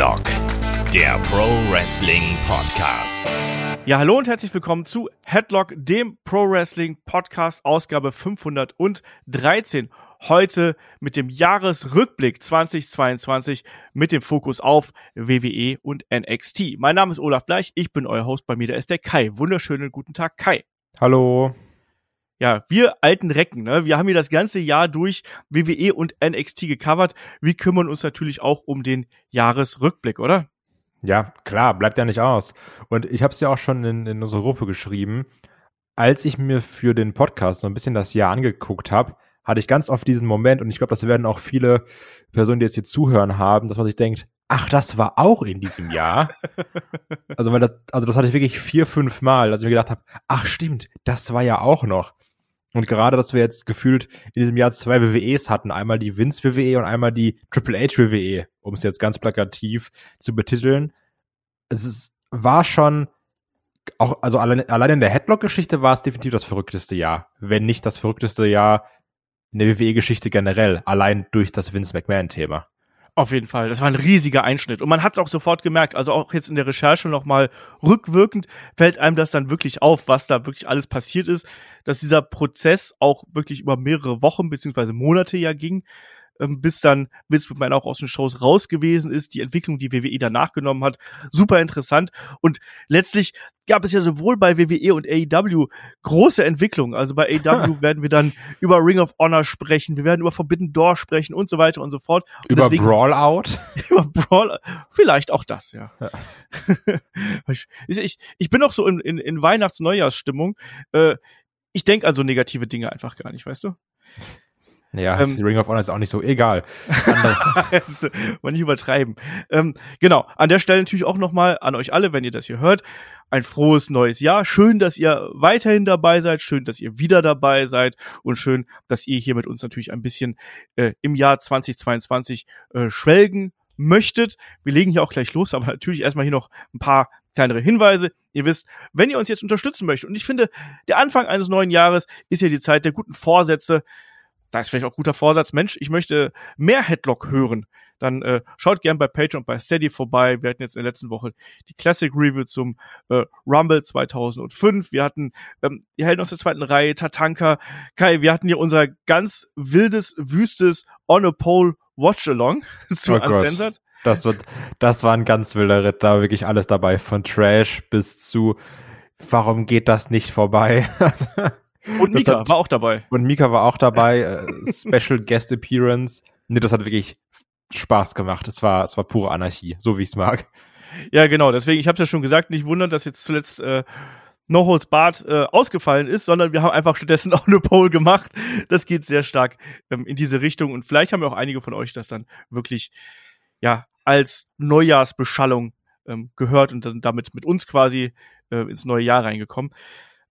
Headlock, der Pro Wrestling Podcast. Ja, hallo und herzlich willkommen zu Headlock, dem Pro Wrestling Podcast, Ausgabe 513. Heute mit dem Jahresrückblick 2022 mit dem Fokus auf WWE und NXT. Mein Name ist Olaf Bleich, ich bin euer Host, bei mir da ist der Kai. Wunderschönen guten Tag, Kai. Hallo ja, wir alten Recken, ne? Wir haben hier das ganze Jahr durch WWE und NXT gecovert. Wir kümmern uns natürlich auch um den Jahresrückblick, oder? Ja, klar, bleibt ja nicht aus. Und ich habe es ja auch schon in, in unsere Gruppe geschrieben. Als ich mir für den Podcast so ein bisschen das Jahr angeguckt habe, hatte ich ganz oft diesen Moment, und ich glaube, das werden auch viele Personen, die jetzt hier zuhören, haben, dass man sich denkt, ach, das war auch in diesem Jahr. also, weil das, also das hatte ich wirklich vier, fünf Mal, dass ich mir gedacht habe, ach stimmt, das war ja auch noch. Und gerade, dass wir jetzt gefühlt in diesem Jahr zwei WWEs hatten, einmal die Vince WWE und einmal die Triple H WWE, um es jetzt ganz plakativ zu betiteln. Es ist, war schon auch, also allein, allein in der Headlock-Geschichte war es definitiv das verrückteste Jahr. Wenn nicht das verrückteste Jahr in der WWE-Geschichte generell, allein durch das Vince McMahon-Thema. Auf jeden Fall. Das war ein riesiger Einschnitt. Und man hat es auch sofort gemerkt, also auch jetzt in der Recherche nochmal rückwirkend fällt einem das dann wirklich auf, was da wirklich alles passiert ist, dass dieser Prozess auch wirklich über mehrere Wochen beziehungsweise Monate ja ging bis dann Vince McMahon auch aus den Shows raus gewesen ist, die Entwicklung, die WWE danach genommen hat, super interessant. Und letztlich gab es ja sowohl bei WWE und AEW große Entwicklungen. Also bei AEW werden wir dann über Ring of Honor sprechen, wir werden über Forbidden Door sprechen und so weiter und so fort. Und über deswegen, Brawlout? über Brawl, vielleicht auch das, ja. ja. ich, ich bin auch so in, in, in Weihnachts-Neujahrsstimmung. Äh, ich denke an so negative Dinge einfach gar nicht, weißt du? Ja, ähm, Ring of Honor ist auch nicht so egal. Man nicht übertreiben. Ähm, genau, an der Stelle natürlich auch nochmal an euch alle, wenn ihr das hier hört, ein frohes neues Jahr. Schön, dass ihr weiterhin dabei seid, schön, dass ihr wieder dabei seid und schön, dass ihr hier mit uns natürlich ein bisschen äh, im Jahr 2022 äh, schwelgen möchtet. Wir legen hier auch gleich los, aber natürlich erstmal hier noch ein paar kleinere Hinweise. Ihr wisst, wenn ihr uns jetzt unterstützen möchtet, und ich finde, der Anfang eines neuen Jahres ist ja die Zeit der guten Vorsätze, da ist vielleicht auch guter Vorsatz, Mensch, ich möchte mehr Headlock hören, dann äh, schaut gern bei Patreon und bei Steady vorbei. Wir hatten jetzt in der letzten Woche die Classic Review zum äh, Rumble 2005. Wir hatten ähm, die Helden aus der zweiten Reihe, Tatanka, Kai, wir hatten hier unser ganz wildes, wüstes On a Pole Watch-Along zu oh Uncensored. Das, wird, das war ein ganz wilder Ritt, da war wirklich alles dabei, von Trash bis zu warum geht das nicht vorbei? Und Mika hat, war auch dabei. Und Mika war auch dabei. äh, Special Guest Appearance. Nee, das hat wirklich Spaß gemacht. Es war, es war pure Anarchie, so wie ich es mag. Ja, genau. Deswegen, ich habe ja schon gesagt, nicht wundern, dass jetzt zuletzt äh, No Holds Bart äh, ausgefallen ist, sondern wir haben einfach stattdessen auch eine Pole gemacht. Das geht sehr stark ähm, in diese Richtung und vielleicht haben ja auch einige von euch das dann wirklich ja als Neujahrsbeschallung ähm, gehört und dann damit mit uns quasi äh, ins neue Jahr reingekommen.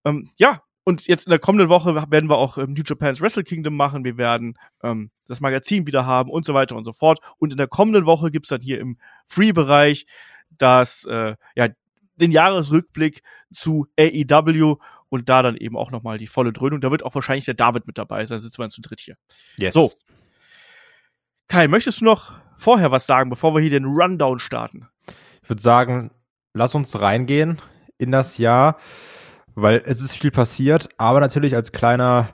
Ähm, ja, und jetzt in der kommenden Woche werden wir auch ähm, New Japan's Wrestle Kingdom machen. Wir werden ähm, das Magazin wieder haben und so weiter und so fort. Und in der kommenden Woche gibt's dann hier im Free-Bereich das, äh, ja, den Jahresrückblick zu AEW und da dann eben auch nochmal die volle Dröhnung. Da wird auch wahrscheinlich der David mit dabei sein. Sitzen wir dann zu dritt hier. Yes. So. Kai, möchtest du noch vorher was sagen, bevor wir hier den Rundown starten? Ich würde sagen, lass uns reingehen in das Jahr weil es ist viel passiert, aber natürlich als kleiner,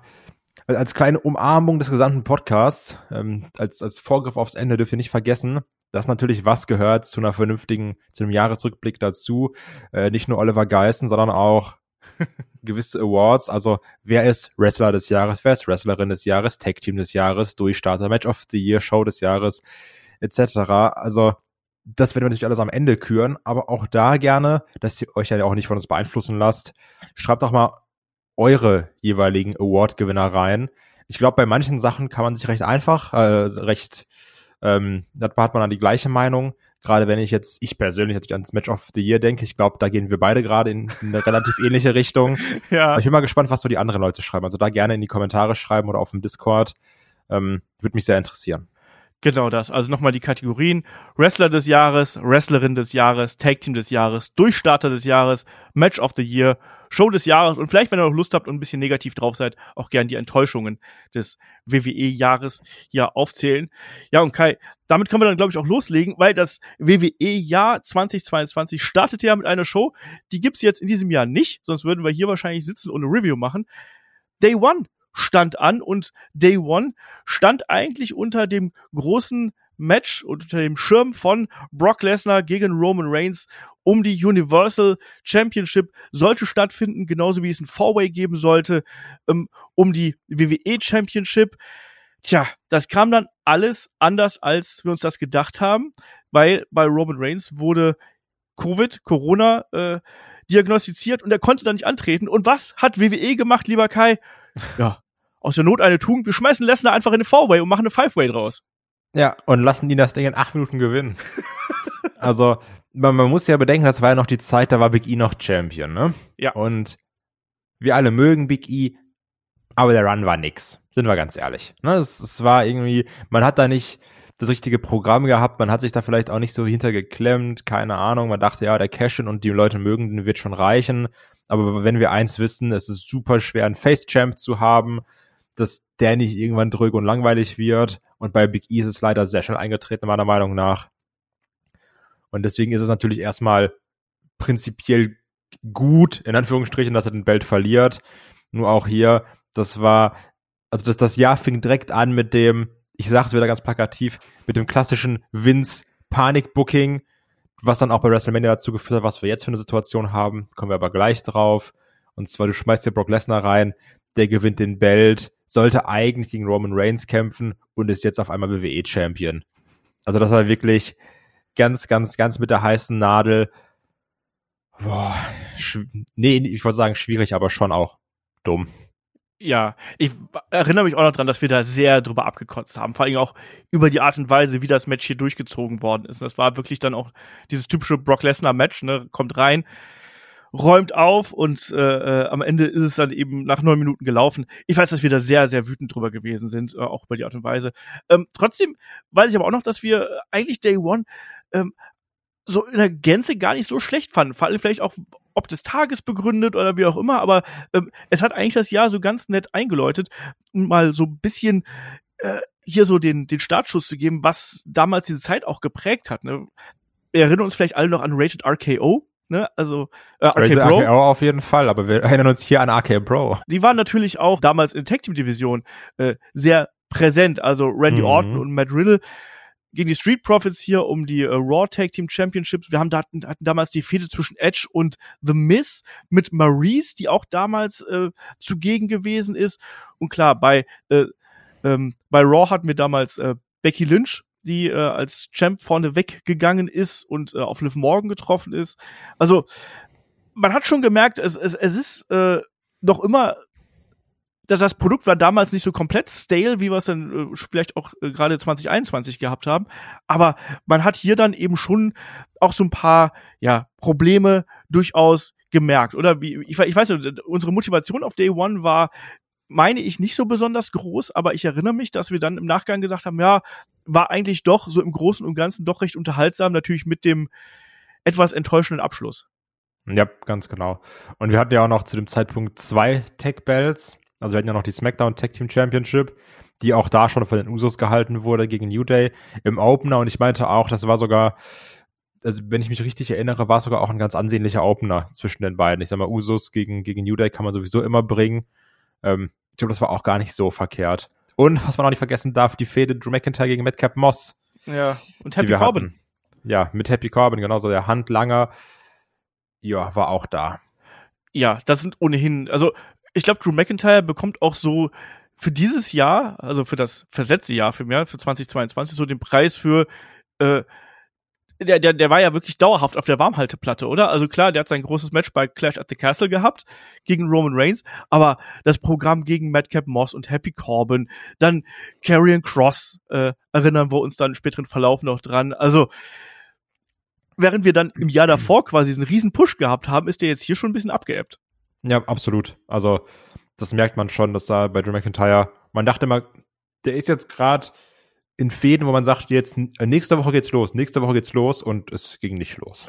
als kleine Umarmung des gesamten Podcasts, ähm, als, als Vorgriff aufs Ende dürft ihr nicht vergessen, dass natürlich was gehört zu einer vernünftigen, zu einem Jahresrückblick dazu. Äh, nicht nur Oliver Geissen, sondern auch gewisse Awards. Also wer ist Wrestler des Jahres, wer ist Wrestlerin des Jahres, Tag Team des Jahres, Durchstarter, Match of the Year, Show des Jahres, etc. Also das werden wir natürlich alles am Ende küren, aber auch da gerne, dass ihr euch ja auch nicht von uns beeinflussen lasst. Schreibt doch mal eure jeweiligen Award-Gewinner rein. Ich glaube, bei manchen Sachen kann man sich recht einfach, äh, recht, ähm, da hat man dann die gleiche Meinung. Gerade wenn ich jetzt, ich persönlich natürlich ans Match of the Year denke, ich glaube, da gehen wir beide gerade in, in, eine relativ ähnliche Richtung. ja. Aber ich bin mal gespannt, was so die anderen Leute schreiben. Also da gerne in die Kommentare schreiben oder auf dem Discord. Ähm, Würde mich sehr interessieren. Genau das. Also nochmal die Kategorien. Wrestler des Jahres, Wrestlerin des Jahres, Tag Team des Jahres, Durchstarter des Jahres, Match of the Year, Show des Jahres und vielleicht, wenn ihr noch Lust habt und ein bisschen negativ drauf seid, auch gern die Enttäuschungen des WWE-Jahres hier aufzählen. Ja, und Kai, damit können wir dann, glaube ich, auch loslegen, weil das WWE-Jahr 2022 startete ja mit einer Show, die gibt's jetzt in diesem Jahr nicht, sonst würden wir hier wahrscheinlich sitzen und eine Review machen. Day One stand an und Day One stand eigentlich unter dem großen Match unter dem Schirm von Brock Lesnar gegen Roman Reigns um die Universal Championship sollte stattfinden, genauso wie es ein Four-Way geben sollte, ähm, um die WWE Championship. Tja, das kam dann alles anders, als wir uns das gedacht haben, weil bei Roman Reigns wurde Covid, Corona äh, diagnostiziert und er konnte dann nicht antreten. Und was hat WWE gemacht, lieber Kai? Ja, aus der Not eine Tugend. Wir schmeißen Lesnar einfach in eine Four-Way und machen eine Five-Way draus. Ja, und lassen ihn das Ding in acht Minuten gewinnen. also, man, man, muss ja bedenken, das war ja noch die Zeit, da war Big E noch Champion, ne? Ja. Und wir alle mögen Big E, aber der Run war nix. Sind wir ganz ehrlich. Ne? Es, es war irgendwie, man hat da nicht das richtige Programm gehabt, man hat sich da vielleicht auch nicht so hintergeklemmt, keine Ahnung. Man dachte, ja, der Cashin und die Leute mögen den wird schon reichen. Aber wenn wir eins wissen, es ist super schwer, einen Face-Champ zu haben, dass der nicht irgendwann drück und langweilig wird. Und bei Big E ist es leider sehr schnell eingetreten, meiner Meinung nach. Und deswegen ist es natürlich erstmal prinzipiell gut, in Anführungsstrichen, dass er den Belt verliert. Nur auch hier, das war, also das, das Jahr fing direkt an mit dem, ich sage es wieder ganz plakativ, mit dem klassischen Vince Panik Booking, was dann auch bei WrestleMania dazu geführt hat, was wir jetzt für eine Situation haben. Kommen wir aber gleich drauf. Und zwar, du schmeißt hier Brock Lesnar rein, der gewinnt den Belt, sollte eigentlich gegen Roman Reigns kämpfen und ist jetzt auf einmal WWE-Champion. Also das war wirklich ganz, ganz, ganz mit der heißen Nadel. Boah, nee, ich wollte sagen schwierig, aber schon auch dumm. Ja, ich erinnere mich auch noch dran, dass wir da sehr drüber abgekotzt haben. Vor allem auch über die Art und Weise, wie das Match hier durchgezogen worden ist. Das war wirklich dann auch dieses typische Brock Lesnar Match, ne, kommt rein, räumt auf und äh, äh, am Ende ist es dann eben nach neun Minuten gelaufen. Ich weiß, dass wir da sehr, sehr wütend drüber gewesen sind, äh, auch über die Art und Weise. Ähm, trotzdem weiß ich aber auch noch, dass wir eigentlich Day One ähm, so in der Gänze gar nicht so schlecht fanden. Vor allem vielleicht auch ob des Tages begründet oder wie auch immer, aber ähm, es hat eigentlich das Jahr so ganz nett eingeläutet, um mal so ein bisschen äh, hier so den, den Startschuss zu geben, was damals diese Zeit auch geprägt hat. Ne? Wir erinnern uns vielleicht alle noch an Rated RKO, Ne, also äh, RK Bro. RKO auf jeden Fall, aber wir erinnern uns hier an RK Bro. Die waren natürlich auch damals in der Tag Team Division äh, sehr präsent. Also Randy mhm. Orton und Matt Riddle gegen die Street Profits hier um die äh, Raw Tag Team Championships. Wir haben da hatten, hatten damals die Fehde zwischen Edge und The Miz mit Maurice, die auch damals äh, zugegen gewesen ist. Und klar, bei äh, ähm, bei Raw hatten wir damals äh, Becky Lynch die äh, als Champ vorne weggegangen ist und äh, auf Liv Morgan getroffen ist. Also man hat schon gemerkt, es, es, es ist äh, noch immer dass das Produkt war damals nicht so komplett stale, wie wir es dann äh, vielleicht auch äh, gerade 2021 gehabt haben. Aber man hat hier dann eben schon auch so ein paar ja, Probleme durchaus gemerkt. Oder wie, ich, ich weiß nicht, unsere Motivation auf Day One war, meine ich, nicht so besonders groß, aber ich erinnere mich, dass wir dann im Nachgang gesagt haben, ja, war eigentlich doch so im Großen und Ganzen doch recht unterhaltsam, natürlich mit dem etwas enttäuschenden Abschluss. Ja, ganz genau. Und wir hatten ja auch noch zu dem Zeitpunkt zwei Tech Bells. Also wir hatten ja noch die SmackDown Tag Team Championship, die auch da schon von den Usos gehalten wurde gegen New Day im Opener. Und ich meinte auch, das war sogar, also wenn ich mich richtig erinnere, war es sogar auch ein ganz ansehnlicher Opener zwischen den beiden. Ich sag mal, Usos gegen, gegen New Day kann man sowieso immer bringen. Ähm, ich glaube, das war auch gar nicht so verkehrt. Und was man auch nicht vergessen darf, die Fehde Drew McIntyre gegen Madcap Moss. Ja, und Happy Corbin. Hatten. Ja, mit Happy Corbin, genauso der Handlanger. Ja, war auch da. Ja, das sind ohnehin, also ich glaube, Drew McIntyre bekommt auch so für dieses Jahr, also für das, für das letzte Jahr für mehr, für 2022, so den Preis für äh, der, der, der war ja wirklich dauerhaft auf der Warmhalteplatte, oder? Also klar, der hat sein großes Match bei Clash at the Castle gehabt gegen Roman Reigns, aber das Programm gegen Madcap Moss und Happy Corbin, dann Karrion Cross, äh, erinnern wir uns dann im späteren Verlauf noch dran. Also, während wir dann im Jahr davor quasi diesen riesen Push gehabt haben, ist der jetzt hier schon ein bisschen abgeebbt. Ja, absolut. Also, das merkt man schon, dass da bei Drew McIntyre, man dachte mal, der ist jetzt gerade in Fäden, wo man sagt, jetzt äh, nächste Woche geht's los, nächste Woche geht's los und es ging nicht los.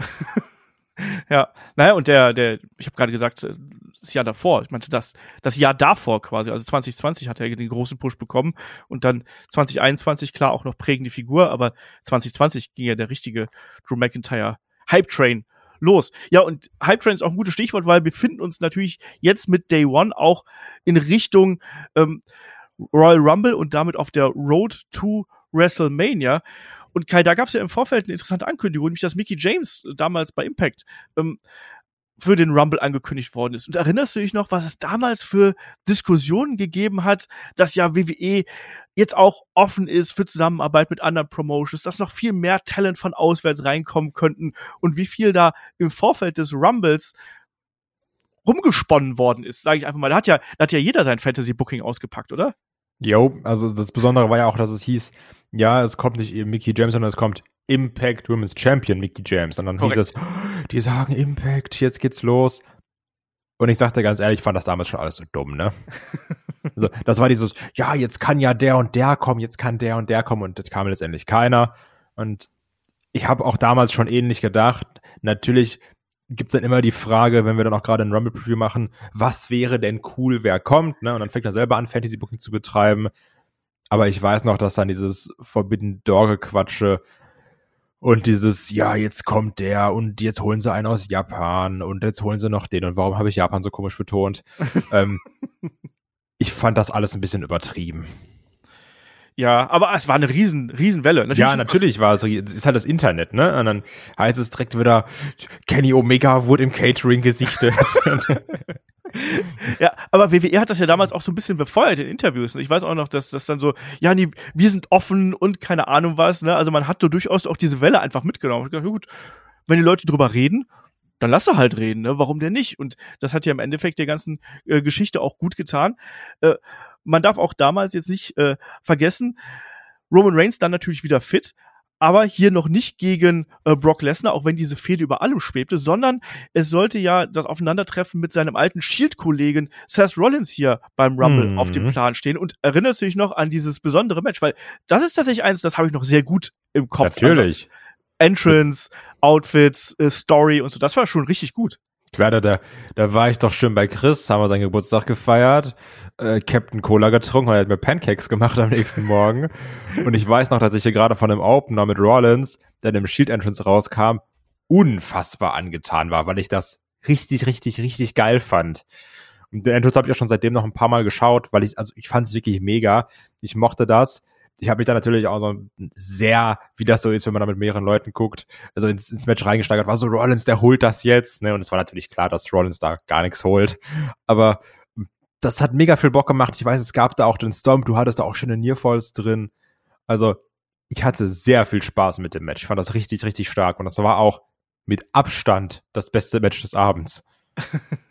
ja, naja, und der, der, ich habe gerade gesagt, äh, das Jahr davor, ich meinte das, das Jahr davor quasi, also 2020 hat er den großen Push bekommen und dann 2021, klar, auch noch prägende Figur, aber 2020 ging ja der richtige Drew McIntyre Hype Train los. Ja, und Hype Train ist auch ein gutes Stichwort, weil wir finden uns natürlich jetzt mit Day One auch in Richtung ähm, Royal Rumble und damit auf der Road to WrestleMania. Und Kai, da gab es ja im Vorfeld eine interessante Ankündigung, nämlich dass Mickey James damals bei Impact ähm, für den Rumble angekündigt worden ist. Und erinnerst du dich noch, was es damals für Diskussionen gegeben hat, dass ja WWE jetzt auch offen ist für Zusammenarbeit mit anderen Promotions, dass noch viel mehr Talent von auswärts reinkommen könnten und wie viel da im Vorfeld des Rumbles rumgesponnen worden ist, sage ich einfach mal. Da hat ja, da hat ja jeder sein Fantasy Booking ausgepackt, oder? Jo, also das Besondere war ja auch, dass es hieß, ja, es kommt nicht Mickey James, sondern es kommt Impact Women's Champion Mickey James. Und dann Korrekt. hieß es, oh, die sagen Impact, jetzt geht's los. Und ich sagte ganz ehrlich, ich fand das damals schon alles so dumm, ne? also, das war dieses, ja, jetzt kann ja der und der kommen, jetzt kann der und der kommen und das kam letztendlich keiner. Und ich habe auch damals schon ähnlich gedacht. Natürlich gibt's dann immer die Frage, wenn wir dann auch gerade ein Rumble Preview machen, was wäre denn cool, wer kommt, ne? Und dann fängt er selber an, Fantasy Booking zu betreiben. Aber ich weiß noch, dass dann dieses Forbidden Door Gequatsche und dieses, ja, jetzt kommt der und jetzt holen sie einen aus Japan und jetzt holen sie noch den und warum habe ich Japan so komisch betont? ähm, ich fand das alles ein bisschen übertrieben. Ja, aber es war eine riesen, riesen Welle. Natürlich ja, natürlich war es, es ist halt das Internet, ne? Und dann heißt es direkt wieder, Kenny Omega wurde im Catering gesichtet. ja, aber WWE hat das ja damals auch so ein bisschen befeuert in Interviews. Und ich weiß auch noch, dass das dann so, ja, nee, wir sind offen und keine Ahnung was, ne? Also man hat so durchaus auch diese Welle einfach mitgenommen. Ich dachte, gut, wenn die Leute drüber reden, dann lass er halt reden, ne? Warum denn nicht? Und das hat ja im Endeffekt der ganzen äh, Geschichte auch gut getan. Äh, man darf auch damals jetzt nicht äh, vergessen, Roman Reigns dann natürlich wieder fit, aber hier noch nicht gegen äh, Brock Lesnar, auch wenn diese Fehde über allem schwebte, sondern es sollte ja das Aufeinandertreffen mit seinem alten Shield-Kollegen Seth Rollins hier beim Rumble mhm. auf dem Plan stehen. Und erinnerst du dich noch an dieses besondere Match? Weil das ist tatsächlich eins, das habe ich noch sehr gut im Kopf. Natürlich. Also, Entrance, Outfits, äh, Story und so, das war schon richtig gut. Klar, da, da, war ich doch schön bei Chris, haben wir seinen Geburtstag gefeiert, äh, Captain Cola getrunken er hat mir Pancakes gemacht am nächsten Morgen. Und ich weiß noch, dass ich hier gerade von dem Opener mit Rollins, der im Shield Entrance rauskam, unfassbar angetan war, weil ich das richtig, richtig, richtig geil fand. Und den Entrance habe ich auch schon seitdem noch ein paar Mal geschaut, weil ich, also ich fand es wirklich mega. Ich mochte das ich habe mich da natürlich auch so sehr, wie das so ist, wenn man da mit mehreren Leuten guckt, also ins, ins Match reingesteigert, war so Rollins, der holt das jetzt, ne? Und es war natürlich klar, dass Rollins da gar nichts holt. Aber das hat mega viel Bock gemacht. Ich weiß, es gab da auch den Storm, du hattest da auch schöne Nearfalls drin. Also, ich hatte sehr viel Spaß mit dem Match. Ich fand das richtig, richtig stark. Und das war auch mit Abstand das beste Match des Abends.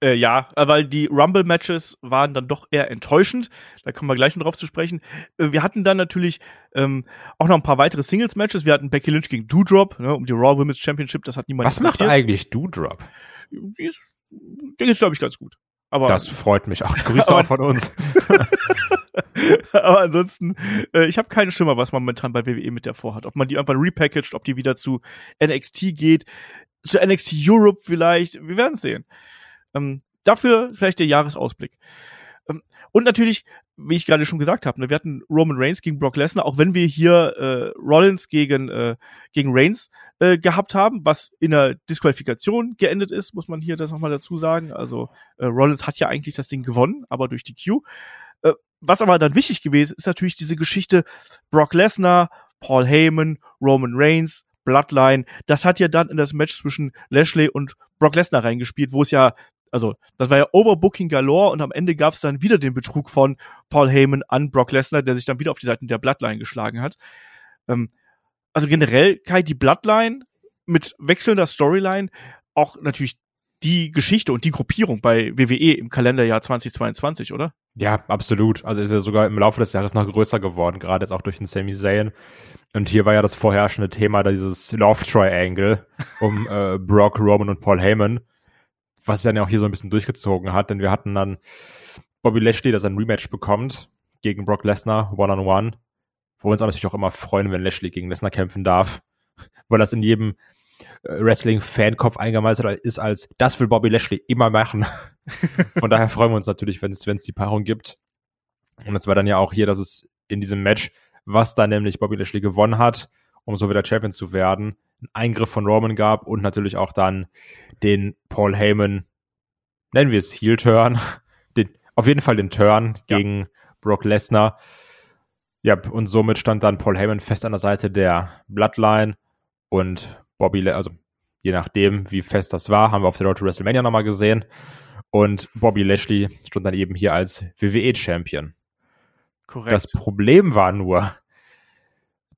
Äh, ja, weil die Rumble-Matches waren dann doch eher enttäuschend. Da kommen wir gleich noch drauf zu sprechen. Äh, wir hatten dann natürlich ähm, auch noch ein paar weitere Singles-Matches. Wir hatten Becky Lynch gegen Doudrop ne, um die Raw Women's Championship. Das hat niemand Was macht eigentlich Doudrop? Die ist, die ist glaube ich, ganz gut. Aber das freut mich auch. Grüße auch von uns. aber ansonsten, äh, ich habe keine Schimmer, was man momentan bei WWE mit der vorhat. Ob man die irgendwann repackaged, ob die wieder zu NXT geht, zu NXT Europe vielleicht. Wir werden sehen. Ähm, dafür vielleicht der Jahresausblick. Ähm, und natürlich, wie ich gerade schon gesagt habe, ne, wir hatten Roman Reigns gegen Brock Lesnar, auch wenn wir hier äh, Rollins gegen, äh, gegen Reigns äh, gehabt haben, was in der Disqualifikation geendet ist, muss man hier das nochmal dazu sagen. Also äh, Rollins hat ja eigentlich das Ding gewonnen, aber durch die Q. Äh, was aber dann wichtig gewesen ist natürlich diese Geschichte Brock Lesnar, Paul Heyman, Roman Reigns, Bloodline. Das hat ja dann in das Match zwischen Lashley und Brock Lesnar reingespielt, wo es ja also das war ja Overbooking galore und am Ende gab es dann wieder den Betrug von Paul Heyman an Brock Lesnar, der sich dann wieder auf die Seiten der Bloodline geschlagen hat. Ähm, also generell Kai die Bloodline mit wechselnder Storyline auch natürlich die Geschichte und die Gruppierung bei WWE im Kalenderjahr 2022, oder? Ja, absolut. Also ist ja sogar im Laufe des Jahres noch größer geworden, gerade jetzt auch durch den Sami Zayn. Und hier war ja das vorherrschende Thema dieses Love Triangle um äh, Brock, Roman und Paul Heyman was sich dann ja auch hier so ein bisschen durchgezogen hat, denn wir hatten dann Bobby Lashley, der sein Rematch bekommt gegen Brock Lesnar, One-on-One, wo wir uns natürlich auch immer freuen, wenn Lashley gegen Lesnar kämpfen darf, weil das in jedem äh, Wrestling-Fankopf eingemeißelt ist als, das will Bobby Lashley immer machen. Von daher freuen wir uns natürlich, wenn es die Paarung gibt. Und es war dann ja auch hier, dass es in diesem Match, was dann nämlich Bobby Lashley gewonnen hat, um so wieder Champion zu werden, einen Eingriff von Roman gab und natürlich auch dann den Paul Heyman, nennen wir es Heel-Turn, den, auf jeden Fall den Turn ja. gegen Brock Lesnar. Ja, und somit stand dann Paul Heyman fest an der Seite der Bloodline und Bobby, also je nachdem, wie fest das war, haben wir auf der Road to WrestleMania nochmal gesehen. Und Bobby Lashley stand dann eben hier als WWE-Champion. Korrekt. Das Problem war nur,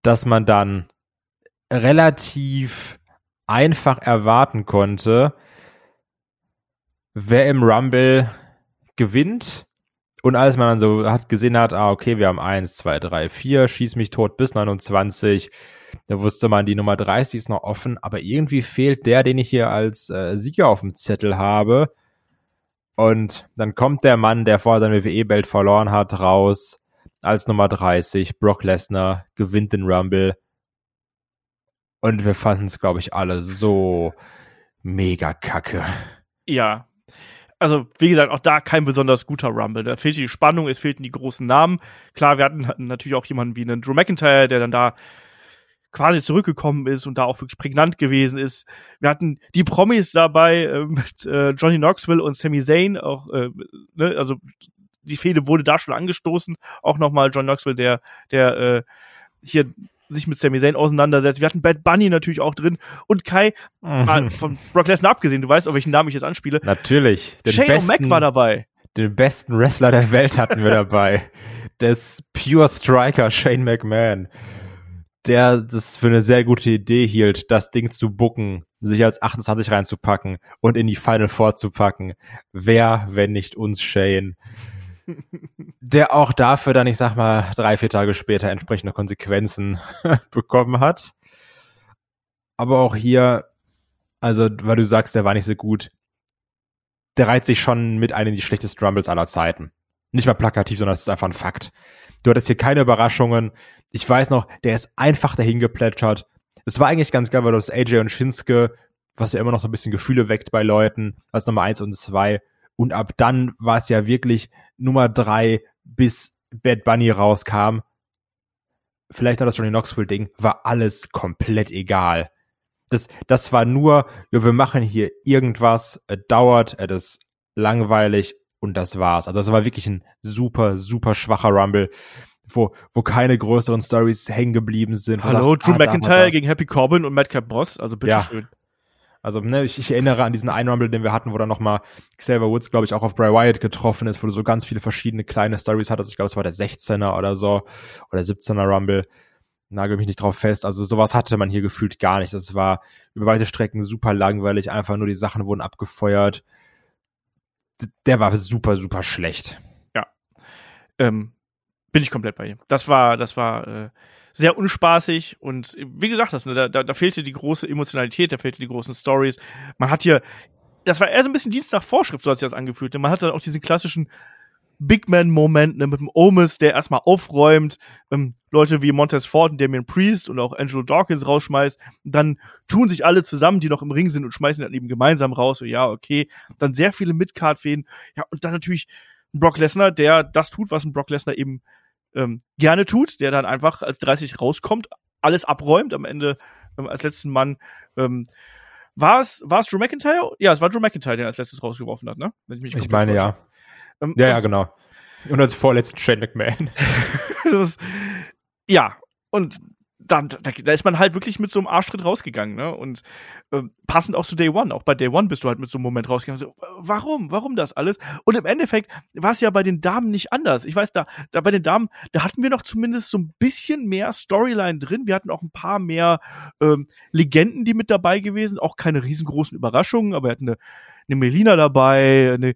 dass man dann relativ einfach erwarten konnte, wer im Rumble gewinnt. Und als man dann so hat gesehen hat, ah, okay, wir haben eins, zwei, drei, vier, schieß mich tot bis 29. Da wusste man, die Nummer 30 ist noch offen, aber irgendwie fehlt der, den ich hier als äh, Sieger auf dem Zettel habe. Und dann kommt der Mann, der vorher sein WWE-Belt verloren hat, raus als Nummer 30. Brock Lesnar gewinnt den Rumble. Und wir fanden es, glaube ich, alle so mega kacke. Ja. Also, wie gesagt, auch da kein besonders guter Rumble. Da fehlte die Spannung, es fehlten die großen Namen. Klar, wir hatten, hatten natürlich auch jemanden wie einen Drew McIntyre, der dann da quasi zurückgekommen ist und da auch wirklich prägnant gewesen ist. Wir hatten die Promis dabei äh, mit äh, Johnny Knoxville und Sami Zayn, auch, äh, ne, also die Fehde wurde da schon angestoßen. Auch nochmal John Knoxville, der, der äh, hier sich mit Sami Zayn auseinandersetzt. Wir hatten Bad Bunny natürlich auch drin und Kai, mhm. von Brock Lesnar abgesehen, du weißt, auf welchen Namen ich jetzt anspiele. Natürlich. Den Shane O'Mac war dabei. Den besten Wrestler der Welt hatten wir dabei. Des Pure Striker Shane McMahon. Der das für eine sehr gute Idee hielt, das Ding zu bucken, sich als 28 reinzupacken und in die Final Four zu packen. Wer, wenn nicht uns Shane? Der auch dafür dann, ich sag mal, drei, vier Tage später entsprechende Konsequenzen bekommen hat. Aber auch hier, also, weil du sagst, der war nicht so gut, der reiht sich schon mit einem die schlechtesten Rumbles aller Zeiten. Nicht mal plakativ, sondern es ist einfach ein Fakt. Du hattest hier keine Überraschungen. Ich weiß noch, der ist einfach dahin geplätschert. Es war eigentlich ganz geil, weil du das AJ und Shinsuke, was ja immer noch so ein bisschen Gefühle weckt bei Leuten, als Nummer eins und zwei. Und ab dann war es ja wirklich Nummer drei bis Bad Bunny rauskam. Vielleicht noch das Johnny Knoxville-Ding, war alles komplett egal. Das, das war nur, ja, wir machen hier irgendwas, es dauert, es ist langweilig und das war's. Also das war wirklich ein super, super schwacher Rumble, wo, wo keine größeren Stories hängen geblieben sind. Hallo, Drew ah, McIntyre gegen Happy Corbin und Madcap Boss, also bitteschön. Ja. Also, ne, ich, ich erinnere an diesen einen Rumble, den wir hatten, wo dann nochmal Xavier Woods, glaube ich, auch auf Bray Wyatt getroffen ist, wo du so ganz viele verschiedene kleine Stories hattest. Ich glaube, es war der 16er oder so, oder 17er Rumble. Nagel mich nicht drauf fest. Also sowas hatte man hier gefühlt gar nicht. Das war über weite Strecken super langweilig. Einfach nur die Sachen wurden abgefeuert. Der war super, super schlecht. Ja. Ähm, bin ich komplett bei ihm. Das war, das war äh, sehr unspaßig und wie gesagt, das, ne, da, da, da fehlte die große Emotionalität, da fehlte die großen Stories. Man hat hier, das war eher so ein bisschen Dienst nach Vorschrift, so hat sich das angefühlt. Man hat dann auch diesen klassischen Big Man-Moment ne, mit dem Omis, der erstmal aufräumt, ähm, Leute wie Montez Ford und Damien Priest und auch Angelo Dawkins rausschmeißt. Dann tun sich alle zusammen, die noch im Ring sind und schmeißen dann eben gemeinsam raus. So, ja, okay. Dann sehr viele Midcard-Fäden. Ja, und dann natürlich Brock Lesnar, der das tut, was ein Brock Lesnar eben ähm, gerne tut, der dann einfach als 30 rauskommt, alles abräumt, am Ende ähm, als letzten Mann. Ähm, war es, war es Drew McIntyre? Ja, es war Drew McIntyre, der als letztes rausgeworfen hat, ne? Wenn ich mich ich meine, ja. Ähm, ja, ja, genau. Und als vorletzten Shane McMahon. ist, ja, und da, da, da ist man halt wirklich mit so einem Arschtritt rausgegangen, ne? Und äh, passend auch zu Day One. Auch bei Day One bist du halt mit so einem Moment rausgegangen. So, warum? Warum das alles? Und im Endeffekt war es ja bei den Damen nicht anders. Ich weiß, da, da bei den Damen, da hatten wir noch zumindest so ein bisschen mehr Storyline drin. Wir hatten auch ein paar mehr ähm, Legenden, die mit dabei gewesen. Auch keine riesengroßen Überraschungen, aber wir hatten eine, eine Melina dabei, eine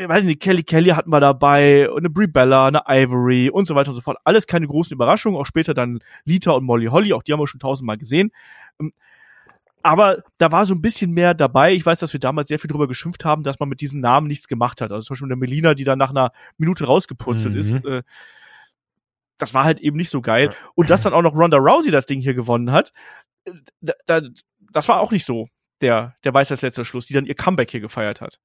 ich weiß nicht, Kelly Kelly hatten wir dabei, eine Brie Bella, eine Ivory und so weiter und so fort. Alles keine großen Überraschungen. Auch später dann Lita und Molly Holly, auch die haben wir schon tausendmal gesehen. Ähm, aber da war so ein bisschen mehr dabei. Ich weiß, dass wir damals sehr viel drüber geschimpft haben, dass man mit diesen Namen nichts gemacht hat. Also zum Beispiel eine Melina, die dann nach einer Minute rausgepurzelt mhm. ist. Äh, das war halt eben nicht so geil. Und dass dann auch noch Ronda Rousey das Ding hier gewonnen hat, da, da, das war auch nicht so der, der weiß als letzter Schluss, die dann ihr Comeback hier gefeiert hat.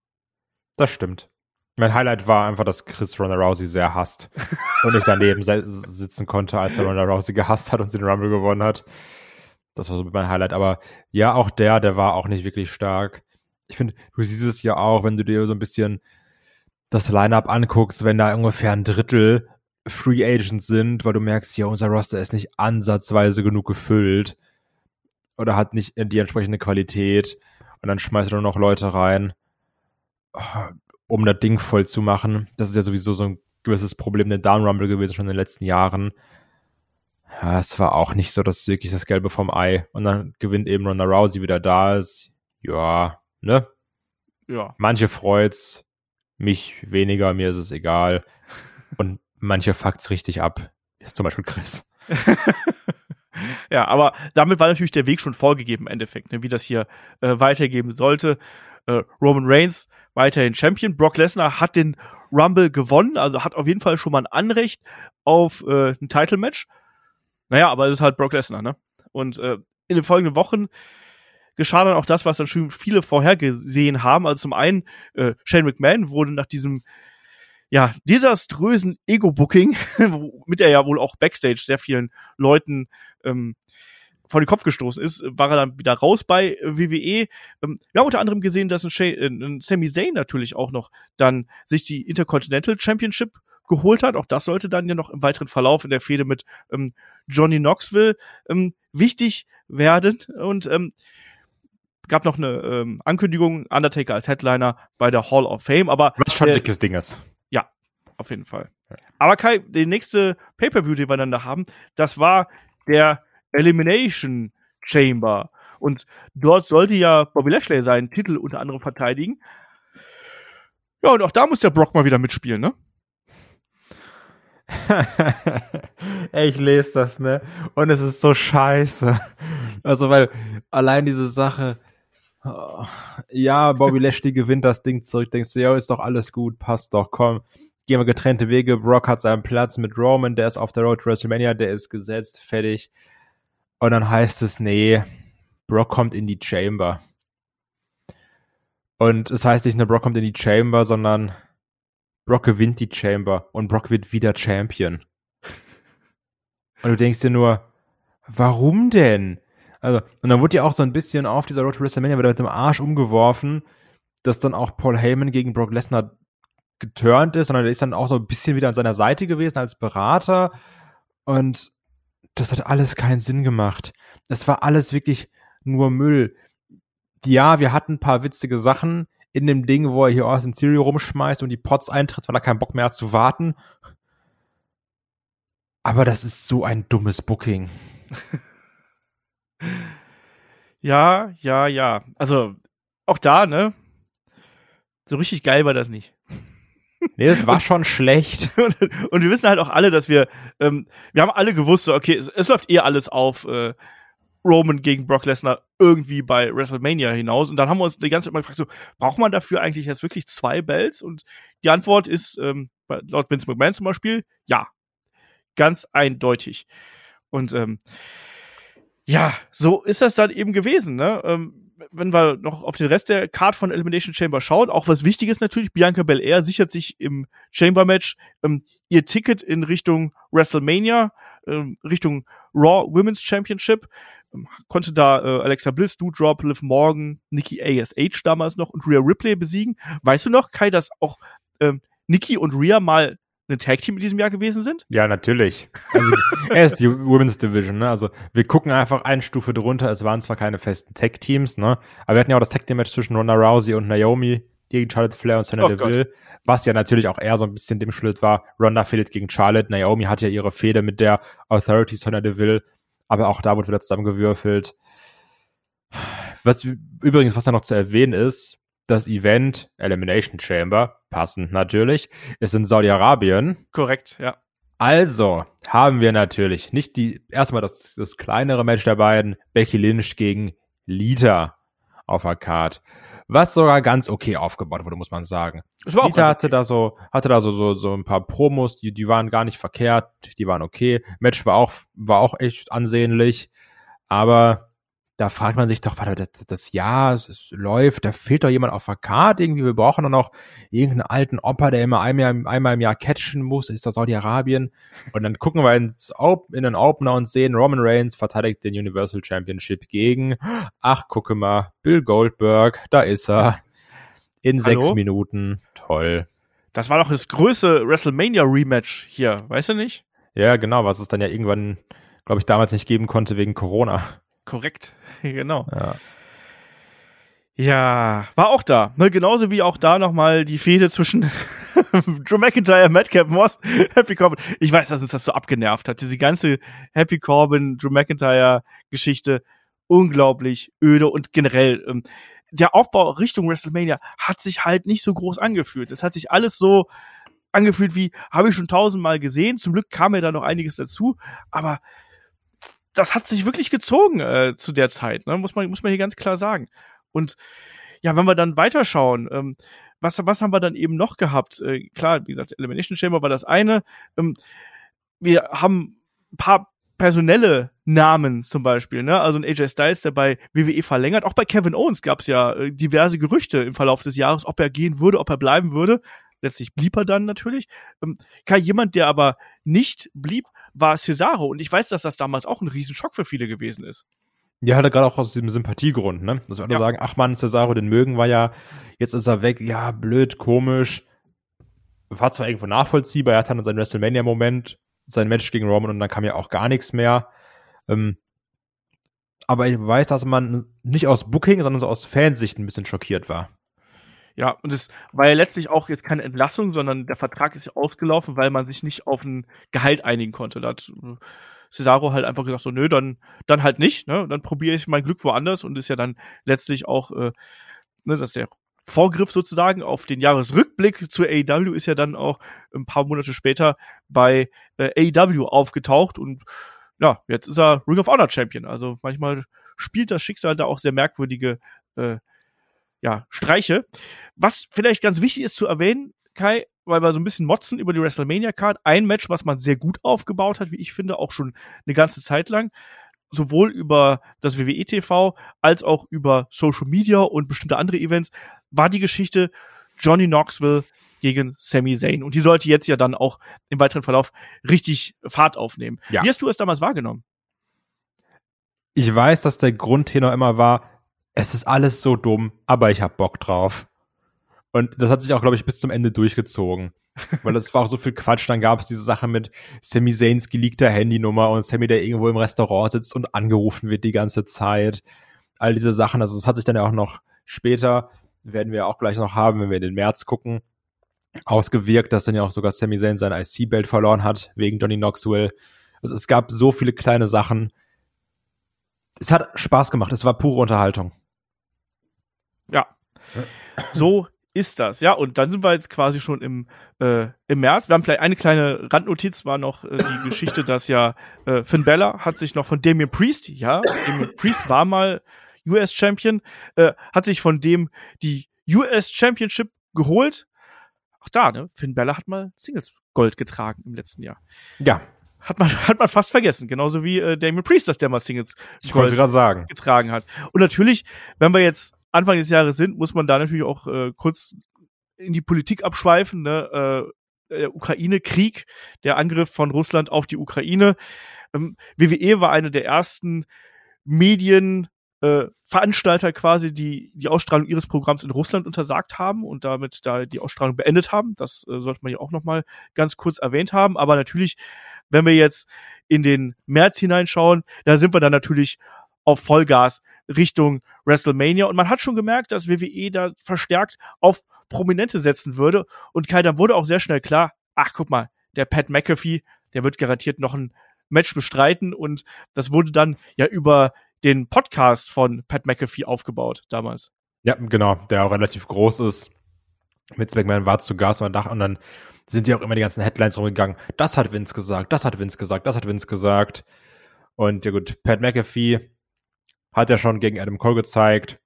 Das stimmt. Mein Highlight war einfach, dass Chris Ronda Rousey sehr hasst und ich daneben sitzen konnte, als er Ronda Rousey gehasst hat und sie den Rumble gewonnen hat. Das war so mein Highlight. Aber ja, auch der, der war auch nicht wirklich stark. Ich finde, du siehst es ja auch, wenn du dir so ein bisschen das Lineup anguckst, wenn da ungefähr ein Drittel Free Agents sind, weil du merkst, ja, unser Roster ist nicht ansatzweise genug gefüllt oder hat nicht die entsprechende Qualität und dann schmeißt du noch Leute rein, um das Ding voll zu machen. Das ist ja sowieso so ein gewisses Problem der Down Rumble gewesen schon in den letzten Jahren. Ja, es war auch nicht so, dass wirklich das Gelbe vom Ei und dann gewinnt eben Ronda Rousey wieder da ist. Ja, ne? Ja. Manche freut's, mich weniger, mir ist es egal. Und manche fuckt's richtig ab. Zum Beispiel Chris. ja, aber damit war natürlich der Weg schon vorgegeben im Endeffekt, ne, wie das hier äh, weitergeben sollte. Äh, Roman Reigns weiterhin Champion. Brock Lesnar hat den Rumble gewonnen, also hat auf jeden Fall schon mal ein Anrecht auf äh, ein Title-Match. Naja, aber es ist halt Brock Lesnar, ne? Und äh, in den folgenden Wochen geschah dann auch das, was dann schon viele vorhergesehen haben. Also zum einen, äh, Shane McMahon wurde nach diesem ja, desaströsen Ego-Booking, mit er ja wohl auch Backstage sehr vielen Leuten ähm, vor den Kopf gestoßen ist, war er dann wieder raus bei WWE. Ähm, wir haben unter anderem gesehen, dass ein, Shay, äh, ein Sami Zayn natürlich auch noch dann sich die Intercontinental Championship geholt hat. Auch das sollte dann ja noch im weiteren Verlauf in der Fehde mit ähm, Johnny Knoxville ähm, wichtig werden. Und ähm, gab noch eine ähm, Ankündigung, Undertaker als Headliner bei der Hall of Fame, aber was schon ein dickes Ding ist. Ja, auf jeden Fall. Aber Kai, die nächste Pay-per-View, die wir dann da haben, das war der Elimination Chamber. Und dort sollte ja Bobby Lashley seinen Titel unter anderem verteidigen. Ja, und auch da muss der Brock mal wieder mitspielen, ne? ich lese das, ne? Und es ist so scheiße. Also, weil allein diese Sache, oh, ja, Bobby Lashley gewinnt das Ding zurück, denkst du, ja, ist doch alles gut, passt doch, komm. Gehen wir getrennte Wege. Brock hat seinen Platz mit Roman, der ist auf der Road to WrestleMania, der ist gesetzt, fertig. Und dann heißt es, nee, Brock kommt in die Chamber. Und es heißt nicht nur Brock kommt in die Chamber, sondern Brock gewinnt die Chamber und Brock wird wieder Champion. Und du denkst dir nur, warum denn? Also, und dann wurde ja auch so ein bisschen auf dieser Road to WrestleMania wieder mit dem Arsch umgeworfen, dass dann auch Paul Heyman gegen Brock Lesnar geturnt ist, sondern er ist dann auch so ein bisschen wieder an seiner Seite gewesen als Berater. Und das hat alles keinen Sinn gemacht. Es war alles wirklich nur Müll. Ja, wir hatten ein paar witzige Sachen in dem Ding, wo er hier Austin Theory rumschmeißt und die Pots eintritt, weil er keinen Bock mehr hat zu warten. Aber das ist so ein dummes Booking. ja, ja, ja. Also auch da, ne? So richtig geil war das nicht. Nee, das war schon schlecht. Und, und, wir wissen halt auch alle, dass wir, ähm, wir haben alle gewusst, so, okay, es, es läuft eh alles auf äh, Roman gegen Brock Lesnar irgendwie bei WrestleMania hinaus. Und dann haben wir uns die ganze Zeit mal gefragt, so, braucht man dafür eigentlich jetzt wirklich zwei Bells? Und die Antwort ist, ähm, laut Vince McMahon zum Beispiel, ja. Ganz eindeutig. Und ähm, ja, so ist das dann eben gewesen, ne? Ähm, wenn wir noch auf den Rest der Card von Elimination Chamber schauen, auch was Wichtiges natürlich, Bianca Belair sichert sich im Chamber Match ähm, ihr Ticket in Richtung WrestleMania, ähm, Richtung Raw Women's Championship. Ähm, konnte da äh, Alexa Bliss, Doudrop, Liv Morgan, Nikki ASH damals noch und Rhea Ripley besiegen. Weißt du noch, Kai, dass auch ähm, Nikki und Rhea mal ein Tag Team in diesem Jahr gewesen sind? Ja, natürlich. Also, er ist die Women's Division, ne? Also, wir gucken einfach eine Stufe drunter. Es waren zwar keine festen Tag Teams, ne? Aber wir hatten ja auch das Tag Team Match zwischen Ronda Rousey und Naomi gegen Charlotte Flair und Sonya oh Deville, Gott. was ja natürlich auch eher so ein bisschen dem Schuld war. Ronda fehlt gegen Charlotte. Naomi hat ja ihre Fehde mit der Authority Sonya Deville, aber auch da wurde wieder zusammengewürfelt. Was übrigens, was da noch zu erwähnen ist, das Event Elimination Chamber, passend natürlich, ist in Saudi-Arabien. Korrekt, ja. Also haben wir natürlich nicht die, erstmal das, das kleinere Match der beiden, Becky Lynch gegen Lita auf der Card. Was sogar ganz okay aufgebaut wurde, muss man sagen. Lita hatte okay. da so, hatte da so, so, so ein paar Promos, die, die waren gar nicht verkehrt, die waren okay. Match war auch, war auch echt ansehnlich. Aber da fragt man sich doch, warte, das, das Jahr es läuft, da fehlt doch jemand auf der Karte irgendwie. Wir brauchen doch noch irgendeinen alten Opa, der immer einmal, einmal im Jahr catchen muss, ist das Saudi-Arabien. Und dann gucken wir ins in den Opener und sehen, Roman Reigns verteidigt den Universal Championship gegen, ach, gucke mal, Bill Goldberg, da ist er. In Hallo? sechs Minuten. Toll. Das war doch das größte WrestleMania-Rematch hier, weißt du nicht? Ja, genau, was es dann ja irgendwann, glaube ich, damals nicht geben konnte wegen Corona. Korrekt, genau. Ja. Ja, war auch da. Ne, genauso wie auch da nochmal die Fehde zwischen Drew McIntyre, Madcap Moss, Happy Corbin. Ich weiß, dass uns das so abgenervt hat. Diese ganze Happy Corbin, Drew McIntyre Geschichte unglaublich öde und generell ähm, der Aufbau Richtung WrestleMania hat sich halt nicht so groß angefühlt. Es hat sich alles so angefühlt wie, habe ich schon tausendmal gesehen. Zum Glück kam mir da noch einiges dazu, aber das hat sich wirklich gezogen äh, zu der Zeit, ne? muss man muss man hier ganz klar sagen. Und ja, wenn wir dann weiterschauen, ähm, was was haben wir dann eben noch gehabt? Äh, klar, wie gesagt, Elimination Chamber war das eine. Ähm, wir haben ein paar personelle Namen zum Beispiel, ne? Also ein AJ Styles, der bei WWE verlängert. Auch bei Kevin Owens gab es ja äh, diverse Gerüchte im Verlauf des Jahres, ob er gehen würde, ob er bleiben würde. Letztlich blieb er dann natürlich. Ähm, Kai, jemand, der aber nicht blieb, war Cesaro. Und ich weiß, dass das damals auch ein Riesenschock für viele gewesen ist. Ja, hatte gerade auch aus diesem Sympathiegrund, ne? Dass wir alle ja. sagen, ach man, Cesaro, den mögen wir ja, jetzt ist er weg, ja, blöd, komisch. War zwar irgendwo nachvollziehbar, er hat dann seinen WrestleMania-Moment, sein Match gegen Roman und dann kam ja auch gar nichts mehr. Ähm, aber ich weiß, dass man nicht aus Booking, sondern so aus Fansicht ein bisschen schockiert war. Ja, und es war ja letztlich auch jetzt keine Entlassung, sondern der Vertrag ist ja ausgelaufen, weil man sich nicht auf ein Gehalt einigen konnte. Da hat äh, Cesaro halt einfach gesagt, so, nö, dann, dann halt nicht, ne? Dann probiere ich mein Glück woanders und ist ja dann letztlich auch, äh, ne, dass der Vorgriff sozusagen auf den Jahresrückblick zu AEW ist ja dann auch ein paar Monate später bei äh, AEW aufgetaucht und ja, jetzt ist er Ring of Honor Champion. Also manchmal spielt das Schicksal da auch sehr merkwürdige äh, ja, Streiche. Was vielleicht ganz wichtig ist zu erwähnen, Kai, weil wir so ein bisschen motzen über die WrestleMania-Card. Ein Match, was man sehr gut aufgebaut hat, wie ich finde, auch schon eine ganze Zeit lang. Sowohl über das WWE TV als auch über Social Media und bestimmte andere Events war die Geschichte Johnny Knoxville gegen Sami Zayn. Und die sollte jetzt ja dann auch im weiteren Verlauf richtig Fahrt aufnehmen. Ja. Wie hast du es damals wahrgenommen? Ich weiß, dass der Grundtenor immer war, es ist alles so dumm, aber ich hab Bock drauf. Und das hat sich auch, glaube ich, bis zum Ende durchgezogen. Weil es war auch so viel Quatsch. Dann gab es diese Sache mit Sami Zayns geleakter Handynummer und Sami, der irgendwo im Restaurant sitzt und angerufen wird die ganze Zeit. All diese Sachen. Also es hat sich dann ja auch noch später, werden wir auch gleich noch haben, wenn wir in den März gucken, ausgewirkt, dass dann ja auch sogar Sami Zayn sein IC-Belt verloren hat, wegen Johnny Knoxville. Also es gab so viele kleine Sachen. Es hat Spaß gemacht. Es war pure Unterhaltung. Ja. So ist das, ja. Und dann sind wir jetzt quasi schon im, äh, im März. Wir haben vielleicht eine kleine Randnotiz, war noch äh, die Geschichte, dass ja äh, Finn Bella hat sich noch von Damien Priest, ja, Damien Priest war mal US Champion, äh, hat sich von dem die US Championship geholt. Auch da, ne? Finn Bella hat mal Singles Gold getragen im letzten Jahr. Ja. Hat man, hat man fast vergessen. Genauso wie äh, Damien Priest, dass der mal Singles Gold sagen. getragen hat. Und natürlich, wenn wir jetzt Anfang des Jahres sind, muss man da natürlich auch äh, kurz in die Politik abschweifen. Ne? Äh, der Ukraine-Krieg, der Angriff von Russland auf die Ukraine. Ähm, WWE war eine der ersten Medien, äh, Veranstalter quasi, die die Ausstrahlung ihres Programms in Russland untersagt haben und damit da die Ausstrahlung beendet haben. Das äh, sollte man ja auch noch mal ganz kurz erwähnt haben. Aber natürlich, wenn wir jetzt in den März hineinschauen, da sind wir dann natürlich auf Vollgas Richtung WrestleMania. Und man hat schon gemerkt, dass WWE da verstärkt auf Prominente setzen würde. Und Kai, dann wurde auch sehr schnell klar, ach guck mal, der Pat McAfee, der wird garantiert noch ein Match bestreiten. Und das wurde dann ja über den Podcast von Pat McAfee aufgebaut damals. Ja, genau, der auch relativ groß ist. Mit McMahon war zu Gast und dann sind ja auch immer die ganzen Headlines rumgegangen. Das hat Vince gesagt, das hat Vince gesagt, das hat Vince gesagt. Und ja gut, Pat McAfee hat er schon gegen Adam Cole gezeigt.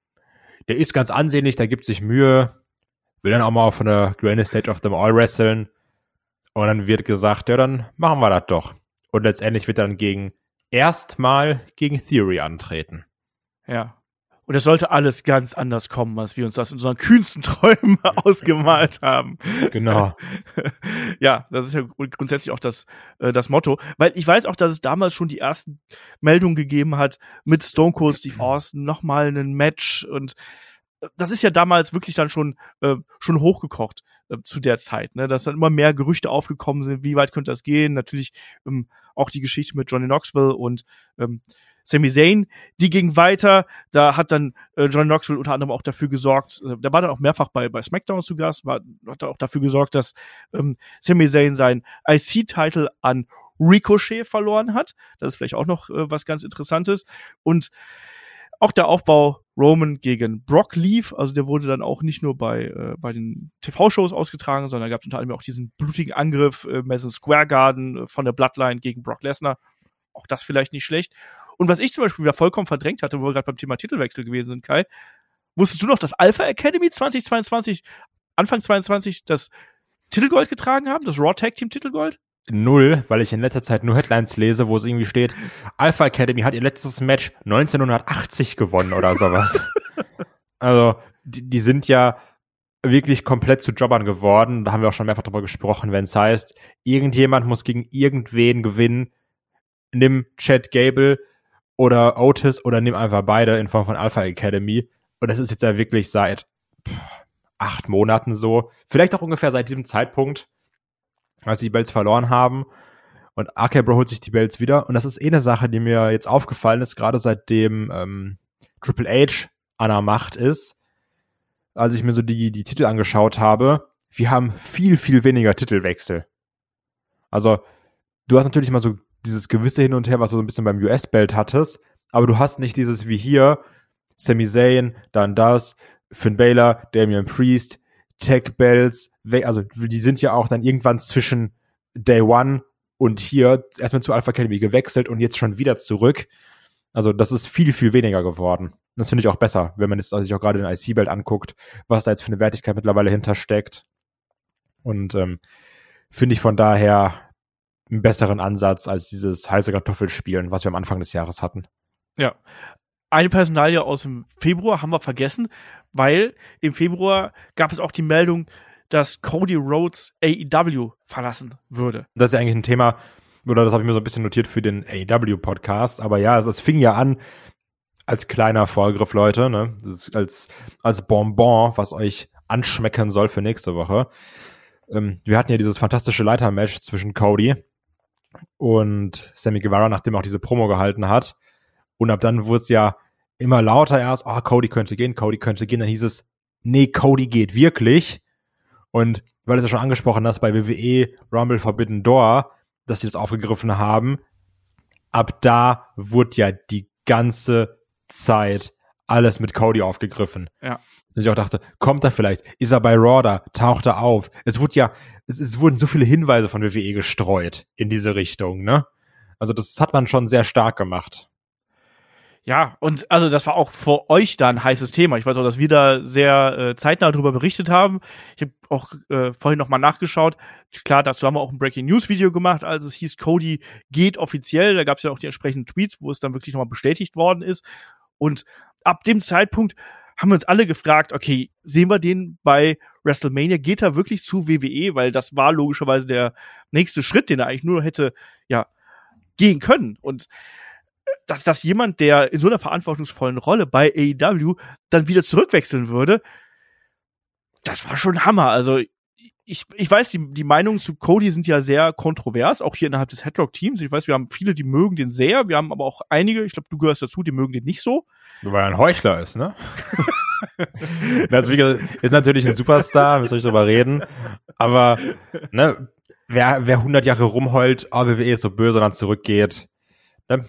Der ist ganz ansehnlich, der gibt sich Mühe, will dann auch mal von der Grandest Stage of them all wresteln. Und dann wird gesagt, ja, dann machen wir das doch. Und letztendlich wird er dann gegen erstmal gegen Theory antreten. Ja. Und es sollte alles ganz anders kommen, als wir uns das in unseren kühnsten Träumen ausgemalt haben. Genau. ja, das ist ja grundsätzlich auch das, äh, das Motto. Weil ich weiß auch, dass es damals schon die ersten Meldungen gegeben hat mit Stone Cold Steve Austin, nochmal ein Match und äh, das ist ja damals wirklich dann schon äh, schon hochgekocht äh, zu der Zeit, ne, dass dann immer mehr Gerüchte aufgekommen sind, wie weit könnte das gehen? Natürlich ähm, auch die Geschichte mit Johnny Knoxville und ähm, Sami Zayn, die ging weiter. Da hat dann äh, John Knoxville unter anderem auch dafür gesorgt, äh, der war dann auch mehrfach bei, bei SmackDown zu Gast, war, hat auch dafür gesorgt, dass ähm, Sami Zayn sein IC-Title an Ricochet verloren hat. Das ist vielleicht auch noch äh, was ganz Interessantes. Und auch der Aufbau Roman gegen Brock lief, also der wurde dann auch nicht nur bei, äh, bei den TV-Shows ausgetragen, sondern gab es unter anderem auch diesen blutigen Angriff äh, Madison Square Garden äh, von der Bloodline gegen Brock Lesnar. Auch das vielleicht nicht schlecht. Und was ich zum Beispiel wieder vollkommen verdrängt hatte, wo wir gerade beim Thema Titelwechsel gewesen sind, Kai, wusstest du noch, dass Alpha Academy 2022, Anfang 22, das Titelgold getragen haben, das Raw Tag Team Titelgold? Null, weil ich in letzter Zeit nur Headlines lese, wo es irgendwie steht, Alpha Academy hat ihr letztes Match 1980 gewonnen oder sowas. also, die, die sind ja wirklich komplett zu Jobbern geworden. Da haben wir auch schon mehrfach drüber gesprochen, wenn es heißt, irgendjemand muss gegen irgendwen gewinnen. Nimm Chad Gable, oder Otis oder nimm einfach beide in Form von Alpha Academy. Und das ist jetzt ja wirklich seit pff, acht Monaten so. Vielleicht auch ungefähr seit diesem Zeitpunkt, als sie die Belts verloren haben. Und RK Bro holt sich die Belts wieder. Und das ist eh eine Sache, die mir jetzt aufgefallen ist, gerade seitdem ähm, Triple H an der Macht ist. Als ich mir so die, die Titel angeschaut habe, wir haben viel, viel weniger Titelwechsel. Also, du hast natürlich mal so dieses gewisse Hin und Her, was du so ein bisschen beim US-Belt hattest, aber du hast nicht dieses wie hier, Sami Zayn, dann das, Finn Baylor, Damian Priest, Tech Bells, also die sind ja auch dann irgendwann zwischen Day One und hier erstmal zu Alpha Academy gewechselt und jetzt schon wieder zurück. Also das ist viel, viel weniger geworden. Das finde ich auch besser, wenn man jetzt sich auch gerade den IC-Belt anguckt, was da jetzt für eine Wertigkeit mittlerweile hintersteckt. Und ähm, finde ich von daher einen besseren Ansatz als dieses heiße Kartoffelspielen, was wir am Anfang des Jahres hatten. Ja. Eine Personalie aus dem Februar haben wir vergessen, weil im Februar gab es auch die Meldung, dass Cody Rhodes AEW verlassen würde. Das ist ja eigentlich ein Thema, oder das habe ich mir so ein bisschen notiert für den AEW-Podcast, aber ja, es, es fing ja an als kleiner Vorgriff, Leute, ne? als, als Bonbon, was euch anschmecken soll für nächste Woche. Ähm, wir hatten ja dieses fantastische Leitermatch zwischen Cody und Sammy Guevara, nachdem er auch diese Promo gehalten hat. Und ab dann wurde es ja immer lauter erst, oh, Cody könnte gehen, Cody könnte gehen. Dann hieß es, nee, Cody geht wirklich. Und weil du es ja schon angesprochen hast, bei WWE Rumble Forbidden Door, dass sie das aufgegriffen haben, ab da wurde ja die ganze Zeit alles mit Cody aufgegriffen. Ja. Und ich auch dachte, kommt er vielleicht? Ist er bei Raw da? Taucht er auf? Es wurde ja, es, es wurden so viele Hinweise von WWE gestreut in diese Richtung, ne? Also das hat man schon sehr stark gemacht. Ja, und also das war auch vor euch da ein heißes Thema. Ich weiß auch, dass wir da sehr äh, zeitnah darüber berichtet haben. Ich habe auch äh, vorhin nochmal nachgeschaut. Klar, dazu haben wir auch ein Breaking News Video gemacht, als es hieß, Cody geht offiziell. Da gab es ja auch die entsprechenden Tweets, wo es dann wirklich nochmal bestätigt worden ist. Und ab dem Zeitpunkt haben wir uns alle gefragt, okay, sehen wir den bei WrestleMania? Geht er wirklich zu WWE? Weil das war logischerweise der nächste Schritt, den er eigentlich nur hätte, ja, gehen können. Und äh, dass das jemand, der in so einer verantwortungsvollen Rolle bei AEW dann wieder zurückwechseln würde, das war schon Hammer. Also ich, ich weiß, die, die Meinungen zu Cody sind ja sehr kontrovers, auch hier innerhalb des Headlock-Teams. Ich weiß, wir haben viele, die mögen den sehr. Wir haben aber auch einige, ich glaube, du gehörst dazu, die mögen den nicht so. Weil er ein Heuchler ist, ne? das ist natürlich ein Superstar, müssen wir drüber reden. Aber, ne, wer, wer 100 Jahre rumheult, oh, WWE ist so böse und dann zurückgeht, ne,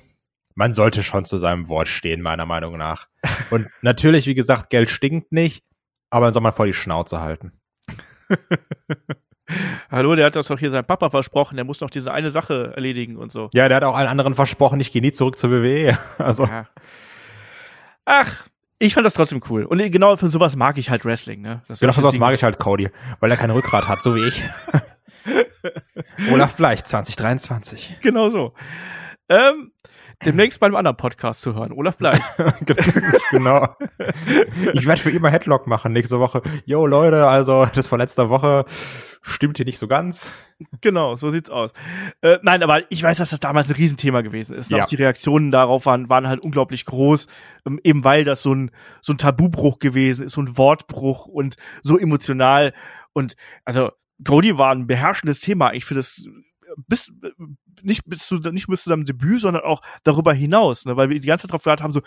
man sollte schon zu seinem Wort stehen, meiner Meinung nach. Und natürlich, wie gesagt, Geld stinkt nicht, aber dann soll man vor die Schnauze halten. Hallo, der hat das doch hier seinem Papa versprochen, der muss noch diese eine Sache erledigen und so. Ja, der hat auch allen anderen versprochen, ich gehe nie zurück zur WWE. Also. Ja. Ach, ich fand das trotzdem cool. Und genau für sowas mag ich halt Wrestling, ne? Das genau für sowas mag ich halt Cody, weil er kein Rückgrat hat, so wie ich. Olaf Bleich, 2023. Genau so. Ähm, demnächst bei einem anderen Podcast zu hören. Olaf Bleich. genau. Ich werde für immer Headlock machen nächste Woche. Yo, Leute, also das von letzter Woche stimmt hier nicht so ganz. Genau, so sieht's aus. Äh, nein, aber ich weiß, dass das damals ein Riesenthema gewesen ist. Ja. Auch die Reaktionen darauf waren, waren halt unglaublich groß, ähm, eben weil das so ein, so ein Tabubruch gewesen ist, so ein Wortbruch und so emotional. Und also Cody war ein beherrschendes Thema. Ich finde das bis nicht bis zu nicht bis zu seinem Debüt, sondern auch darüber hinaus, ne? weil wir die ganze Zeit drauf gewartet haben, so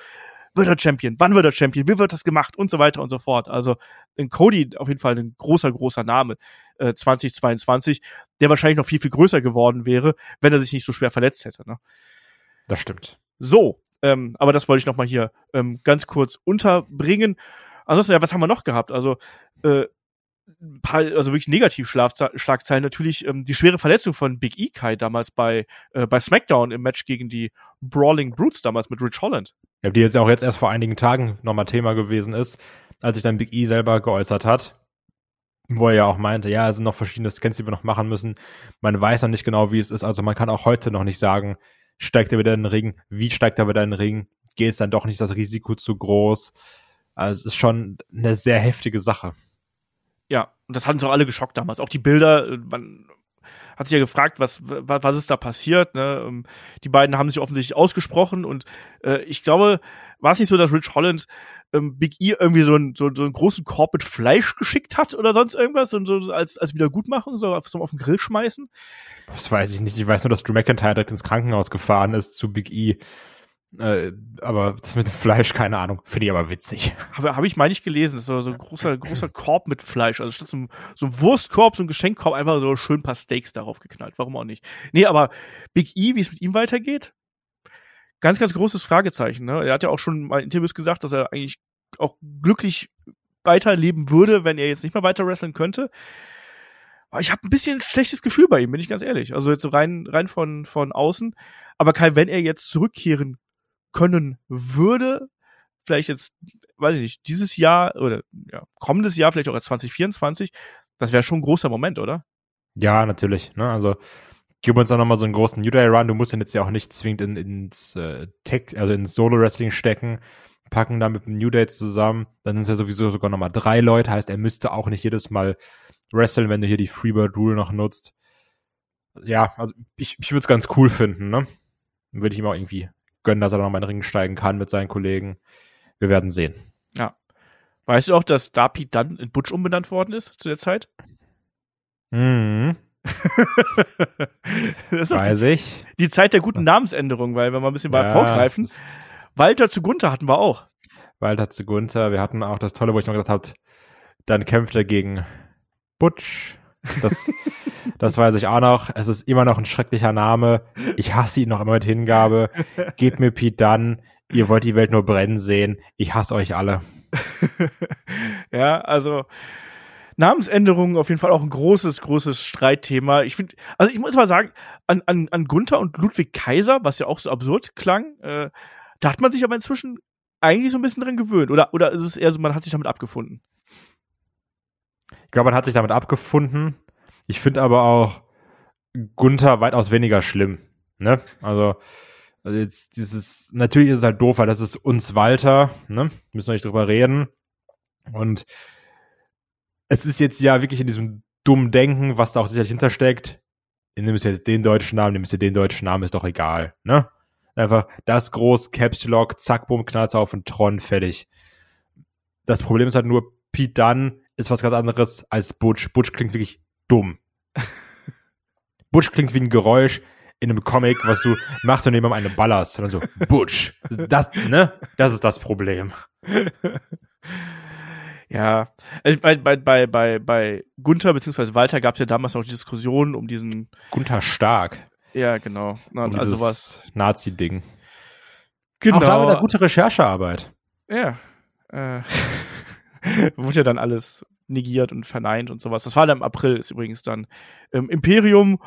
wird er Champion, wann wird er Champion, wie wird das gemacht und so weiter und so fort. Also in Cody auf jeden Fall ein großer, großer Name äh, 2022, der wahrscheinlich noch viel, viel größer geworden wäre, wenn er sich nicht so schwer verletzt hätte. Ne? Das stimmt. So, ähm, aber das wollte ich noch mal hier ähm, ganz kurz unterbringen. Ansonsten, ja, was haben wir noch gehabt? Also äh, paar, also wirklich Negativschlagzeilen natürlich ähm, die schwere Verletzung von Big E Kai damals bei, äh, bei SmackDown im Match gegen die Brawling Brutes damals mit Rich Holland. Ja, die jetzt auch jetzt erst vor einigen Tagen nochmal Thema gewesen ist, als sich dann Big E selber geäußert hat. Wo er ja auch meinte, ja, es sind noch verschiedene Scans, die wir noch machen müssen. Man weiß noch nicht genau, wie es ist. Also man kann auch heute noch nicht sagen, steigt er wieder in den Ring, wie steigt er wieder in den Ring, geht es dann doch nicht das Risiko zu groß. Also es ist schon eine sehr heftige Sache. Ja, und das hatten uns auch alle geschockt damals. Auch die Bilder, äh, man hat sich ja gefragt, was, was, was ist da passiert. Ne? Ähm, die beiden haben sich offensichtlich ausgesprochen und äh, ich glaube, war es nicht so, dass Rich Holland ähm, Big E irgendwie so, ein, so, so einen großen Korb mit Fleisch geschickt hat oder sonst irgendwas und so als, als Wiedergutmachung, so auf, so auf den Grill schmeißen? Das weiß ich nicht. Ich weiß nur, dass Drew McIntyre direkt ins Krankenhaus gefahren ist zu Big E. Äh, aber das mit dem Fleisch, keine Ahnung. Finde ich aber witzig. Habe hab ich mal nicht gelesen. Das ist so, ein großer, großer Korb mit Fleisch. Also statt so ein, so ein Wurstkorb, so ein Geschenkkorb, einfach so schön ein paar Steaks darauf geknallt. Warum auch nicht? Nee, aber Big E, wie es mit ihm weitergeht? Ganz, ganz großes Fragezeichen. Ne? Er hat ja auch schon mal in Interviews gesagt, dass er eigentlich auch glücklich weiterleben würde, wenn er jetzt nicht mehr weiter wresteln könnte. Aber ich habe ein bisschen ein schlechtes Gefühl bei ihm, bin ich ganz ehrlich. Also jetzt so rein, rein von, von außen. Aber Kai, wenn er jetzt zurückkehren können würde, vielleicht jetzt, weiß ich nicht, dieses Jahr oder ja, kommendes Jahr, vielleicht auch als 2024, das wäre schon ein großer Moment, oder? Ja, natürlich. Ne? Also gib uns auch nochmal so einen großen New Day Run. Du musst ihn jetzt ja auch nicht zwingend in, ins äh, Tech, also ins Solo Wrestling stecken, packen da mit dem New Day zusammen. Dann sind es ja sowieso sogar nochmal drei Leute. Heißt, er müsste auch nicht jedes Mal wresteln, wenn du hier die Freebird Rule noch nutzt. Ja, also ich, ich würde es ganz cool finden, ne? Würde ich ihm auch irgendwie gönnen, dass er noch mal in den Ring steigen kann mit seinen Kollegen. Wir werden sehen. Ja. Weißt du auch, dass Darby dann in Butch umbenannt worden ist zu der Zeit? Mhm. Weiß die, ich. Die Zeit der guten Namensänderung, weil wenn wir ein bisschen mal ja, vorgreifen, Walter zu Gunther hatten wir auch. Walter zu Gunther, wir hatten auch das Tolle, wo ich noch gesagt habe, dann kämpft er gegen Butch. Das, das weiß ich auch noch. Es ist immer noch ein schrecklicher Name. Ich hasse ihn noch immer mit Hingabe. Gebt mir Pete Dunn. Ihr wollt die Welt nur brennen sehen. Ich hasse euch alle. ja, also Namensänderungen auf jeden Fall auch ein großes, großes Streitthema. Ich finde, also ich muss mal sagen, an, an, an Gunther und Ludwig Kaiser, was ja auch so absurd klang, äh, da hat man sich aber inzwischen eigentlich so ein bisschen dran gewöhnt. Oder, oder ist es eher so, man hat sich damit abgefunden? Ich glaube, man hat sich damit abgefunden. Ich finde aber auch Gunther weitaus weniger schlimm. Ne? Also, also jetzt dieses, natürlich ist es halt doof, weil das ist uns Walter, ne? Müssen wir nicht drüber reden. Und es ist jetzt ja wirklich in diesem dummen Denken, was da auch sicherlich hintersteckt. Nimmst jetzt den deutschen Namen, nimmst du den deutschen Namen, ist doch egal, ne? Einfach das groß, Caps Lock, zack, bumm, knallt's auf und Tron, fertig. Das Problem ist halt nur, Pete Dunn ist was ganz anderes als Butch. Butch klingt wirklich dumm. Butch klingt wie ein Geräusch in einem Comic, was du machst, du jemandem eine ballerst. Und dann so, Butch. Das, ne? Das ist das Problem. Ja, also bei, bei, bei, bei, bei Gunther bzw. Walter gab es ja damals noch die Diskussion um diesen Gunther Stark. Ja, genau. Na, um also was Nazi-Ding. Genau. Auch da wieder gute Recherchearbeit. Ja. Äh. wurde ja dann alles negiert und verneint und sowas. Das war dann im April, ist übrigens dann ähm, Imperium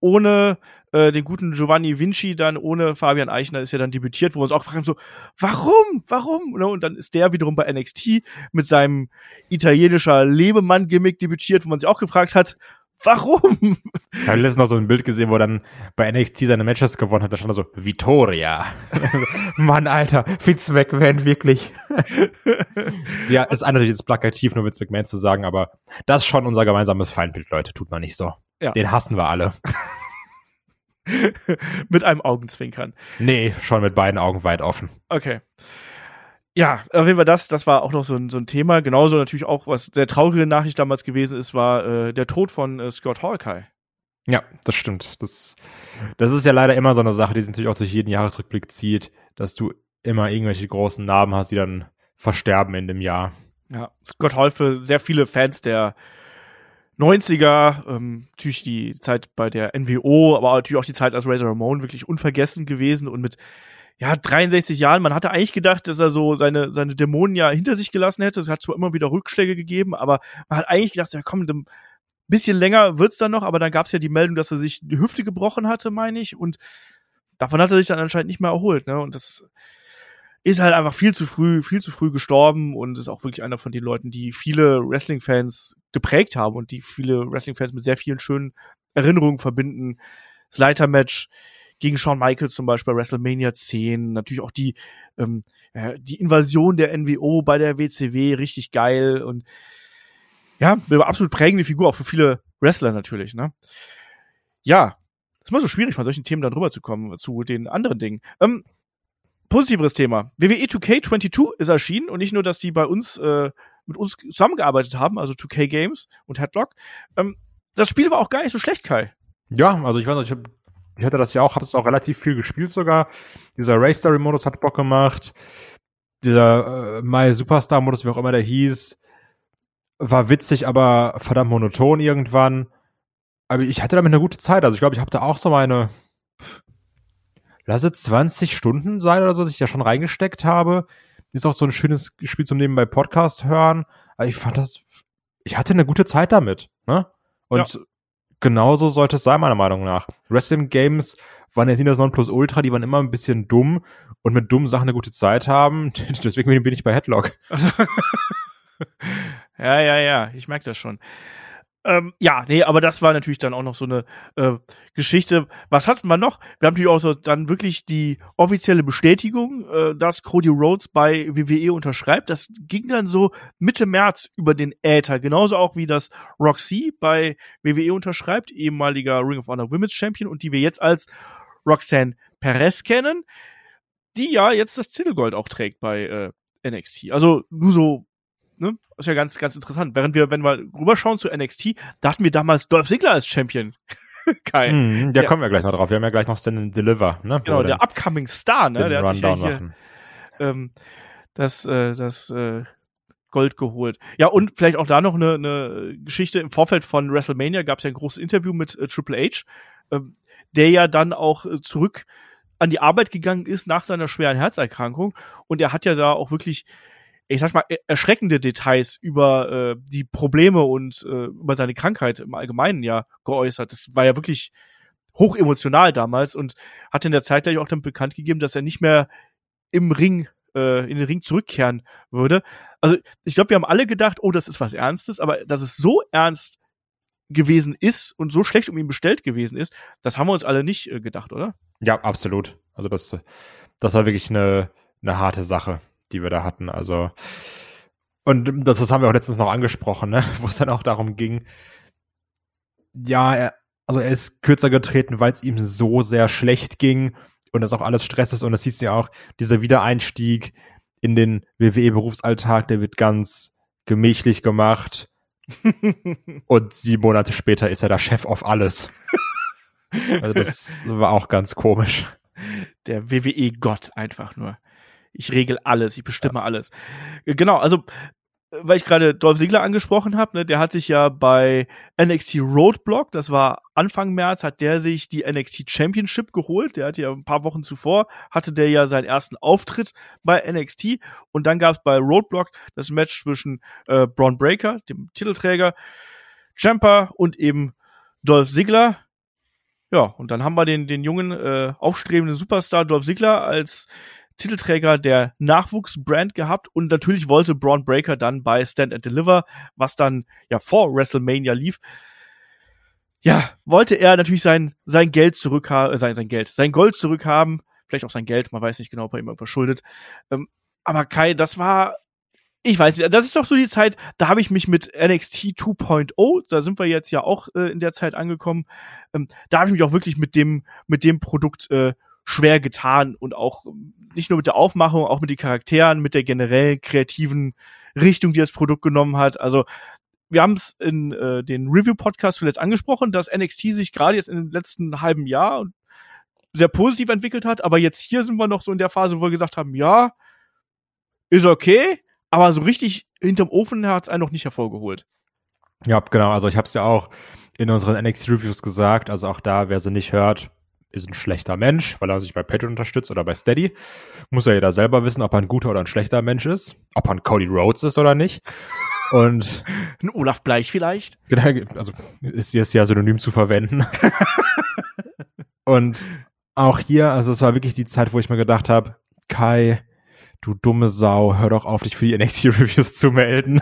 ohne äh, den guten Giovanni Vinci, dann ohne Fabian Eichner ist ja dann debütiert, wo wir uns auch gefragt haben, so, warum? Warum? Ne, und dann ist der wiederum bei NXT mit seinem italienischer Lebemann-Gimmick debütiert, wo man sich auch gefragt hat, Warum? Ich habe letztens noch so ein Bild gesehen, wo er dann bei NXT seine Matches gewonnen hat. Da stand da so, Vittoria. Mann, Alter, Vince McMahon, wirklich. ja, ist natürlich jetzt plakativ, nur Vince McMahon zu sagen, aber das ist schon unser gemeinsames Feindbild, Leute. Tut man nicht so. Ja. Den hassen wir alle. mit einem Augenzwinkern. Nee, schon mit beiden Augen weit offen. Okay. Ja, auf jeden Fall das, das war auch noch so ein, so ein Thema. Genauso natürlich auch, was sehr traurige Nachricht damals gewesen ist, war äh, der Tod von äh, Scott Hawkeye. Ja, das stimmt. Das, das ist ja leider immer so eine Sache, die sich natürlich auch durch jeden Jahresrückblick zieht, dass du immer irgendwelche großen Namen hast, die dann versterben in dem Jahr. Ja, Scott Hall für sehr viele Fans der 90er, ähm, natürlich die Zeit bei der NWO, aber natürlich auch die Zeit als Razor Ramon wirklich unvergessen gewesen und mit ja, 63 Jahren, man hatte eigentlich gedacht, dass er so seine, seine Dämonen ja hinter sich gelassen hätte. Es hat zwar immer wieder Rückschläge gegeben, aber man hat eigentlich gedacht, ja komm, ein bisschen länger wird's dann noch, aber dann gab's ja die Meldung, dass er sich die Hüfte gebrochen hatte, meine ich, und davon hat er sich dann anscheinend nicht mehr erholt, ne? Und das ist halt einfach viel zu früh, viel zu früh gestorben und ist auch wirklich einer von den Leuten, die viele Wrestling-Fans geprägt haben und die viele Wrestling-Fans mit sehr vielen schönen Erinnerungen verbinden. Das Leitermatch gegen Shawn Michaels zum Beispiel WrestleMania 10, natürlich auch die, ähm, ja, die Invasion der NWO bei der WCW, richtig geil und ja, eine absolut prägende Figur, auch für viele Wrestler natürlich, ne? Ja, ist immer so schwierig, von solchen Themen dann rüber zu den anderen Dingen. Ähm, positiveres Thema. WWE e 2K22 ist erschienen und nicht nur, dass die bei uns äh, mit uns zusammengearbeitet haben, also 2K Games und Headlock. Ähm, das Spiel war auch gar nicht so schlecht, Kai. Ja, also ich weiß nicht, ich, hab, ich hatte das ja auch, habe es auch relativ viel gespielt sogar. Dieser Race Story Modus hat Bock gemacht. Dieser äh, My Superstar Modus, wie auch immer der hieß, war witzig, aber verdammt monoton irgendwann. Aber ich hatte damit eine gute Zeit. Also ich glaube, ich habe da auch so meine lasse 20 Stunden sein oder so, dass ich da schon reingesteckt habe. Ist auch so ein schönes Spiel zum Nebenbei Podcast hören. Aber ich fand das, ich hatte eine gute Zeit damit. Ne? Und ja. Genauso sollte es sein, meiner Meinung nach. Wrestling Games waren jetzt nicht das Nonplusultra, die waren immer ein bisschen dumm und mit dummen Sachen eine gute Zeit haben. Deswegen bin ich bei Headlock. ja, ja, ja, ich merke das schon. Ähm, ja, nee, aber das war natürlich dann auch noch so eine äh, Geschichte. Was hatten wir noch? Wir haben natürlich auch so dann wirklich die offizielle Bestätigung, äh, dass Cody Rhodes bei WWE unterschreibt. Das ging dann so Mitte März über den Äther. Genauso auch wie das Roxy bei WWE unterschreibt, ehemaliger Ring of Honor Women's Champion und die wir jetzt als Roxanne Perez kennen, die ja jetzt das Titelgold auch trägt bei äh, NXT. Also nur so ne, ist ja ganz, ganz interessant. Während wir, wenn wir rüberschauen zu NXT, dachten wir damals Dolph Ziggler als Champion. Kai. Mm, da kommen wir gleich noch drauf. Wir haben ja gleich noch Stand and Deliver, ne? Genau, der upcoming Star, ne? Der hat sich ja hier, ähm, das, äh, das äh, Gold geholt. Ja, und vielleicht auch da noch eine, eine Geschichte. Im Vorfeld von WrestleMania gab es ja ein großes Interview mit äh, Triple H, ähm, der ja dann auch äh, zurück an die Arbeit gegangen ist nach seiner schweren Herzerkrankung. Und er hat ja da auch wirklich ich sag mal, erschreckende Details über äh, die Probleme und äh, über seine Krankheit im Allgemeinen ja geäußert. Das war ja wirklich hoch emotional damals und hat in der Zeit gleich auch dann bekannt gegeben, dass er nicht mehr im Ring, äh, in den Ring zurückkehren würde. Also ich glaube, wir haben alle gedacht, oh, das ist was Ernstes, aber dass es so ernst gewesen ist und so schlecht um ihn bestellt gewesen ist, das haben wir uns alle nicht äh, gedacht, oder? Ja, absolut. Also das, das war wirklich eine, eine harte Sache die wir da hatten. Also, und das, das haben wir auch letztens noch angesprochen, ne? wo es dann auch darum ging, ja, er, also er ist kürzer getreten, weil es ihm so sehr schlecht ging und das auch alles Stress ist und das hieß ja auch, dieser Wiedereinstieg in den WWE-Berufsalltag, der wird ganz gemächlich gemacht. und sieben Monate später ist er der Chef auf alles. Also das war auch ganz komisch. Der WWE-Gott einfach nur ich regel alles, ich bestimme ja. alles. Äh, genau, also weil ich gerade Dolph Ziggler angesprochen habe, ne, der hat sich ja bei NXT Roadblock, das war Anfang März, hat der sich die NXT Championship geholt. Der hatte ja ein paar Wochen zuvor, hatte der ja seinen ersten Auftritt bei NXT und dann gab es bei Roadblock das Match zwischen äh, Braun Breaker, dem Titelträger, Champa und eben Dolph Ziggler. Ja, und dann haben wir den, den jungen, äh, aufstrebenden Superstar Dolph Ziggler als Titelträger der Nachwuchsbrand gehabt und natürlich wollte Braun Breaker dann bei Stand and Deliver, was dann ja vor WrestleMania lief, ja, wollte er natürlich sein, sein Geld zurückhaben, äh, sein, sein Geld, sein Gold zurückhaben, vielleicht auch sein Geld, man weiß nicht genau, ob er ihm irgendwas schuldet. Ähm, aber Kai, das war, ich weiß nicht, das ist doch so die Zeit, da habe ich mich mit NXT 2.0, da sind wir jetzt ja auch äh, in der Zeit angekommen, ähm, da habe ich mich auch wirklich mit dem, mit dem Produkt äh, schwer getan und auch nicht nur mit der Aufmachung, auch mit den Charakteren, mit der generellen kreativen Richtung, die das Produkt genommen hat. Also wir haben es in äh, den Review-Podcast zuletzt angesprochen, dass NXT sich gerade jetzt in den letzten halben Jahr sehr positiv entwickelt hat, aber jetzt hier sind wir noch so in der Phase, wo wir gesagt haben, ja, ist okay, aber so richtig hinterm Ofen hat es einen noch nicht hervorgeholt. Ja, genau. Also ich habe es ja auch in unseren NXT-Reviews gesagt. Also auch da, wer sie nicht hört, ist ein schlechter Mensch, weil er sich bei Patreon unterstützt oder bei Steady. Muss ja jeder selber wissen, ob er ein guter oder ein schlechter Mensch ist. Ob er ein Cody Rhodes ist oder nicht. Und ein Olaf Bleich vielleicht? Genau, also ist jetzt ja synonym zu verwenden. und auch hier, also es war wirklich die Zeit, wo ich mir gedacht habe, Kai, du dumme Sau, hör doch auf, dich für die NXT-Reviews zu melden.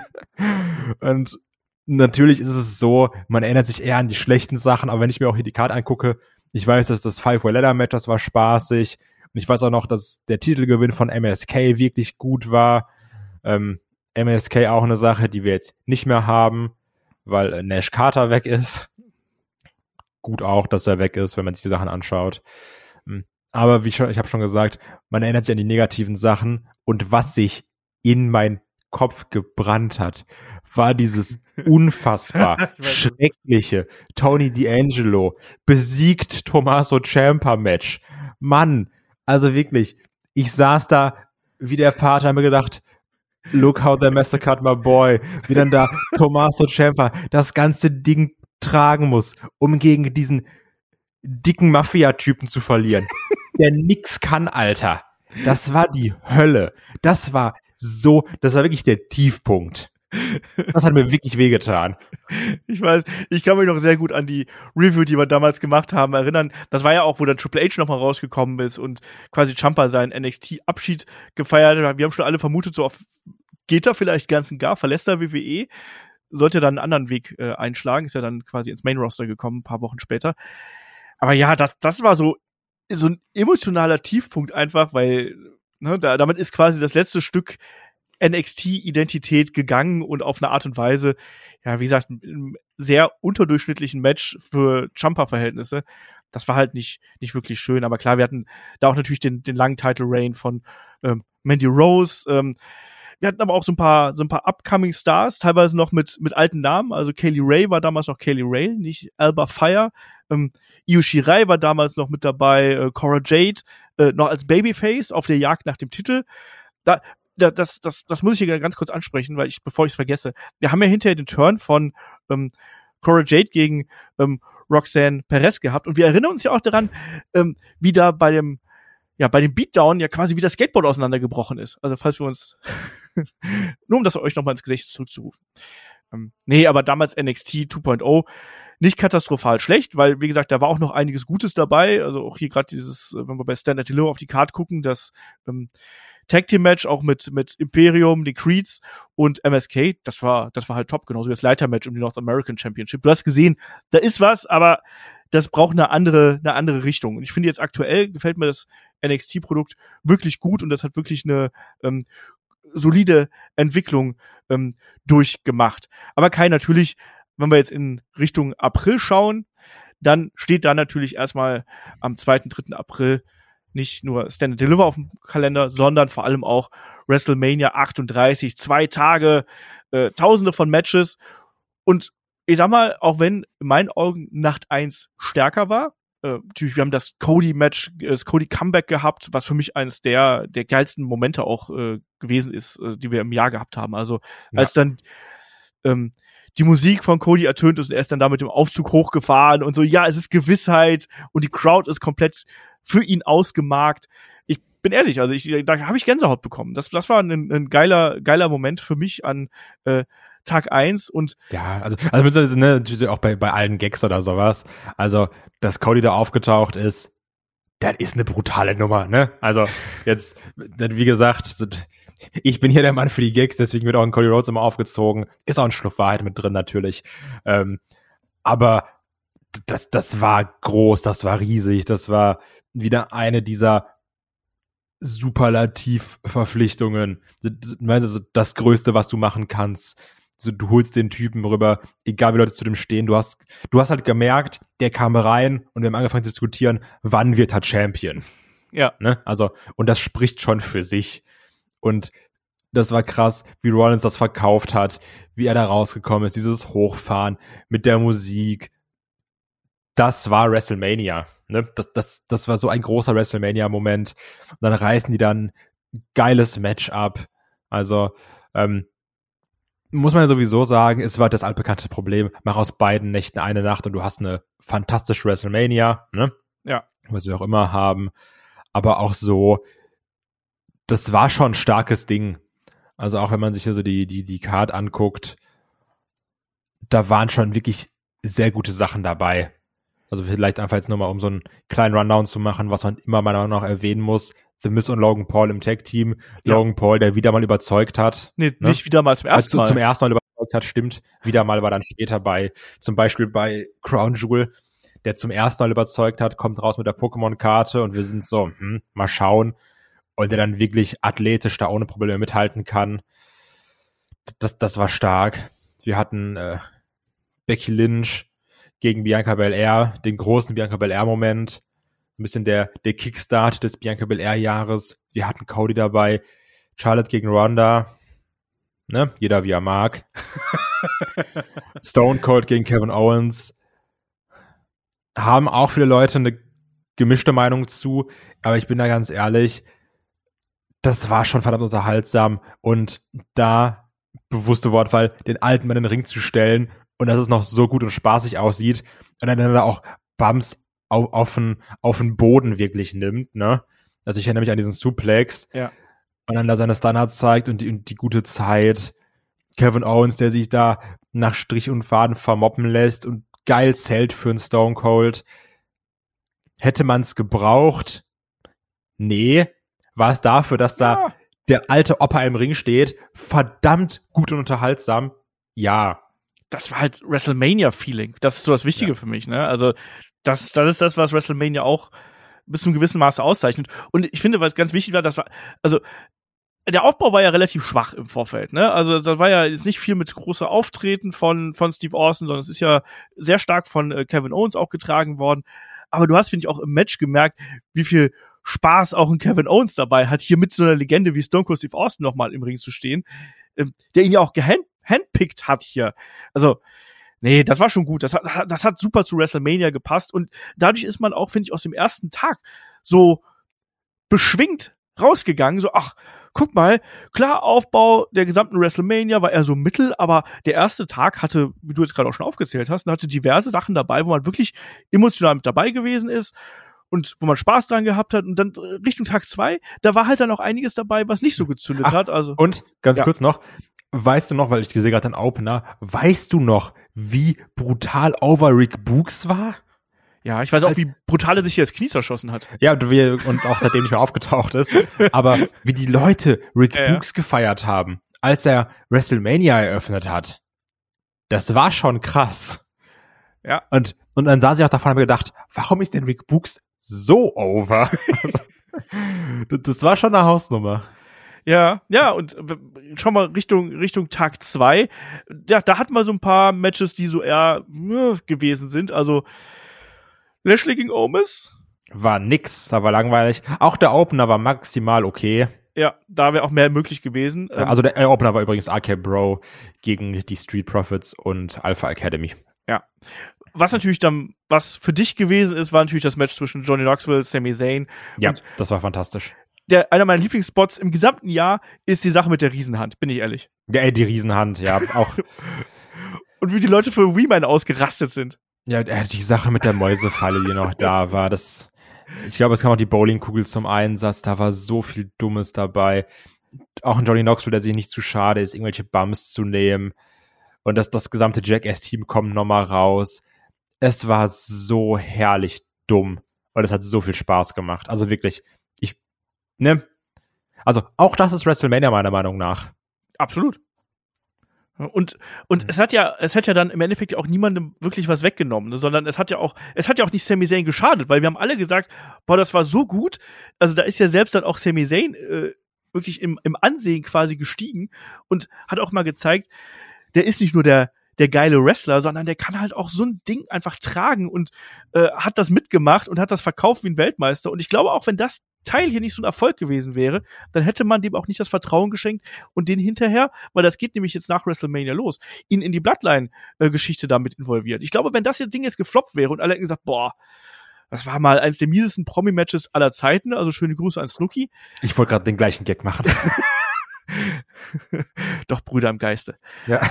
Und natürlich ist es so, man erinnert sich eher an die schlechten Sachen, aber wenn ich mir auch hier die Karte angucke, ich weiß, dass das Five Way Leather Match, das war spaßig. Und ich weiß auch noch, dass der Titelgewinn von MSK wirklich gut war. Ähm, MSK auch eine Sache, die wir jetzt nicht mehr haben, weil äh, Nash Carter weg ist. Gut auch, dass er weg ist, wenn man sich die Sachen anschaut. Hm. Aber wie schon, ich habe schon gesagt, man erinnert sich an die negativen Sachen und was sich in mein Kopf gebrannt hat, war dieses unfassbar schreckliche Tony D'Angelo besiegt Tommaso Ciampa Match. Mann, also wirklich, ich saß da wie der Pater, mir gedacht, look how they massacred my boy, wie dann da Tommaso Ciampa das ganze Ding tragen muss, um gegen diesen dicken Mafia-Typen zu verlieren, der nix kann, Alter. Das war die Hölle. Das war so, das war wirklich der Tiefpunkt. Das hat mir wirklich wehgetan. Ich weiß, ich kann mich noch sehr gut an die Review, die wir damals gemacht haben, erinnern. Das war ja auch, wo dann Triple H nochmal rausgekommen ist und quasi Champa seinen NXT-Abschied gefeiert hat. Wir haben schon alle vermutet, so auf geht er vielleicht ganz und gar, verlässt er WWE, sollte dann einen anderen Weg äh, einschlagen, ist ja dann quasi ins Main Roster gekommen, ein paar Wochen später. Aber ja, das, das war so, so ein emotionaler Tiefpunkt einfach, weil ne, da, damit ist quasi das letzte Stück NXT-Identität gegangen und auf eine Art und Weise, ja, wie gesagt, ein sehr unterdurchschnittlichen Match für Jumper-Verhältnisse. Das war halt nicht, nicht wirklich schön, aber klar, wir hatten da auch natürlich den, den langen Title Reign von ähm, Mandy Rose. Ähm, wir hatten aber auch so ein paar, so ein paar upcoming Stars, teilweise noch mit, mit alten Namen. Also Kaylee Ray war damals noch Kaylee Ray, nicht Alba Fire. Ähm, Io Shirai war damals noch mit dabei, äh, Cora Jade, äh, noch als Babyface auf der Jagd nach dem Titel. Da, da, das, das, das muss ich hier ganz kurz ansprechen, weil ich, bevor ich es vergesse, wir haben ja hinterher den Turn von ähm, Cora Jade gegen ähm, Roxanne Perez gehabt und wir erinnern uns ja auch daran, ähm, wie da bei dem ja, bei dem Beatdown ja quasi wie das Skateboard auseinandergebrochen ist. Also falls wir uns, nur um das euch nochmal ins Gesicht zurückzurufen. Ähm, nee, aber damals NXT 2.0 nicht katastrophal schlecht, weil, wie gesagt, da war auch noch einiges Gutes dabei. Also auch hier gerade dieses, äh, wenn wir bei Standard Deliver auf die Card gucken, das ähm, Tag Team Match auch mit mit Imperium, die Creeds und MSK, das war das war halt top, genauso wie das Leiter Match um die North American Championship. Du hast gesehen, da ist was, aber das braucht eine andere eine andere Richtung. Und ich finde jetzt aktuell gefällt mir das NXT Produkt wirklich gut und das hat wirklich eine ähm, solide Entwicklung ähm, durchgemacht. Aber Kai, natürlich, wenn wir jetzt in Richtung April schauen, dann steht da natürlich erstmal am 2., 3. April nicht nur Stand Deliver auf dem Kalender, sondern vor allem auch WrestleMania 38, zwei Tage, äh, tausende von Matches. Und ich sag mal, auch wenn in meinen Augen Nacht 1 stärker war, äh, natürlich, wir haben das Cody-Match, das Cody-Comeback gehabt, was für mich eines der, der geilsten Momente auch äh, gewesen ist, äh, die wir im Jahr gehabt haben. Also ja. als dann ähm, die Musik von Cody ertönt ist und er ist dann da mit dem Aufzug hochgefahren und so, ja, es ist Gewissheit und die Crowd ist komplett für ihn ausgemarkt. Ich bin ehrlich, also ich, da habe ich Gänsehaut bekommen. Das, das war ein, ein geiler, geiler Moment für mich an äh, Tag eins und ja, also also ne, natürlich auch bei bei allen Gags oder sowas. Also, dass Cody da aufgetaucht ist, das ist eine brutale Nummer, ne? Also, jetzt wie gesagt, ich bin hier der Mann für die Gags, deswegen wird auch ein Cody Rhodes immer aufgezogen. Ist auch ein Schluff Wahrheit mit drin natürlich. Ähm, aber das, das war groß, das war riesig, das war wieder eine dieser Superlativ-Verpflichtungen. Also das Größte, was du machen kannst. Also du holst den Typen rüber, egal wie Leute zu dem stehen. Du hast, du hast halt gemerkt, der kam rein und wir haben angefangen zu diskutieren, wann wird er Champion. Ja. Ne? Also, und das spricht schon für sich. Und das war krass, wie Rollins das verkauft hat, wie er da rausgekommen ist, dieses Hochfahren mit der Musik. Das war WrestleMania. Ne? Das, das, das war so ein großer WrestleMania-Moment. Und dann reißen die dann geiles Match ab. Also, ähm, muss man ja sowieso sagen, es war das altbekannte Problem. Mach aus beiden Nächten eine Nacht und du hast eine fantastische WrestleMania, ne? Ja. Was wir auch immer haben. Aber auch so, das war schon ein starkes Ding. Also auch wenn man sich so die, die, die Card anguckt, da waren schon wirklich sehr gute Sachen dabei. Also vielleicht einfach jetzt nochmal, um so einen kleinen Rundown zu machen, was man immer meiner Meinung nach erwähnen muss. The Miss und Logan Paul im Tag-Team. Ja. Logan Paul, der wieder mal überzeugt hat. Nee, Ne? nicht wieder mal zum ersten Also Mal. zum ersten Mal überzeugt hat, stimmt. Wieder mal war dann später bei, zum Beispiel bei Crown Jewel, der zum ersten Mal überzeugt hat, kommt raus mit der Pokémon-Karte und wir sind so, hm, mal schauen. Und der dann wirklich athletisch da ohne Probleme mithalten kann. Das, das war stark. Wir hatten äh, Becky Lynch gegen Bianca Belair, den großen Bianca Belair-Moment. Ein bisschen der, der Kickstart des Bianca Belair-Jahres. Wir hatten Cody dabei. Charlotte gegen Ronda. Ne? Jeder wie er mag. Stone Cold gegen Kevin Owens. Haben auch viele Leute eine gemischte Meinung zu, aber ich bin da ganz ehrlich, das war schon verdammt unterhaltsam und da bewusste Wortwahl, den alten Mann in den Ring zu stellen und dass es noch so gut und spaßig aussieht und dann da auch Bums auf, auf, den, auf den Boden wirklich nimmt, ne? Also ich erinnere mich an diesen Suplex Ja. und dann da seine Standards zeigt und die, und die gute Zeit. Kevin Owens, der sich da nach Strich und Faden vermoppen lässt und geil zählt für einen Stone Cold. Hätte man's gebraucht? Nee. War es dafür, dass da Ja. der alte Opa im Ring steht? Verdammt gut und unterhaltsam? Ja. das war halt WrestleMania-Feeling. Das ist so das Wichtige Ja. für mich, ne? Also, das, das ist das, was WrestleMania auch bis zu einem gewissen Maße auszeichnet. Und ich finde, was ganz wichtig war, das war, also, der Aufbau war ja relativ schwach im Vorfeld, ne? Also, da war ja jetzt nicht viel mit großer Auftreten von, von Steve Austin, sondern es ist ja sehr stark von äh, Kevin Owens auch getragen worden. Aber du hast, finde ich, auch im Match gemerkt, wie viel Spaß auch ein Kevin Owens dabei hat, hier mit so einer Legende wie Stone Cold Steve Austin nochmal im Ring zu stehen, ähm, der ihn ja auch gehand handpickt hat hier. Also, nee, das war schon gut. Das hat, das hat super zu WrestleMania gepasst und dadurch ist man auch, finde ich, aus dem ersten Tag so beschwingt rausgegangen. So, ach, guck mal, klar, Aufbau der gesamten WrestleMania war eher so mittel, aber der erste Tag hatte, wie du jetzt gerade auch schon aufgezählt hast, hatte diverse Sachen dabei, wo man wirklich emotional mit dabei gewesen ist und wo man Spaß dran gehabt hat. Und dann Richtung Tag zwei, da war halt dann auch einiges dabei, was nicht so gezündet Ach, hat. Also Und ganz Ja. kurz noch, weißt du noch, weil ich sehe gerade den Opener, weißt du noch, wie brutal over Rick Books war? ja, ich weiß auch, als- wie brutal er sich hier das Knie zerschossen hat. Ja, und wir, und auch seitdem nicht mehr aufgetaucht ist. Aber wie die Leute Rick Ja, ja. Books gefeiert haben, als er WrestleMania eröffnet hat. Das war schon krass. Ja. Und, und dann saß ich auch davon und habe gedacht, warum ist denn Rick Books so over? also, das- war schon eine Hausnummer. Ja, ja, und schau mal Richtung, Richtung Tag zwei. Ja, da hatten wir so ein paar Matches, die so eher äh, gewesen sind. Also Lashley gegen Omis. War nix, da war langweilig. Auch der Opener war maximal okay. Ja, da wäre auch mehr möglich gewesen. Also der äh, Opener war übrigens RK Bro gegen die Street Profits und Alpha Academy. Was natürlich dann, was für dich gewesen ist, war natürlich das Match zwischen Johnny Knoxville, Sami Zayn. Ja, Und das war fantastisch. der, einer meiner Lieblingsspots im gesamten Jahr ist die Sache mit der Riesenhand, bin ich ehrlich. Ja, ey, die Riesenhand, ja, auch Und wie die Leute für Wee-Man ausgerastet sind. ja, äh, die Sache mit der Mäusefalle, die noch da war, das ich glaube, es kam auch die Bowlingkugel zum Einsatz, da war so viel Dummes dabei. Auch ein Johnny Knoxville, der sich nicht zu schade ist, irgendwelche Bums zu nehmen. Und das, das gesamte Jackass-Team kommt nochmal raus. Es war so herrlich dumm. Und es hat so viel Spaß gemacht. Also wirklich, ich, ne? Also auch das ist WrestleMania meiner Meinung nach. Absolut. Und, und mhm. es hat ja, es hat ja dann im Endeffekt ja auch niemandem wirklich was weggenommen, ne, sondern es hat ja auch, es hat ja auch nicht Sami Zayn geschadet, weil wir haben alle gesagt, boah, das war so gut. Also da ist ja selbst dann auch Sami Zayn äh, wirklich im, im Ansehen quasi gestiegen und hat auch mal gezeigt, der ist nicht nur der, der geile Wrestler, sondern der kann halt auch so ein Ding einfach tragen und äh, hat das mitgemacht und hat das verkauft wie ein Weltmeister. Und ich glaube, auch wenn das Teil hier nicht so ein Erfolg gewesen wäre, dann hätte man dem auch nicht das Vertrauen geschenkt und den hinterher, weil das geht nämlich jetzt nach WrestleMania los, ihn in die Bloodline-Geschichte damit involviert. Ich glaube, wenn das Ding jetzt gefloppt wäre und alle hätten gesagt, boah, das war mal eins der miesesten Promi-Matches aller Zeiten, also schöne Grüße an Snooki. Ich wollte gerade den gleichen Gag machen. Doch Brüder im Geiste. Ja.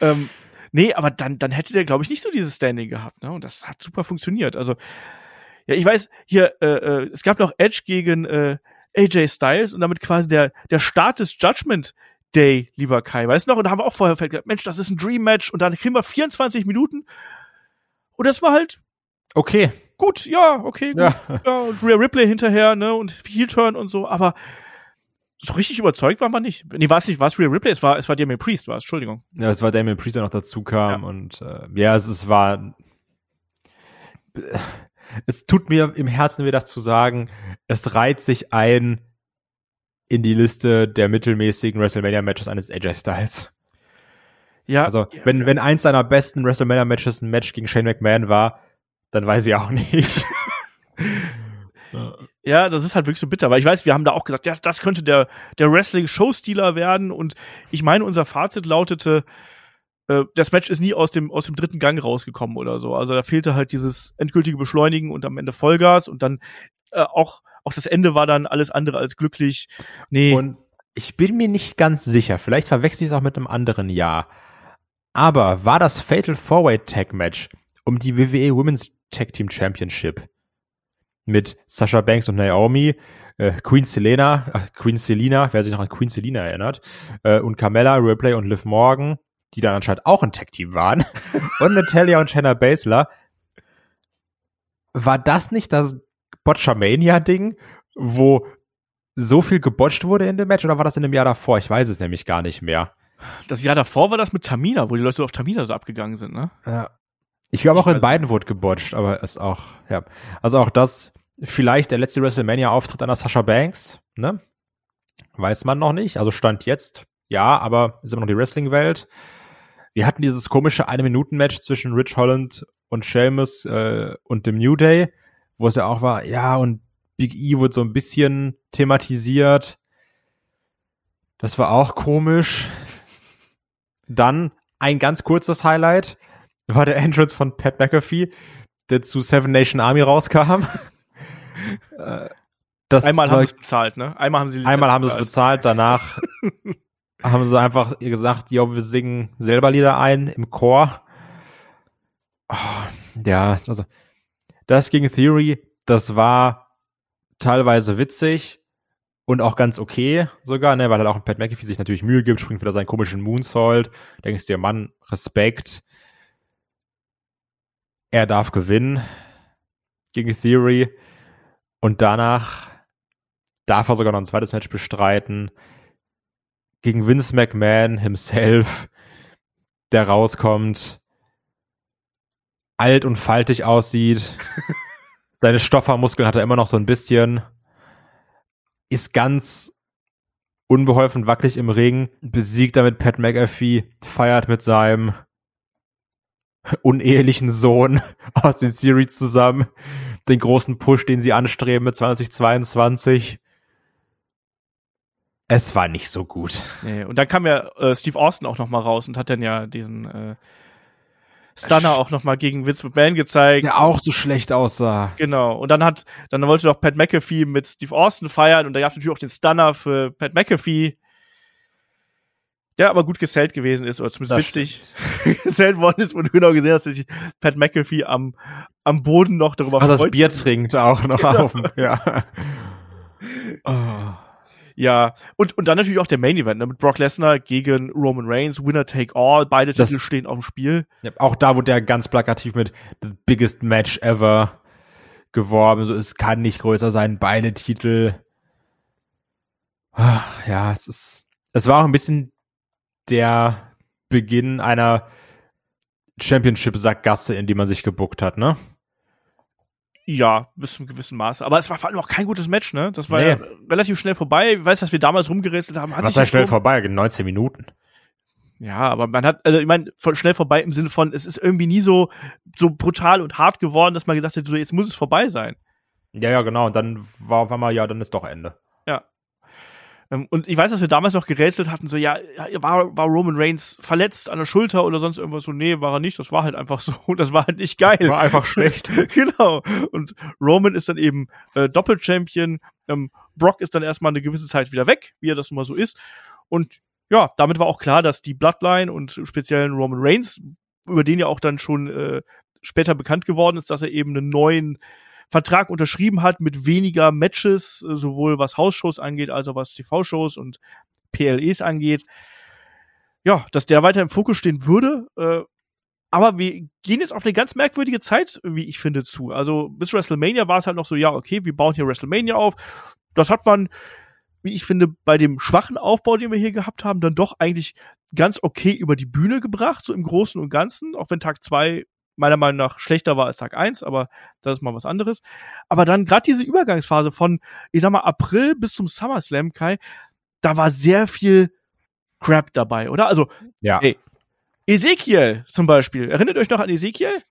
ähm, nee, aber dann, dann hätte der, glaube ich, nicht so dieses Standing gehabt. Ne? Und das hat super funktioniert. Also, ja, ich weiß, hier, äh, äh, es gab noch Edge gegen äh, AJ Styles und damit quasi der, der Start des Judgment Day, lieber Kai. Weißt du noch? Und da haben wir auch vorher gesagt, Mensch, das ist ein Dream Match und dann kriegen wir 24 Minuten. Und das war halt okay gut, ja, okay, gut. Ja. ja und Rhea Ripley hinterher, ne, und Heel Turn und so, aber so richtig überzeugt war man nicht. Nee, war es nicht, war es Rhea Ripley, es war, es war Damien Priest, war es, Entschuldigung. Ja, es war Damien Priest, der noch dazu kam ja. und äh, ja, es, es war es tut mir im Herzen weh, das zu sagen. Es reiht sich ein in die Liste der mittelmäßigen WrestleMania-Matches eines AJ Styles. Ja. Also, ja, wenn, ja. wenn eins seiner besten WrestleMania-Matches ein Match gegen Shane McMahon war, dann weiß ich auch nicht. ja, das ist halt wirklich so bitter, weil ich weiß, wir haben da auch gesagt, ja, das könnte der, der Wrestling-Showstealer werden und ich meine, unser Fazit lautete, äh, das Match ist nie aus dem, aus dem dritten Gang rausgekommen oder so. Also da fehlte halt dieses endgültige Beschleunigen und am Ende Vollgas und dann äh, auch, auch das Ende war dann alles andere als glücklich. Nee. Und ich bin mir nicht ganz sicher, vielleicht verwechsel ich es auch mit einem anderen Jahr. Aber war das Fatal Four-Way Tag Match um die WWE Women's Tag Team Championship mit Sasha Banks und Naomi, äh, Queen Selena, äh, Queen Selina, wer sich noch an Queen Selina erinnert, äh, und Carmella, Ripley und Liv Morgan, die dann anscheinend auch ein Tag Team waren, und Natalia und Shanna Baszler. War das nicht das Botchamania-Ding, wo so viel gebotcht wurde in dem Match, oder war das in dem Jahr davor? Ich weiß es nämlich gar nicht mehr. Das Jahr davor war das mit Tamina, wo die Leute auf Tamina so abgegangen sind, ne? Ja. Ich glaube auch in beiden wurde gebotcht, aber ist auch, ja. Also auch das, vielleicht der letzte WrestleMania-Auftritt einer Sasha Banks, ne? Weiß man noch nicht. Also Stand jetzt, ja, aber ist immer noch die Wrestling-Welt. Wir hatten dieses komische Eine-Minuten-Match zwischen Rich Holland und Sheamus äh, und dem New Day, wo es ja auch war, ja, und Big E wurde so ein bisschen thematisiert. Das war auch komisch. Dann ein ganz kurzes Highlight war der Entrance von Pat McAfee, der zu Seven Nation Army rauskam. Äh, das einmal haben sie es bezahlt, ne? Einmal haben sie einmal haben sie es bezahlt, danach haben sie einfach gesagt, ja, wir singen selber Lieder ein im Chor. Oh, ja, also das gegen Theory, das war teilweise witzig und auch ganz okay sogar, ne, weil halt auch Pat McAfee sich natürlich Mühe gibt, springt wieder seinen komischen Moonsault. Denkst dir, Mann, Respekt er darf gewinnen gegen Theory und danach darf er sogar noch ein zweites Match bestreiten gegen Vince McMahon himself, der rauskommt, alt und faltig aussieht. Seine Stoffermuskeln hat er immer noch so ein bisschen, ist ganz unbeholfen wackelig im Ring, besiegt damit Pat McAfee, feiert mit seinem unehelichen Sohn aus den Series zusammen, den großen Push, den sie anstreben mit 2022. Es war nicht so gut. Nee, und dann kam ja äh, Steve Austin auch noch mal raus und hat dann ja diesen äh, Stunner auch noch mal gegen Vince McMahon gezeigt. Der auch so schlecht aussah. Genau. Und dann hat, dann wollte doch Pat McAfee mit Steve Austin feiern und da gab es natürlich auch den Stunner für Pat McAfee der aber gut gesellt gewesen ist, oder zumindest das witzig gesellt worden ist, und du genau gesehen hast, dass sich Pat McAfee am, am Boden noch darüber Ach, das Bier trinkt auch noch genau. auf. Ja. oh. Ja, und, und dann natürlich auch der Main Event ne, mit Brock Lesnar gegen Roman Reigns, Winner Take All, beide das, Titel stehen auf dem Spiel. Ja, auch da wurde der ganz plakativ mit The Biggest Match Ever geworben. So, es kann nicht größer sein, beide Titel. Ach, ja, es ist, es war auch ein bisschen der Beginn einer Championship-Sackgasse, in die man sich gebuckt hat, ne? Ja, bis zum gewissen Maße. Aber es war vor allem auch kein gutes Match, ne? Das war Nee. ja relativ schnell vorbei. Ich weiß, dass wir damals rumgerätselt haben. Hat Was heißt schnell geschoben. vorbei? 19 Minuten. Ja, aber man hat, also ich meine, schnell vorbei im Sinne von, es ist irgendwie nie so, so brutal und hart geworden, dass man gesagt hat, so jetzt muss es vorbei sein. Ja, ja, genau. Und dann war auf einmal, ja, dann ist doch Ende. Ähm, Und ich weiß, dass wir damals noch gerätselt hatten, so, ja, war, war Roman Reigns verletzt an der Schulter oder sonst irgendwas so, nee, war er nicht, das war halt einfach so, das war halt nicht geil. einfach schlecht. genau. Und Roman ist dann eben äh, Doppel-Champion. Ähm, Brock ist dann erstmal eine gewisse Zeit wieder weg, wie er das nun mal so ist. Und ja, damit war auch klar, dass die Bloodline und speziell Roman Reigns, über den ja auch dann schon äh, später bekannt geworden ist, dass er eben einen neuen Vertrag unterschrieben hat mit weniger Matches, äh, sowohl was Hausshows angeht, als auch was TV-Shows und PLEs angeht. Ja, dass der weiter im Fokus stehen würde. Äh, aber wir gehen jetzt auf eine ganz merkwürdige Zeit, wie ich finde, zu. Also bis WrestleMania war es halt noch so, ja, okay, wir bauen hier WrestleMania auf. Das hat man, wie ich finde, bei dem schwachen Aufbau, den wir hier gehabt haben, dann doch eigentlich ganz okay über die Bühne gebracht, so im Großen und Ganzen, auch wenn Tag zwei meiner Meinung nach schlechter war als Tag eins, aber das ist mal was anderes. Aber dann gerade diese Übergangsphase von, ich sag mal, April bis zum SummerSlam, Kai, da war sehr viel Crap dabei, oder? Also Ja. Ey. Ezekiel zum Beispiel. Erinnert euch noch an Ezekiel?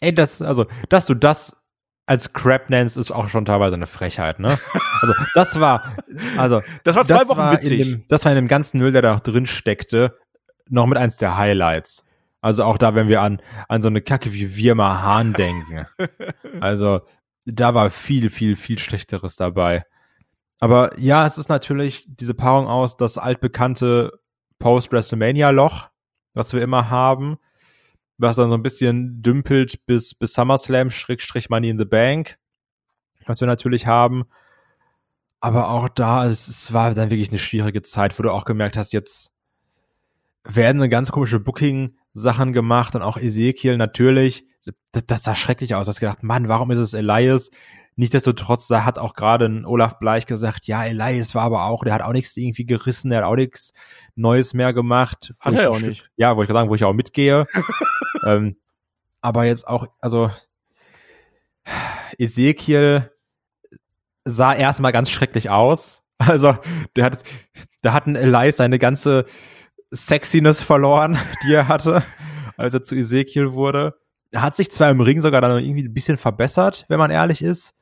Ey, das, also, dass du das als Crap nennst, ist auch schon teilweise eine Frechheit, ne? Also, das war, also, Das war zwei Wochen war witzig. Dem, das war in dem ganzen Müll, der da drin steckte, noch mit eins der Highlights. Also auch da, wenn wir an, an so eine Kacke wie Wirma Hahn denken. Also, da war viel, viel, viel Schlechteres dabei. Aber ja, es ist natürlich diese Paarung aus, das altbekannte Post-WrestleMania-Loch, was wir immer haben, was dann so ein bisschen dümpelt bis, bis SummerSlam, Schrägstrich Money in the Bank, was wir natürlich haben. Aber auch da, es, es war dann wirklich eine schwierige Zeit, wo du auch gemerkt hast, jetzt werden eine ganz komische Booking-Sachen gemacht und auch Ezekiel natürlich, das, das sah schrecklich aus. Du hast gedacht, Mann, warum ist es Elias? Nichtsdestotrotz, da hat auch gerade ein Olaf Bleich gesagt, ja, Elias war aber auch, der hat auch nichts irgendwie gerissen, der hat auch nichts Neues mehr gemacht. Hat er auch Stück- nicht. Ja, wo ich sagen, wo ich auch mitgehe. ähm, aber jetzt auch, also Ezekiel sah erstmal ganz schrecklich aus. Also, der hat, da hat ein Elias seine ganze Sexiness verloren, die er hatte, als er zu Ezekiel wurde. Er hat sich zwar im Ring sogar dann irgendwie ein bisschen verbessert, wenn man ehrlich ist.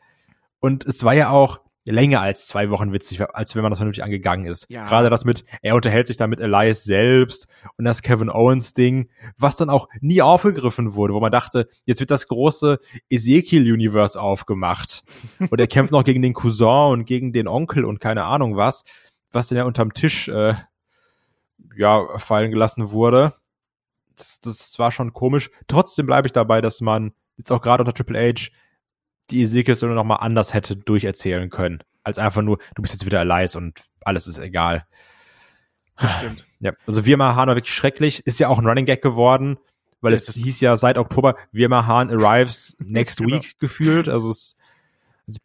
Und es war ja auch länger als zwei Wochen witzig, als wenn man das vernünftig angegangen ist. Ja. Gerade das mit, er unterhält sich dann mit Elias selbst und das Kevin Owens Ding, was dann auch nie aufgegriffen wurde, wo man dachte, jetzt wird das große Ezekiel-Universe aufgemacht. Und er kämpft noch gegen den Cousin und gegen den Onkel und keine Ahnung was, was dann ja unterm Tisch äh, ja fallen gelassen wurde. Das, das war schon komisch. Trotzdem bleibe ich dabei, dass man jetzt auch gerade unter Triple H die Ezekiel-Story noch mal anders hätte durcherzählen können. Als einfach nur, du bist jetzt wieder Elias und alles ist egal. Das stimmt. Ja, also Wirma Hahn war wirklich schrecklich. Ist ja auch ein Running Gag geworden, weil es Das- hieß ja seit Oktober, Wirma Hahn arrives next Genau. week gefühlt. Also es,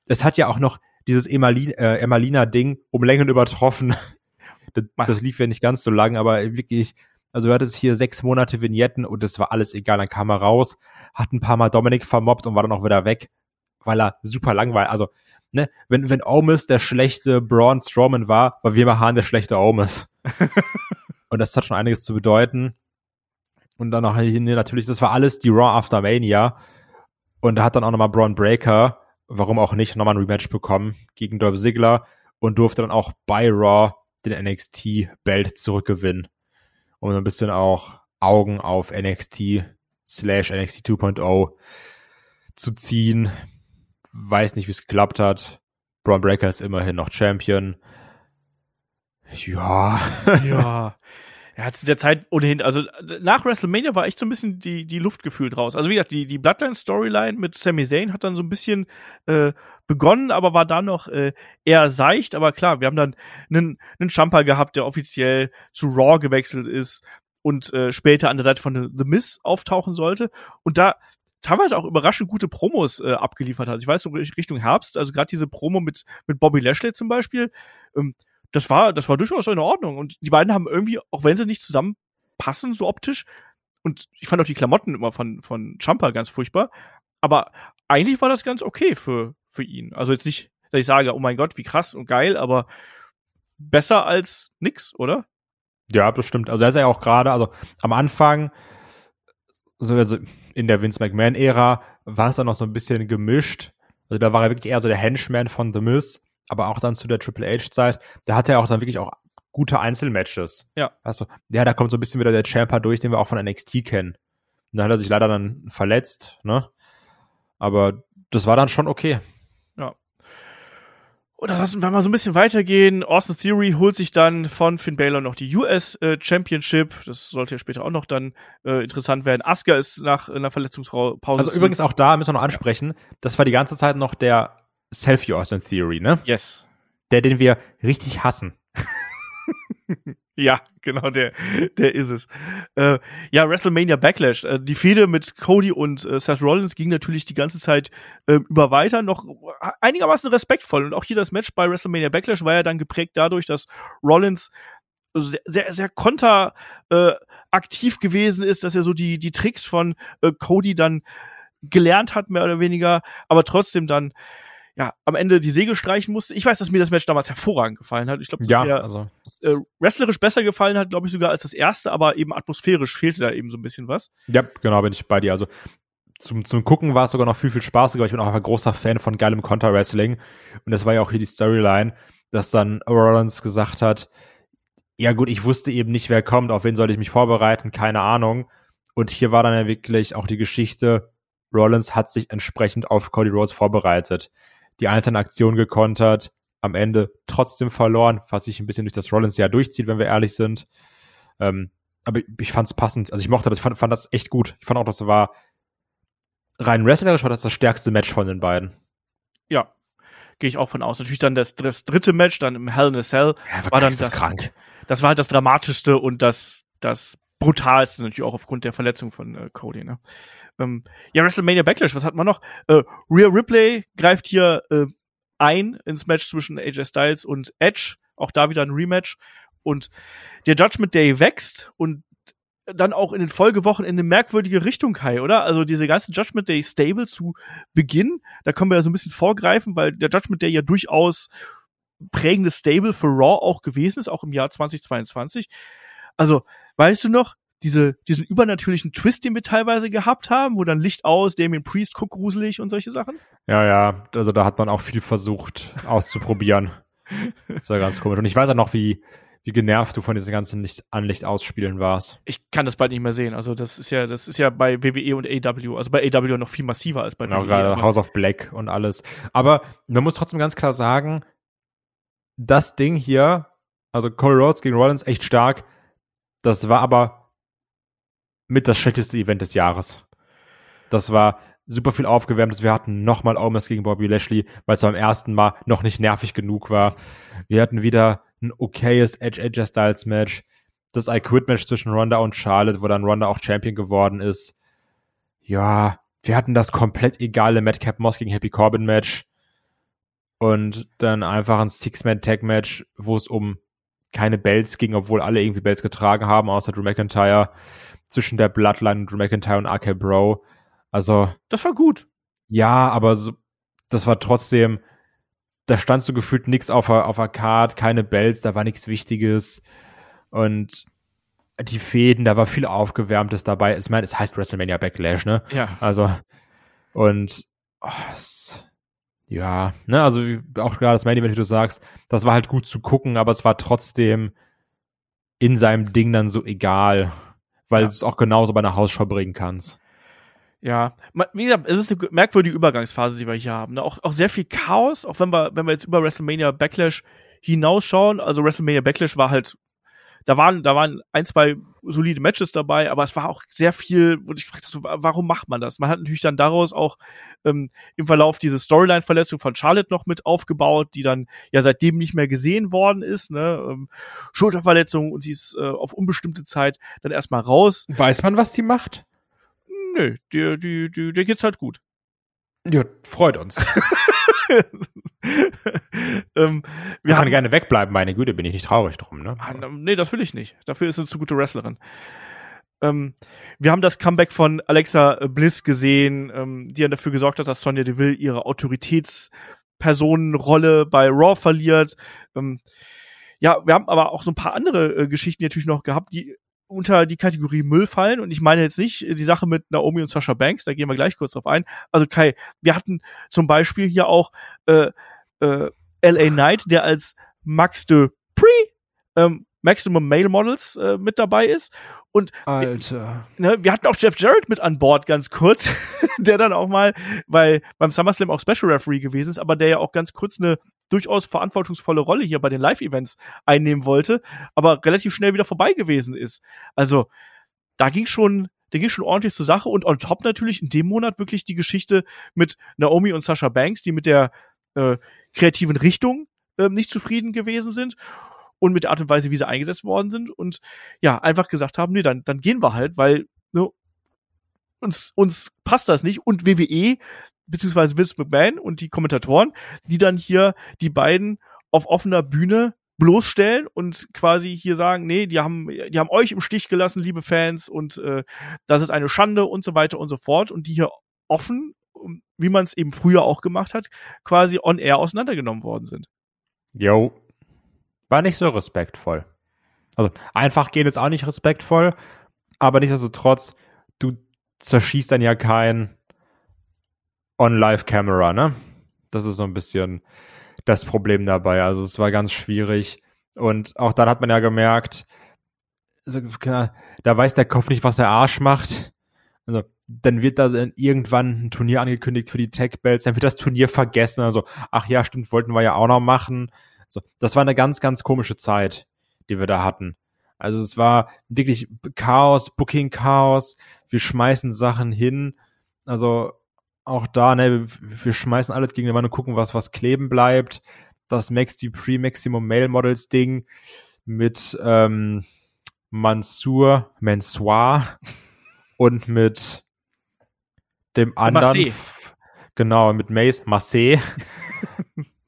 es hat ja auch noch dieses Emalin, äh, um Längen übertroffen. Das, das lief ja nicht ganz so lang, aber wirklich, also du hattest hier sechs Monate Vignetten und das war alles egal. Dann kam er raus, hat ein paar Mal Dominik vermobbt und war dann auch wieder weg, weil er super langweilig, also ne, wenn, wenn Omis der schlechte Braun Strowman war, war Wirma Hahn der schlechte Omis. Und das hat schon einiges zu bedeuten. Und dann noch hier natürlich, das war alles die Raw After Mania. Und da hat dann auch nochmal Braun Breaker, warum auch nicht, nochmal ein Rematch bekommen gegen Dolph Ziggler und durfte dann auch bei Raw den NXT-Belt zurückgewinnen. Um so ein bisschen auch Augen auf NXT slash NXT 2.0 zu ziehen. Weiß nicht, wie es geklappt hat. Braun Breaker ist immerhin noch Champion. Ja. ja. Ja, zu der Zeit ohnehin, also nach WrestleMania war echt so ein bisschen die, die Luft gefühlt raus. Also wie gesagt, die, die Bloodline-Storyline mit Sami Zayn hat dann so ein bisschen äh, begonnen, aber war dann noch äh, eher seicht. Aber klar, wir haben dann einen, einen Champa gehabt, der offiziell zu Raw gewechselt ist und äh, später an der Seite von The Miz auftauchen sollte. Und da teilweise auch überraschend gute Promos äh, abgeliefert hat. Ich weiß so Richtung Herbst, also gerade diese Promo mit, mit Bobby Lashley zum Beispiel, ähm, das war, das war durchaus in Ordnung. Und die beiden haben irgendwie, auch wenn sie nicht zusammen passen, so optisch. Und ich fand auch die Klamotten immer von, von Champa ganz furchtbar. Aber eigentlich war das ganz okay für, für ihn. Also jetzt nicht, dass ich sage, oh mein Gott, wie krass und geil, aber besser als nix, oder? Ja, das stimmt. Also er ist ja auch gerade, also am Anfang, so also in der Vince McMahon-Ära, war es dann noch so ein bisschen gemischt. Also da war er wirklich eher so der Henchman von The Miz, aber auch dann zu der Triple H-Zeit, da hatte er auch dann wirklich auch gute Einzelmatches. Ja. Also, ja, da kommt so ein bisschen wieder der Champer durch, den wir auch von NXT kennen. Und dann hat er sich leider dann verletzt, ne? Aber das war dann schon okay. Oder lassen wir mal so ein bisschen weitergehen. Austin Theory holt sich dann von Finn Balor noch die US äh, Championship. Das sollte ja später auch noch dann äh, interessant werden. Asuka ist nach einer Verletzungspause. Also übrigens auch da müssen wir noch ansprechen, ja. das war die ganze Zeit noch der Selfie Austin Theory, ne? Yes. Der, den wir richtig hassen. Ja, genau, der, der ist es. Äh, ja, WrestleMania Backlash. Äh, die Fehde mit Cody und äh, Seth Rollins ging natürlich die ganze Zeit äh, über weiter, noch einigermaßen respektvoll. Und auch hier das Match bei WrestleMania Backlash war ja dann geprägt dadurch, dass Rollins sehr, sehr, sehr konter äh, aktiv gewesen ist, dass er so die, die Tricks von äh, Cody dann gelernt hat, mehr oder weniger, aber trotzdem dann ja, am Ende die Säge streichen musste. Ich weiß, dass mir das Match damals hervorragend gefallen hat. Ich glaube, ja, mir also, äh, wrestlerisch besser gefallen hat, glaube ich, sogar als das erste, aber eben atmosphärisch fehlte da eben so ein bisschen was. Ja, genau, bin ich bei dir. Also zum, zum Gucken war es sogar noch viel, viel spaßiger. Ich bin auch ein großer Fan von geilem Counter-Wrestling. Und das war ja auch hier die Storyline, dass dann Rollins gesagt hat, ja gut, ich wusste eben nicht, wer kommt, auf wen soll ich mich vorbereiten, keine Ahnung. Und hier war dann ja wirklich auch die Geschichte, Rollins hat sich entsprechend auf Cody Rhodes vorbereitet die einzelnen Aktionen gekontert, am Ende trotzdem verloren, was sich ein bisschen durch das Rollins-Jahr durchzieht, wenn wir ehrlich sind. Ähm, aber ich fand es passend. Also ich mochte das, ich fand, fand das echt gut. Ich fand auch, das war rein wrestlerisch war das das stärkste Match von den beiden. Ja, gehe ich auch von aus. Natürlich dann das, das dritte Match, dann im Hell in a Cell, ja, war dann das, krank. Das war halt das dramatischste und das, das brutalste natürlich auch aufgrund der Verletzung von äh, Cody. Ne? Ähm, ja, WrestleMania Backlash, was hat man noch? Äh, Rhea Ripley greift hier äh, ein ins Match zwischen AJ Styles und Edge. Auch da wieder ein Rematch. Und der Judgment Day wächst und dann auch in den Folgewochen in eine merkwürdige Richtung, Kai, oder? Also diese ganze Judgment Day Stable zu Beginn, da können wir ja so ein bisschen vorgreifen, weil der Judgment Day ja durchaus prägendes Stable für Raw auch gewesen ist, auch im Jahr 2022. Also, weißt du noch, diese, diesen übernatürlichen Twist, den wir teilweise gehabt haben, wo dann Licht aus, Damien Priest guckt gruselig und solche Sachen? Ja, ja, also da hat man auch viel versucht auszuprobieren. das war ganz komisch. Und ich weiß auch noch, wie, wie genervt du von diesen ganzen Licht an Licht ausspielen warst. Ich kann das bald nicht mehr sehen. Also das ist ja, das ist ja bei WWE und AW, also bei AW noch viel massiver als bei genau, WWE. Gerade House of Black und alles. Aber man muss trotzdem ganz klar sagen, das Ding hier, also Cole Rhodes gegen Rollins echt stark. Das war aber mit das schlechteste Event des Jahres. Das war super viel aufgewärmt. Wir hatten nochmal Omas gegen Bobby Lashley, weil es beim ersten Mal noch nicht nervig genug war. Wir hatten wieder ein okayes Edge Edge Styles Match. Das I Quit Match zwischen Ronda und Charlotte, wo dann Ronda auch Champion geworden ist. Ja, wir hatten das komplett egale Madcap Moss gegen Happy Corbin Match. Und dann einfach ein Six-Man-Tag-Match, wo es um keine Belts ging, obwohl alle irgendwie Belts getragen haben, außer Drew McIntyre zwischen der Bloodline und Drew McIntyre und RK Bro. Also. Das war gut. Ja, aber so, das war trotzdem, da stand so gefühlt nichts auf der, auf der Card, keine Bells, da war nichts Wichtiges. Und die Fäden, da war viel Aufgewärmtes dabei. Ich meine, es heißt WrestleMania Backlash, ne? Ja. Also, und, oh, es, ja, ne, also auch gerade das Main Event, wie du sagst, das war halt gut zu gucken, aber es war trotzdem in seinem Ding dann so egal weil ja. du es auch genauso bei einer Hausschau bringen kannst. Ja, wie gesagt, es ist eine merkwürdige Übergangsphase, die wir hier haben. Ne? Auch, auch sehr viel Chaos, auch wenn wir, wenn wir jetzt über WrestleMania Backlash hinausschauen. Also WrestleMania Backlash war halt da waren, da waren ein, zwei solide Matches dabei, aber es war auch sehr viel, wo ich gefragt habe, warum macht man das? Man hat natürlich dann daraus auch ähm, im Verlauf diese Storyline-Verletzung von Charlotte noch mit aufgebaut, die dann ja seitdem nicht mehr gesehen worden ist, ne? Ähm, Schulterverletzung und sie ist äh, auf unbestimmte Zeit dann erstmal raus. Weiß man, was die macht? Nö, dir, dir, dir, dir geht's halt gut. Ja, freut uns. ähm, wir kann gerne wegbleiben, meine Güte, bin ich nicht traurig drum, ne? Ah, nee, das will ich nicht. Dafür ist sie zu gute Wrestlerin. Ähm, wir haben das Comeback von Alexa Bliss gesehen, ähm, die dann dafür gesorgt hat, dass Sonja Deville ihre Autoritätspersonenrolle bei Raw verliert. Ähm, ja, wir haben aber auch so ein paar andere äh, Geschichten natürlich noch gehabt, die unter die Kategorie Müll fallen. Und ich meine jetzt nicht die Sache mit Naomi und Sasha Banks, da gehen wir gleich kurz drauf ein. Also Kai, wir hatten zum Beispiel hier auch äh, äh, LA Knight, der als Max de Pre ähm, Maximum Male Models äh, mit dabei ist. Und Alter. Ne, wir hatten auch Jeff Jarrett mit an Bord ganz kurz, der dann auch mal bei, beim SummerSlam auch Special Referee gewesen ist, aber der ja auch ganz kurz eine durchaus verantwortungsvolle Rolle hier bei den Live-Events einnehmen wollte, aber relativ schnell wieder vorbei gewesen ist. Also da ging schon, da ging schon ordentlich zur Sache und on top natürlich in dem Monat wirklich die Geschichte mit Naomi und Sasha Banks, die mit der äh, kreativen Richtung äh, nicht zufrieden gewesen sind und mit der Art und Weise, wie sie eingesetzt worden sind und ja, einfach gesagt haben, nee, dann, dann gehen wir halt, weil ne, uns, uns passt das nicht und WWE beziehungsweise Vince McMahon und die Kommentatoren, die dann hier die beiden auf offener Bühne bloßstellen und quasi hier sagen, nee, die haben, die haben euch im Stich gelassen, liebe Fans, und äh, das ist eine Schande und so weiter und so fort. Und die hier offen, wie man es eben früher auch gemacht hat, quasi on air auseinandergenommen worden sind. Jo, war nicht so respektvoll. Also einfach gehen jetzt auch nicht respektvoll, aber nichtsdestotrotz, du zerschießt dann ja kein On-Live-Camera, ne? Das ist so ein bisschen das Problem dabei. Also es war ganz schwierig. Und auch dann hat man ja gemerkt, also, da weiß der Kopf nicht, was der Arsch macht. Also, dann wird da irgendwann ein Turnier angekündigt für die Tech Belts, dann wird das Turnier vergessen. Also, ach ja, stimmt, wollten wir ja auch noch machen. So, das war eine ganz, ganz komische Zeit, die wir da hatten. Also es war wirklich Chaos, Booking Chaos. Wir schmeißen Sachen hin. Also auch da, ne, wir schmeißen alles gegen die Wand und gucken, was, was kleben bleibt. Das Max Pre Maximum Male Models Ding mit ähm, Mansour, Mansoir und mit dem anderen. Marseille. Genau, mit Mace, Marseille.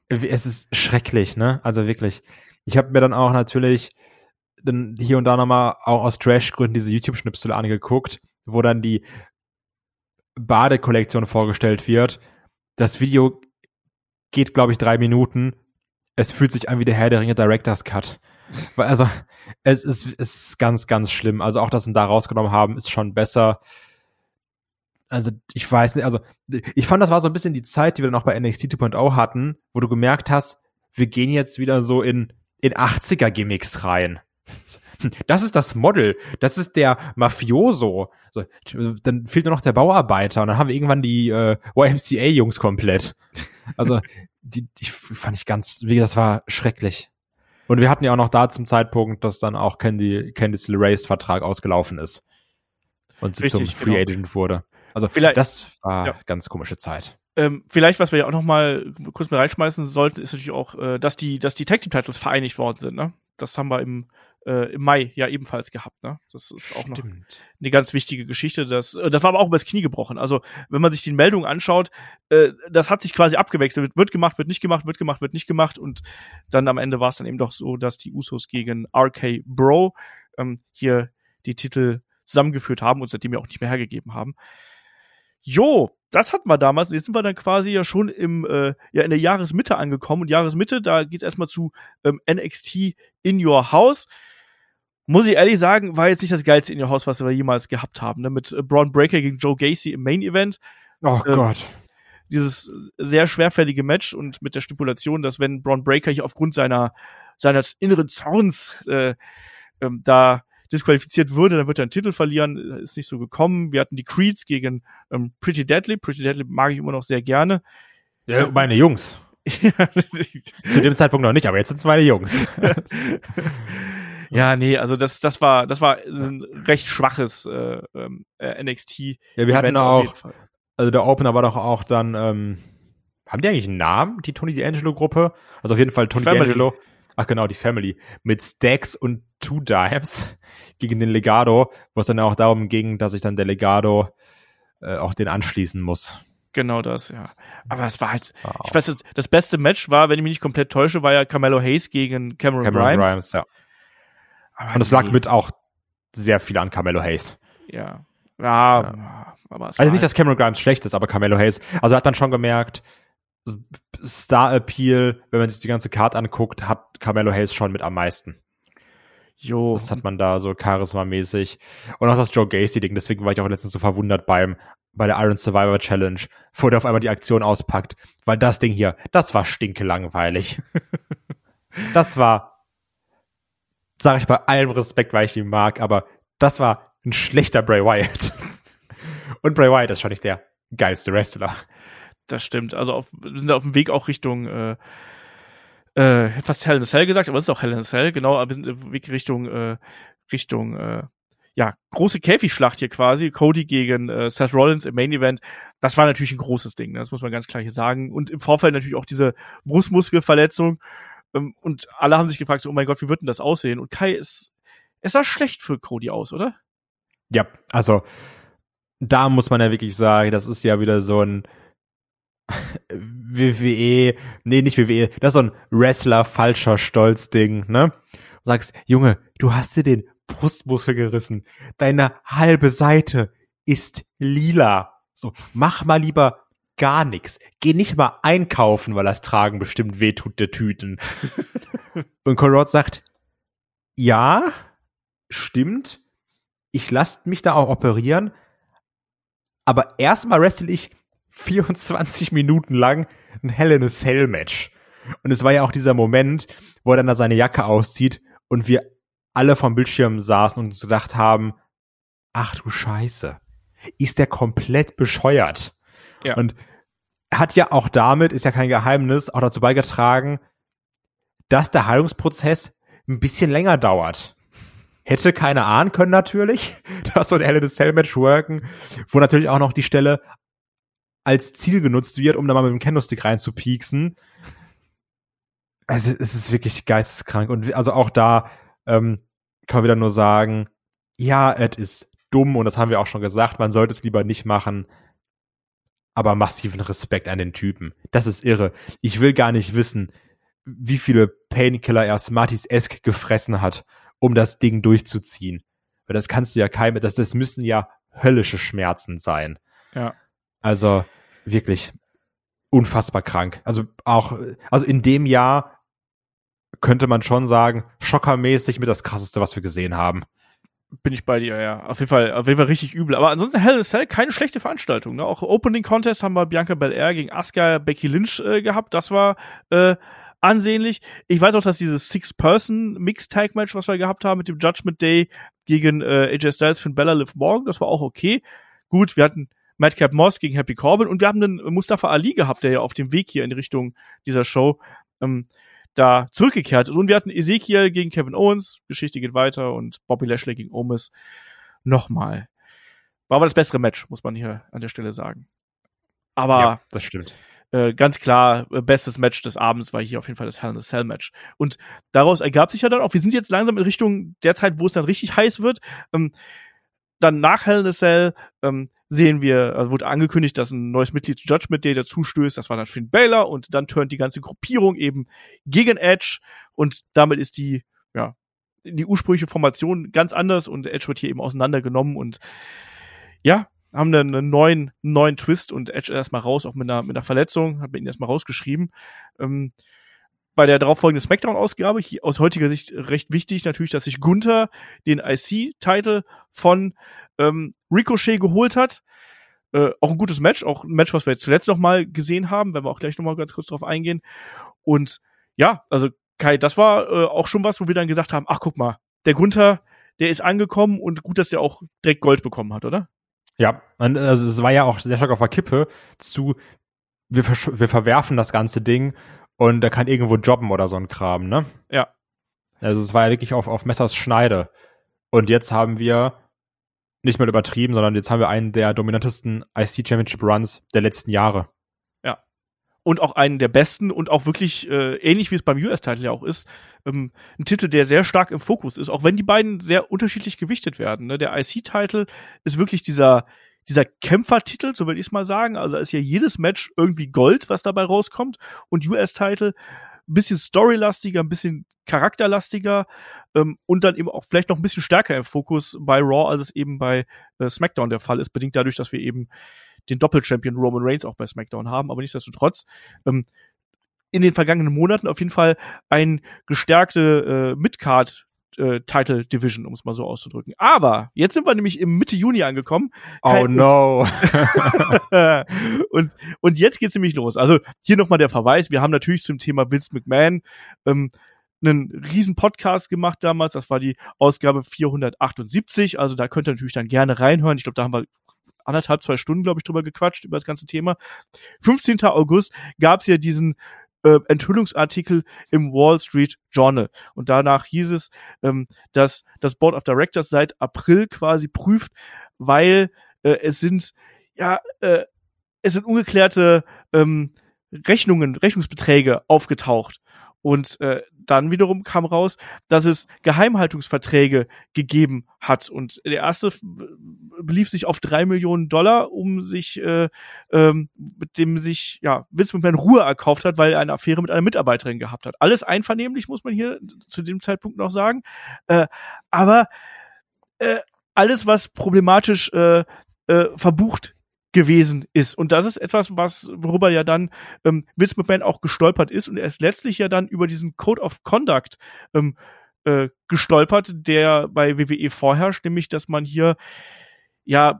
Es ist schrecklich, ne? Also wirklich. Ich habe mir dann auch natürlich dann hier und da nochmal auch aus Trash-Gründen diese YouTube-Schnipsel angeguckt, wo dann die Badekollektion vorgestellt wird. Das Video geht, glaube ich, drei Minuten. Es fühlt sich an wie der Herr der Ringe Director's Cut. Also, es ist, es ist ganz, ganz schlimm. Also auch, dass sie ihn da rausgenommen haben, ist schon besser also ich weiß nicht, also ich fand, das war so ein bisschen die Zeit, die wir dann auch bei NXT 2.0 hatten, wo du gemerkt hast, wir gehen jetzt wieder so in, in 80er-Gimmicks rein. Das ist das Model, das ist der Mafioso. So, dann fehlt nur noch der Bauarbeiter und dann haben wir irgendwann die äh, YMCA-Jungs komplett. Also, die, die fand ich ganz, wie das war schrecklich. Und wir hatten ja auch noch da zum Zeitpunkt, dass dann auch Candy, Candice LeRae's Vertrag ausgelaufen ist. Und sie Richtig, zum Free genau. Agent wurde. Also Vielleicht- das war ja. ganz komische Zeit. Ähm, vielleicht, was wir ja auch noch mal kurz mit reinschmeißen sollten, ist natürlich auch, äh, dass die, dass die Tag Team Titles vereinigt worden sind. Ne? Das haben wir im, äh, im Mai ja ebenfalls gehabt. Ne? Das ist auch noch eine ganz wichtige Geschichte. Das, äh, das war aber auch übers Knie gebrochen. Also wenn man sich die Meldungen anschaut, äh, das hat sich quasi abgewechselt. Wird, wird gemacht, wird nicht gemacht, wird gemacht, wird nicht gemacht. Und dann am Ende war es dann eben doch so, dass die Usos gegen RK Bro ähm, hier die Titel zusammengeführt haben und seitdem ja auch nicht mehr hergegeben haben. Jo, das hatten wir damals. Und jetzt sind wir dann quasi ja schon im, äh, ja, in der Jahresmitte angekommen. Und Jahresmitte, da geht's erstmal zu ähm, NXT in Your House. Muss ich ehrlich sagen, war jetzt nicht das geilste in Your House, was wir jemals gehabt haben. Ne? Mit äh, Braun Breaker gegen Joe Gacy im Main Event. Oh Ähm, Gott. Dieses sehr schwerfällige Match und mit der Stipulation, dass wenn Braun Breaker hier aufgrund seiner, seines inneren Zorns äh, ähm, da disqualifiziert würde, dann wird er einen Titel verlieren. Ist nicht so gekommen. Wir hatten die Creeds gegen ähm, Pretty Deadly. Pretty Deadly mag ich immer noch sehr gerne. Ja, meine Jungs. Zu dem Zeitpunkt noch nicht, aber jetzt sind es meine Jungs. ja, nee, also das, das war, das war ein recht schwaches äh, ähm, äh, NXT. Ja, wir hatten auch, also der Opener war doch auch dann, ähm, haben die eigentlich einen Namen, die Tony D'Angelo-Gruppe? Also auf jeden Fall Tony. D'Angelo. Ach genau, die Family. Mit Stacks und Two Dimes gegen den Legado, wo es dann auch darum ging, dass sich dann der Legado äh, auch den anschließen muss. Genau das, ja. Aber es war halt, War ich weiß, nicht, das beste Match war, wenn ich mich nicht komplett täusche, war ja Carmelo Hayes gegen Cameron, Cameron Grimes. Grimes, ja. Aber Und es lag mit auch sehr viel an Carmelo Hayes. Ja. Ja, ja. aber Also nicht, dass Cameron Grimes schlecht ist, aber Carmelo Hayes. Also hat man schon gemerkt, Star Appeal, wenn man sich die ganze Karte anguckt, hat Carmelo Hayes schon mit am meisten. Jo. Das hat man da so charismamäßig. Und auch das Joe Gacy-Ding. Deswegen war ich auch letztens so verwundert beim, bei der Iron Survivor Challenge, wo der auf einmal die Aktion auspackt. Weil das Ding hier, das war stinkelangweilig. das war, sage ich bei allem Respekt, weil ich ihn mag, aber das war ein schlechter Bray Wyatt. Und Bray Wyatt ist schon nicht der geilste Wrestler. Das stimmt. Also auf, wir sind auf dem Weg auch Richtung äh, äh, fast Hell in a Cell gesagt, aber es ist auch Hell in a Cell, genau, aber wir sind auf dem Weg Richtung äh, Richtung äh, ja, große Käfigschlacht hier quasi, Cody gegen äh, Seth Rollins im Main Event. Das war natürlich ein großes Ding, ne? das muss man ganz klar hier sagen. Und im Vorfeld natürlich auch diese Brustmuskelverletzung. Ähm, und alle haben sich gefragt, so, oh mein Gott, wie wird denn das aussehen? Und Kai ist, es sah schlecht für Cody aus, oder? Ja, also da muss man ja wirklich sagen, das ist ja wieder so ein WWE, nee, nicht WWE, das ist so ein Wrestler falscher Stolz-Ding, ne? Du sagst, Junge, du hast dir den Brustmuskel gerissen. Deine halbe Seite ist lila. So, mach mal lieber gar nichts. Geh nicht mal einkaufen, weil das Tragen bestimmt wehtut der Tüten. Und Corrod sagt, ja, stimmt. Ich lasse mich da auch operieren. Aber erstmal wrestle ich 24 Minuten lang ein Hell in a Cell Match. Und es war ja auch dieser Moment, wo er dann da seine Jacke auszieht und wir alle vom Bildschirm saßen und uns gedacht haben, ach du Scheiße, ist der komplett bescheuert. Ja. Und hat ja auch damit, ist ja kein Geheimnis, auch dazu beigetragen, dass der Heilungsprozess ein bisschen länger dauert. Hätte keiner ahnen können natürlich, dass so ein Hell in a Cell Match worken, wo natürlich auch noch die Stelle als Ziel genutzt wird, um da mal mit dem Candlestick reinzupieksen. Also es ist wirklich geisteskrank. Und also auch da ähm, kann man wieder nur sagen, ja, es ist dumm und das haben wir auch schon gesagt, man sollte es lieber nicht machen. Aber massiven Respekt an den Typen. Das ist irre. Ich will gar nicht wissen, wie viele Painkiller er Smarties-esque gefressen hat, um das Ding durchzuziehen. Weil das kannst du ja keinem, das, das müssen ja höllische Schmerzen sein. Ja. Also, wirklich unfassbar krank. Also auch, also in dem Jahr könnte man schon sagen, schockermäßig mit das krasseste, was wir gesehen haben. Bin ich bei dir, ja. Auf jeden Fall, auf jeden Fall richtig übel. Aber ansonsten Hell in a Cell keine schlechte Veranstaltung. Ne? Auch Opening Contest haben wir Bianca Belair gegen Asuka Becky Lynch äh, gehabt. Das war äh, ansehnlich. Ich weiß auch, dass dieses Six-Person-Mix-Tag-Match, was wir gehabt haben mit dem Judgment Day gegen äh, AJ Styles, Finn Bella, Liv Morgan, das war auch okay. Gut, wir hatten Madcap Moss gegen Happy Corbin und wir haben einen Mustafa Ali gehabt, der ja auf dem Weg hier in Richtung dieser Show ähm, da zurückgekehrt ist. Und wir hatten Ezekiel gegen Kevin Owens, Geschichte geht weiter und Bobby Lashley gegen Omis nochmal. War aber das bessere Match, muss man hier an der Stelle sagen. Aber ja, das stimmt. Äh, ganz klar, äh, bestes Match des Abends war hier auf jeden Fall das Hell in a Cell Match. Und daraus ergab sich ja dann auch, wir sind jetzt langsam in Richtung der Zeit, wo es dann richtig heiß wird. Ähm, dann nach Hell in a Cell ähm, sehen wir, also wurde angekündigt, dass ein neues Mitglied zu Judgment Day dazustößt. Das war dann Finn Baylor und dann turnt die ganze Gruppierung eben gegen Edge und damit ist die, ja, die ursprüngliche Formation ganz anders und Edge wird hier eben auseinandergenommen und ja, haben dann einen neuen, neuen Twist und Edge erstmal raus, auch mit einer, mit einer Verletzung, hat man ihn erstmal rausgeschrieben. Ähm, bei der darauffolgenden Smackdown-Ausgabe, aus heutiger Sicht recht wichtig natürlich, dass sich Gunther den IC-Title von ähm, Ricochet geholt hat. Äh, auch ein gutes Match, auch ein Match, was wir jetzt zuletzt noch mal gesehen haben, wenn wir auch gleich noch mal ganz kurz drauf eingehen. Und ja, also Kai, das war äh, auch schon was, wo wir dann gesagt haben, ach guck mal, der Gunther, der ist angekommen und gut, dass der auch direkt Gold bekommen hat, oder? Ja, also es war ja auch sehr stark auf der Kippe zu, wir, wir verwerfen das ganze Ding und er kann irgendwo jobben oder so ein Kram, ne? Ja. Also es war ja wirklich auf, auf Messers Schneide. Und jetzt haben wir nicht mehr übertrieben, sondern jetzt haben wir einen der dominantesten IC Championship Runs der letzten Jahre. Ja. Und auch einen der besten und auch wirklich äh, ähnlich wie es beim US-Titel ja auch ist, ähm, ein Titel, der sehr stark im Fokus ist, auch wenn die beiden sehr unterschiedlich gewichtet werden. Ne? Der IC-Titel ist wirklich dieser dieser Kämpfertitel, so will ich es mal sagen. Also ist ja jedes Match irgendwie Gold, was dabei rauskommt. Und US-Title ein bisschen storylastiger, ein bisschen charakterlastiger ähm, und dann eben auch vielleicht noch ein bisschen stärker im Fokus bei Raw, als es eben bei äh, SmackDown der Fall ist, bedingt dadurch, dass wir eben den Doppelchampion Roman Reigns auch bei SmackDown haben, aber nichtsdestotrotz ähm, in den vergangenen Monaten auf jeden Fall ein gestärkte äh, Midcard äh, Title Division, um es mal so auszudrücken. Aber jetzt sind wir nämlich im Mitte Juni angekommen. Oh no. und, und jetzt geht's nämlich los. Also hier nochmal der Verweis. Wir haben natürlich zum Thema Vince McMahon ähm, einen riesen Podcast gemacht damals. Das war die Ausgabe 478. Also da könnt ihr natürlich dann gerne reinhören. Ich glaube, da haben wir anderthalb, zwei Stunden, glaube ich, drüber gequatscht, über das ganze Thema. 15. August gab's ja diesen äh, Enthüllungsartikel im Wall Street Journal. Und danach hieß es, ähm, dass das Board of Directors seit April quasi prüft, weil äh, es sind, ja, äh, es sind ungeklärte ähm, Rechnungen, Rechnungsbeträge aufgetaucht. Und äh, dann wiederum kam raus, dass es Geheimhaltungsverträge gegeben hat. Und der erste belief sich auf drei Millionen Dollar, um sich, äh, ähm, mit dem sich ja Vince McMahon Ruhe erkauft hat, weil er eine Affäre mit einer Mitarbeiterin gehabt hat. Alles einvernehmlich, muss man hier zu dem Zeitpunkt noch sagen. Äh, aber äh, alles, was problematisch äh, äh, verbucht gewesen ist. Und das ist etwas, was, worüber ja dann ähm, Vince McMahon auch gestolpert ist und er ist letztlich ja dann über diesen Code of Conduct ähm, äh, gestolpert, der bei WWE vorherrscht, nämlich, dass man hier ja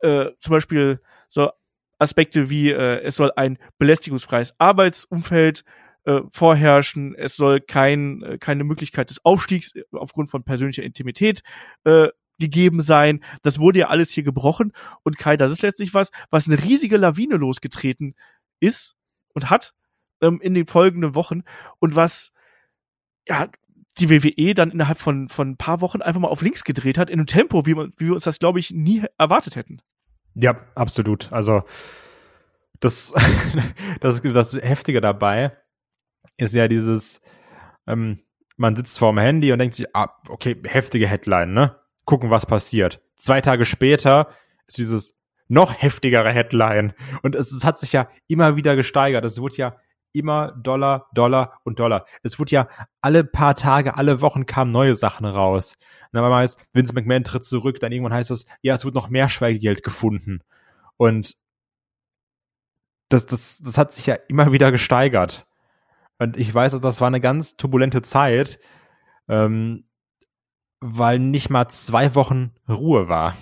äh, zum Beispiel so Aspekte wie äh, es soll ein belästigungsfreies Arbeitsumfeld äh, vorherrschen, es soll kein, äh, keine Möglichkeit des Aufstiegs aufgrund von persönlicher Intimität äh, gegeben sein. Das wurde ja alles hier gebrochen. Und Kai, das ist letztlich was, was eine riesige Lawine losgetreten ist und hat ähm, in den folgenden Wochen und was ja die WWE dann innerhalb von von ein paar Wochen einfach mal auf links gedreht hat in einem Tempo, wie, man, wie wir uns das glaube ich nie erwartet hätten. Ja, absolut. Also das das das Heftige dabei ist ja dieses ähm, man sitzt vorm Handy und denkt sich, ah, okay, heftige Headline, ne? Gucken, was passiert. Zwei Tage später ist dieses noch heftigere Headline. Und es, es hat sich ja immer wieder gesteigert. Es wurde ja immer Dollar, Dollar und Dollar. Es wurde ja alle paar Tage, alle Wochen kamen neue Sachen raus. Und dann heißt, Vince McMahon tritt zurück, dann irgendwann heißt es, ja, es wird noch mehr Schweigegeld gefunden. Und das, das, das hat sich ja immer wieder gesteigert. Und ich weiß, das war eine ganz turbulente Zeit. Ähm, weil nicht mal zwei Wochen Ruhe war.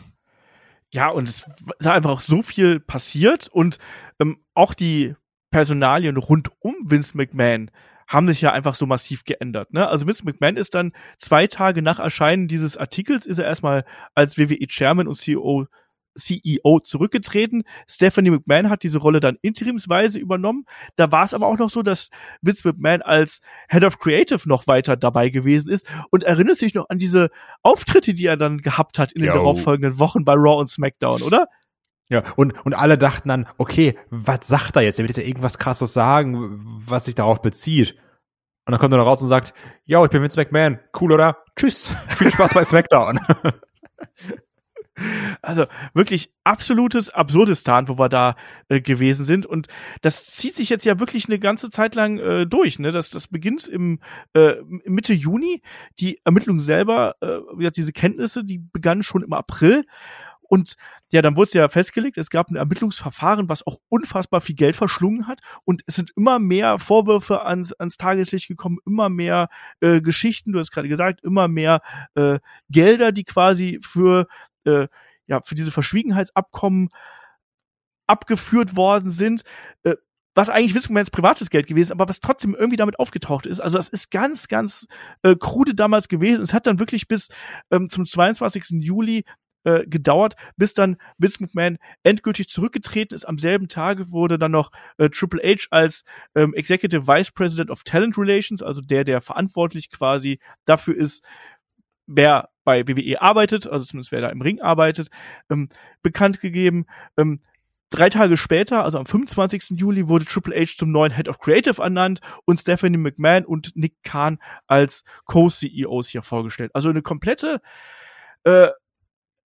Ja, und es ist einfach so viel passiert und ähm, auch die Personalien rund um Vince McMahon haben sich ja einfach so massiv geändert. Ne? Also Vince McMahon ist dann zwei Tage nach Erscheinen dieses Artikels ist er erstmal als WWE Chairman und CEO CEO zurückgetreten. Stephanie McMahon hat diese Rolle dann interimsweise übernommen. Da war es aber auch noch so, dass Vince McMahon als Head of Creative noch weiter dabei gewesen ist und erinnert sich noch an diese Auftritte, die er dann gehabt hat in den darauffolgenden Wochen bei Raw und SmackDown, oder? Ja, und, und alle dachten dann, okay, was sagt er jetzt? Er wird jetzt ja irgendwas krasses sagen, was sich darauf bezieht. Und dann kommt er noch raus und sagt, ja, ich bin Vince McMahon, cool, oder? Tschüss, viel Spaß bei SmackDown. Also wirklich absolutes Absurdistan, wo wir da äh, gewesen sind. Und das zieht sich jetzt ja wirklich eine ganze Zeit lang äh, durch. Ne? Das, das beginnt im äh, Mitte Juni. Die Ermittlung selber, äh, diese Kenntnisse, die begannen schon im April. Und ja, dann wurde es ja festgelegt, es gab ein Ermittlungsverfahren, was auch unfassbar viel Geld verschlungen hat. Und es sind immer mehr Vorwürfe ans, ans Tageslicht gekommen, immer mehr äh, Geschichten, du hast gerade gesagt, immer mehr äh, Gelder, die quasi für äh, ja, für diese Verschwiegenheitsabkommen abgeführt worden sind, äh, was eigentlich Witzmans privates Geld gewesen, aber was trotzdem irgendwie damit aufgetaucht ist. Also das ist ganz, ganz äh, krude damals gewesen. Es hat dann wirklich bis ähm, zum 22. Juli äh, gedauert, bis dann Vince McMahon endgültig zurückgetreten ist. Am selben Tage wurde dann noch äh, Triple H als ähm, Executive Vice President of Talent Relations, also der, der verantwortlich quasi dafür ist, wer bei WWE arbeitet, also zumindest wer da im Ring arbeitet, ähm, bekannt gegeben. Ähm, drei Tage später, also am 25. Juli, wurde Triple H zum neuen Head of Creative ernannt und Stephanie McMahon und Nick Khan als Co-CEOs hier vorgestellt. Also eine komplette äh,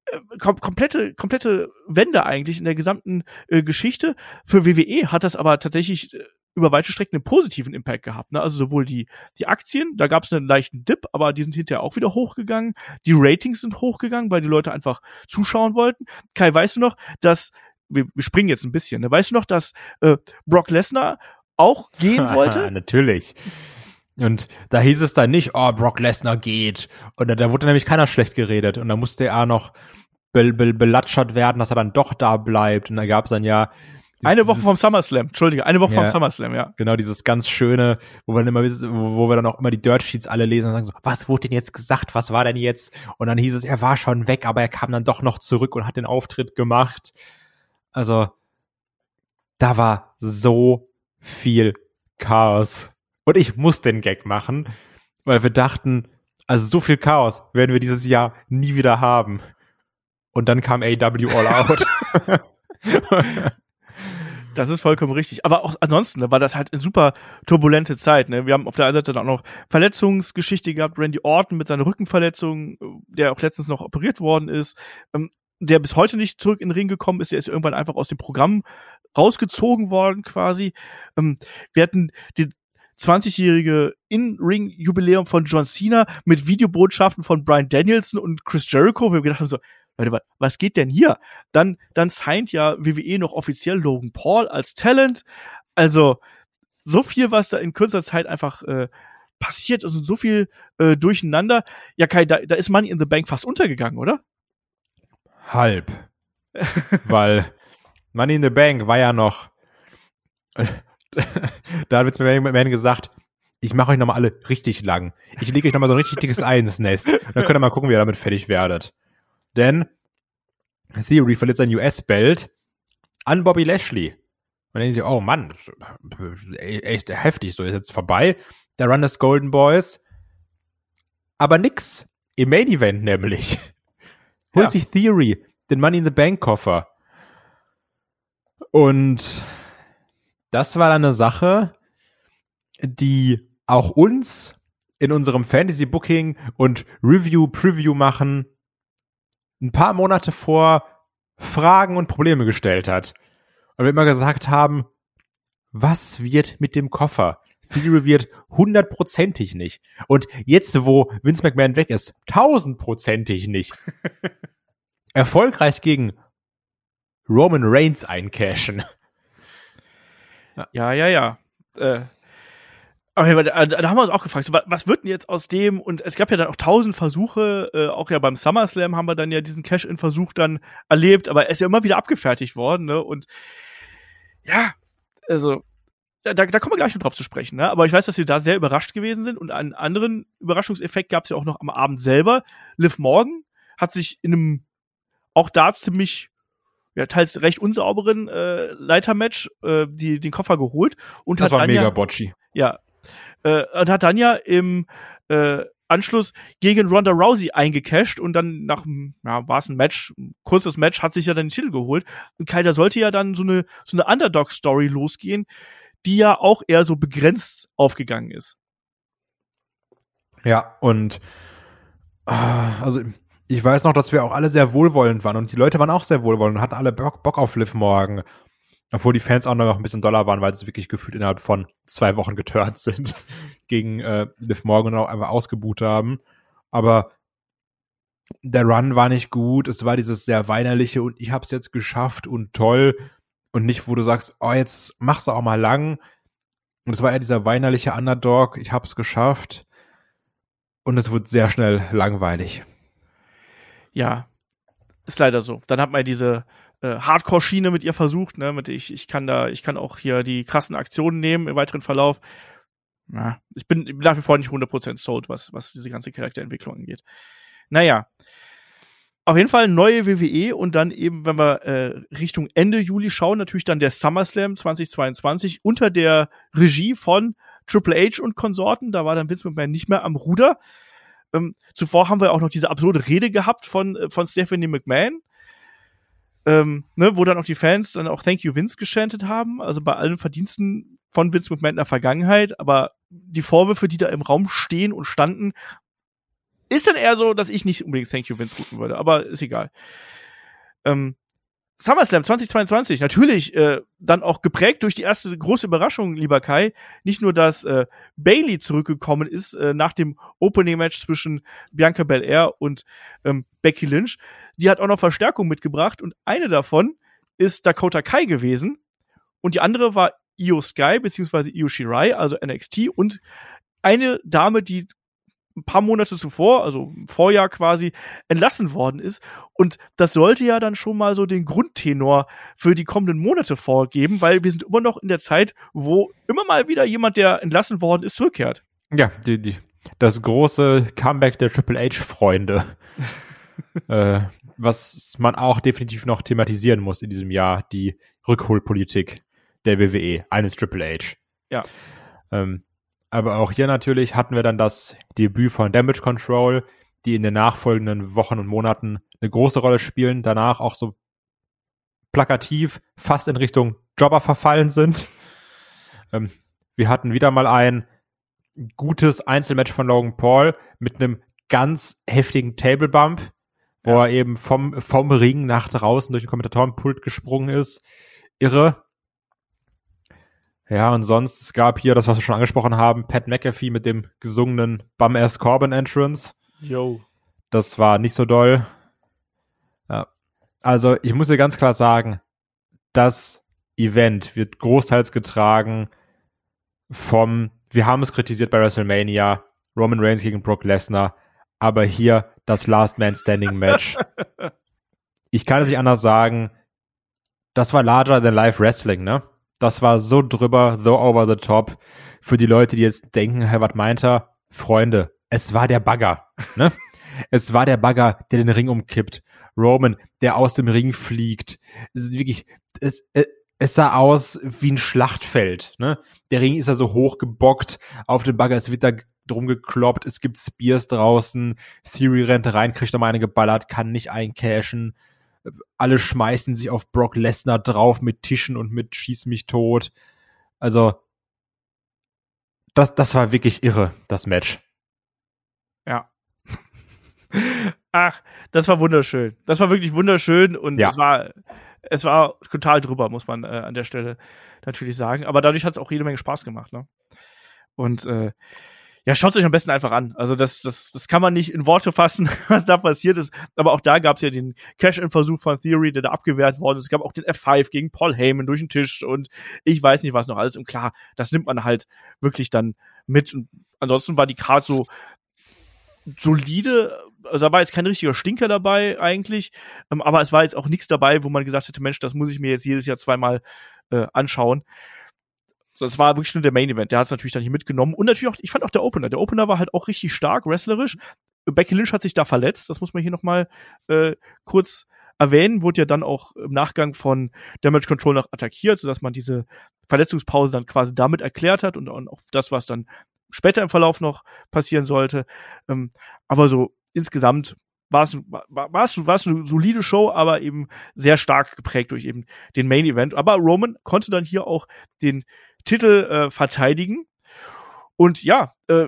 äh, kom komplette komplette Wende eigentlich in der gesamten äh, Geschichte. Für WWE hat das aber tatsächlich äh, über weite Strecken einen positiven Impact gehabt. Ne? Also sowohl die, die Aktien, da gab es einen leichten Dip, aber die sind hinterher auch wieder hochgegangen. Die Ratings sind hochgegangen, weil die Leute einfach zuschauen wollten. Kai, weißt du noch, dass, wir, wir springen jetzt ein bisschen, ne? weißt du noch, dass äh, Brock Lesnar auch gehen wollte? Natürlich. Und da hieß es dann nicht, oh, Brock Lesnar geht. Und da, da wurde nämlich keiner schlecht geredet. Und da musste er noch be, be, belatschert werden, dass er dann doch da bleibt. Und da gab es dann ja eine Woche vom SummerSlam, Entschuldige, eine Woche ja, vom SummerSlam, ja. Genau, dieses ganz schöne, wo wir dann immer, wo, wo wir dann auch immer die Dirt Sheets alle lesen und sagen so, was wurde denn jetzt gesagt, was war denn jetzt? Und dann hieß es, er war schon weg, aber er kam dann doch noch zurück und hat den Auftritt gemacht. Also, da war so viel Chaos. Und ich muss den Gag machen, weil wir dachten, also so viel Chaos werden wir dieses Jahr nie wieder haben. Und dann kam AW All Out. Das ist vollkommen richtig. Aber auch ansonsten ne, war das halt eine super turbulente Zeit. Ne? Wir haben auf der einen Seite dann auch noch Verletzungsgeschichte gehabt. Randy Orton mit seiner Rückenverletzung, der auch letztens noch operiert worden ist, ähm, der bis heute nicht zurück in den Ring gekommen ist. Der ist irgendwann einfach aus dem Programm rausgezogen worden quasi. Ähm, wir hatten die 20-jährige In-Ring-Jubiläum von John Cena mit Videobotschaften von Brian Danielson und Chris Jericho. Wir haben gedacht so, was geht denn hier? Dann, dann signed ja WWE noch offiziell Logan Paul als Talent. Also, so viel, was da in kurzer Zeit einfach äh, passiert ist und so viel äh, durcheinander. Ja, Kai, da, da ist Money in the Bank fast untergegangen, oder? Halb. Weil Money in the Bank war ja noch. da hat Vince McMahon gesagt, ich mache euch nochmal alle richtig lang. Ich lege euch nochmal so ein richtig dickes Ei ins Nest. Dann könnt ihr mal gucken, wie ihr damit fertig werdet. Denn Theory verliert sein US-Belt an Bobby Lashley. Und dann denken sie, oh Mann, echt heftig, so ist jetzt vorbei. Der Run des Golden Boys. Aber nix. Im Main Event nämlich. Holt ja. sich Theory den Money in the Bank Koffer. Und das war dann eine Sache, die auch uns in unserem Fantasy Booking und Review, Preview machen ein paar Monate vor Fragen und Probleme gestellt hat. Und wir immer gesagt haben, was wird mit dem Koffer? Theory wird hundertprozentig nicht. Und jetzt, wo Vince McMahon weg ist, tausendprozentig nicht. Erfolgreich gegen Roman Reigns eincashen. Ja, ja, ja. Äh, aber da, haben wir uns auch gefragt, so, was wird denn jetzt aus dem? Und es gab ja dann auch tausend Versuche, äh, auch ja beim SummerSlam haben wir dann ja diesen Cash-In-Versuch dann erlebt, aber er ist ja immer wieder abgefertigt worden, ne? Und ja, also da, da kommen wir gleich noch drauf zu sprechen, ne? Aber ich weiß, dass wir da sehr überrascht gewesen sind und einen anderen Überraschungseffekt gab es ja auch noch am Abend selber. Liv Morgan hat sich in einem auch da ziemlich ja, teils recht unsauberen äh, Leitermatch äh, die, den Koffer geholt und das hat war Anja, mega botchy. Ja, äh, und hat dann ja im äh, Anschluss gegen Ronda Rousey eingecasht und dann nach, ja, war es ein Match, ein kurzes Match, hat sich ja dann den Titel geholt. Und Kai, da sollte ja dann so eine, so eine Underdog-Story losgehen, die ja auch eher so begrenzt aufgegangen ist. Ja, und äh, also ich weiß noch, dass wir auch alle sehr wohlwollend waren und die Leute waren auch sehr wohlwollend und hatten alle Bock, auf Liv Morgan. Obwohl die Fans auch noch ein bisschen doller waren, weil sie wirklich gefühlt innerhalb von zwei Wochen geturnt sind gegen äh, Liv Morgan auch einfach ausgebuht haben. Aber der Run war nicht gut. Es war dieses sehr weinerliche und ich hab's jetzt geschafft und toll. Und nicht, wo du sagst, oh, jetzt machst du auch mal lang. Und es war eher dieser weinerliche Underdog, ich hab's geschafft. Und es wird sehr schnell langweilig. Ja, ist leider so. Dann hat man diese äh, Hardcore-Schiene mit ihr versucht, ne, mit ich, ich kann da, ich kann auch hier die krassen Aktionen nehmen im weiteren Verlauf. Ja, ich bin nach wie vor nicht 100% sold, was, was diese ganze Charakterentwicklung angeht. Naja. Auf jeden Fall neue WWE und dann eben, wenn wir äh, Richtung Ende Juli schauen, natürlich dann der SummerSlam 2022 unter der Regie von Triple H und Konsorten. Da war dann Vince McMahon nicht mehr am Ruder. Ähm, zuvor haben wir auch noch diese absurde Rede gehabt von, äh, von Stephanie McMahon, ähm, ne, wo dann auch die Fans dann auch Thank You Vince geschantet haben, also bei allen Verdiensten von Vince McMahon in der Vergangenheit, aber die Vorwürfe, die da im Raum stehen und standen, ist dann eher so, dass ich nicht unbedingt Thank You Vince rufen würde, aber ist egal. Ähm, SummerSlam 2022, natürlich äh, dann auch geprägt durch die erste große Überraschung, lieber Kai. Nicht nur, dass äh, Bailey zurückgekommen ist äh, nach dem Opening-Match zwischen Bianca Belair und ähm, Becky Lynch. Die hat auch noch Verstärkung mitgebracht und eine davon ist Dakota Kai gewesen und die andere war Io Sky beziehungsweise Io Shirai, also NXT und eine Dame, die ein paar Monate zuvor, also im Vorjahr quasi, entlassen worden ist. Und das sollte ja dann schon mal so den Grundtenor für die kommenden Monate vorgeben, weil wir sind immer noch in der Zeit, wo immer mal wieder jemand, der entlassen worden ist, zurückkehrt. Ja, die, die, das große Comeback der Triple H-Freunde. äh, was man auch definitiv noch thematisieren muss in diesem Jahr, die Rückholpolitik der WWE, eines Triple H. Ja. Ähm, aber auch hier natürlich hatten wir dann das Debüt von Damage Control, die in den nachfolgenden Wochen und Monaten eine große Rolle spielen, danach auch so plakativ fast in Richtung Jobber verfallen sind. Ähm, wir hatten wieder mal ein gutes Einzelmatch von Logan Paul mit einem ganz heftigen Table Bump, wo ja. er eben vom, vom Ring nach draußen durch den Kommentatorenpult gesprungen ist. Irre. Ja, und sonst, es gab hier das, was wir schon angesprochen haben, Pat McAfee mit dem gesungenen Bum Ass Corbin Entrance. Yo. Das war nicht so doll. Ja. Also, ich muss dir ganz klar sagen, das Event wird großteils getragen vom, wir haben es kritisiert bei WrestleMania, Roman Reigns gegen Brock Lesnar, aber hier das Last Man Standing Match. ich kann es nicht anders sagen, das war larger than life Wrestling, ne? Das war so drüber, so over the top. Für die Leute, die jetzt denken, hey, was meint er? Freunde, es war der Bagger, ne? es war der Bagger, der den Ring umkippt. Roman, der aus dem Ring fliegt. Es ist wirklich, es, äh, es sah aus wie ein Schlachtfeld, ne? Der Ring ist ja so hochgebockt auf dem Bagger, es wird da drum gekloppt, es gibt Spears draußen, Theory rennt rein, kriegt nochmal eine geballert, kann nicht eincashen alle schmeißen sich auf Brock Lesnar drauf mit Tischen und mit Schieß mich tot. Also, das, das war wirklich irre, das Match. Ja. Ach, das war wunderschön. Das war wirklich wunderschön und ja. es war, es war total drüber, muss man äh, an der Stelle natürlich sagen. Aber dadurch hat es auch jede Menge Spaß gemacht, ne? Und äh, ja, schaut euch am besten einfach an. Also das, das, das kann man nicht in Worte fassen, was da passiert ist. Aber auch da gab es ja den Cash-In-Versuch von Theory, der da abgewehrt worden ist. Es gab auch den F5 gegen Paul Heyman durch den Tisch und ich weiß nicht, was noch alles. Und klar, das nimmt man halt wirklich dann mit. Und ansonsten war die Card so solide. Also da war jetzt kein richtiger Stinker dabei eigentlich. Ähm, aber es war jetzt auch nichts dabei, wo man gesagt hätte, Mensch, das muss ich mir jetzt jedes Jahr zweimal äh, anschauen. So, das war wirklich nur der Main Event. Der hat es natürlich dann hier mitgenommen. Und natürlich auch, ich fand auch der Opener. Der Opener war halt auch richtig stark, wrestlerisch. Becky Lynch hat sich da verletzt. Das muss man hier nochmal äh, kurz erwähnen. Wurde ja dann auch im Nachgang von Damage Control noch attackiert, sodass man diese Verletzungspause dann quasi damit erklärt hat und auch das, was dann später im Verlauf noch passieren sollte. Ähm, aber so insgesamt war es war es war es eine solide Show, aber eben sehr stark geprägt durch eben den Main Event. Aber Roman konnte dann hier auch den Titel äh, verteidigen. Und ja, äh,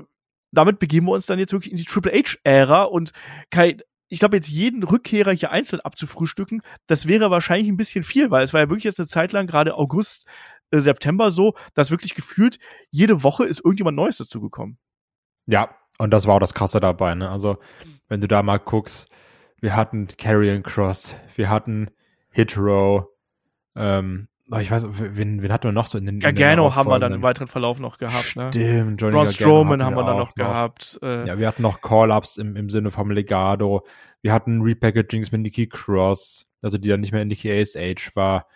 damit begeben wir uns dann jetzt wirklich in die Triple H-Ära und Kai, ich glaube, jetzt jeden Rückkehrer hier einzeln abzufrühstücken, das wäre wahrscheinlich ein bisschen viel, weil es war ja wirklich jetzt eine Zeit lang, gerade August, äh, September so, dass wirklich gefühlt jede Woche ist irgendjemand Neues dazugekommen. Ja, und das war auch das Krasse dabei, ne? Also, wenn du da mal guckst, wir hatten Carrion Cross, wir hatten Hit Row, ähm, Oh, ich weiß, wen, wen hatten wir noch so in den Gargano haben wir dann im weiteren Verlauf noch gehabt. Ne? Stimmt, Johnny Braun Strowman haben wir dann noch, noch gehabt. Äh, ja, wir hatten noch Call-Ups im, im Sinne vom Legado. Wir hatten Repackagings mit Nikki Cross, also die dann nicht mehr in Nikki ASH war.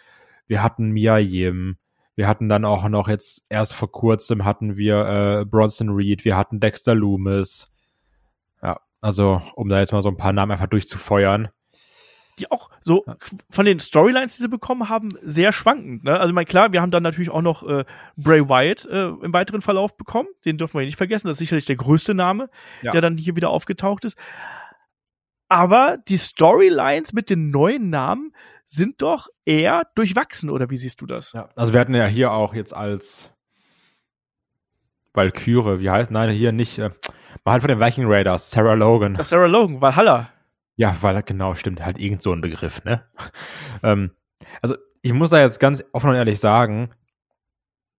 Wir hatten Mia Yim. Wir hatten dann auch noch jetzt erst vor kurzem hatten wir äh, Bronson Reed. Wir hatten Dexter Loomis. Ja, also um da jetzt mal so ein paar Namen einfach durchzufeuern die auch so von den Storylines, die sie bekommen haben, sehr schwankend. Ne? Also, mein klar, wir haben dann natürlich auch noch äh, Bray Wyatt äh, im weiteren Verlauf bekommen. Den dürfen wir nicht vergessen. Das ist sicherlich der größte Name, ja. der dann hier wieder aufgetaucht ist. Aber die Storylines mit den neuen Namen sind doch eher durchwachsen, oder wie siehst du das? Ja, also wir hatten ja hier auch jetzt als Valkyrie, wie heißt, nein, hier nicht, äh, mal halt von den Viking Raiders, Sarah Logan. Das Sarah Logan, Valhalla. Ja, weil genau, stimmt, halt irgend so ein Begriff, ne? ähm, Also, ich muss da jetzt ganz offen und ehrlich sagen,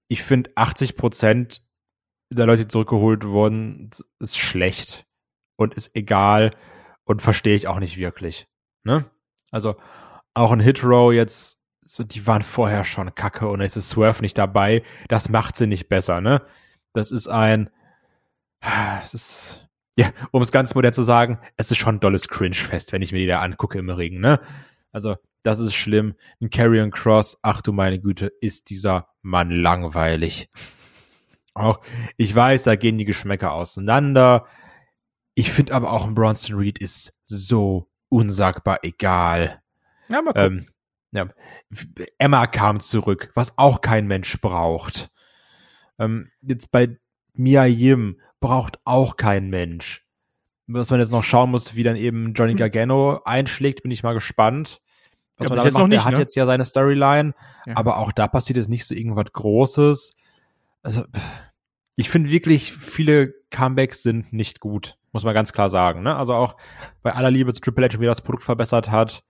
ich finde 80 Prozent der Leute, die zurückgeholt wurden, ist schlecht und ist egal und verstehe ich auch nicht wirklich. Ne? Also auch ein Hitrow jetzt, so die waren vorher schon kacke und jetzt ist Swerve nicht dabei. Das macht sie nicht besser, ne? Das ist ein, es ist, ja, um es ganz modern zu sagen, es ist schon ein dolles Cringe-Fest, wenn ich mir die da angucke im Ring, ne? Also, das ist schlimm. Ein Carrion Cross, ach du meine Güte, ist dieser Mann langweilig. Auch, ich weiß, da gehen die Geschmäcker auseinander. Ich finde aber auch ein Bronson Reed ist so unsagbar egal. Ja, mal gucken. Ähm, ja. Emma kam zurück, was auch kein Mensch braucht. Ähm, jetzt bei Mia Yim braucht auch kein Mensch. Was man jetzt noch schauen muss, wie dann eben Johnny hm. Gargano einschlägt, bin ich mal gespannt. Was ja, man jetzt macht, noch nicht, der hat ne? jetzt ja seine Storyline, ja. aber auch da passiert jetzt nicht so irgendwas Großes. Also, ich finde wirklich, viele Comebacks sind nicht gut, muss man ganz klar sagen. Ne? Also auch bei aller Liebe zu Triple H, wie das Produkt verbessert hat,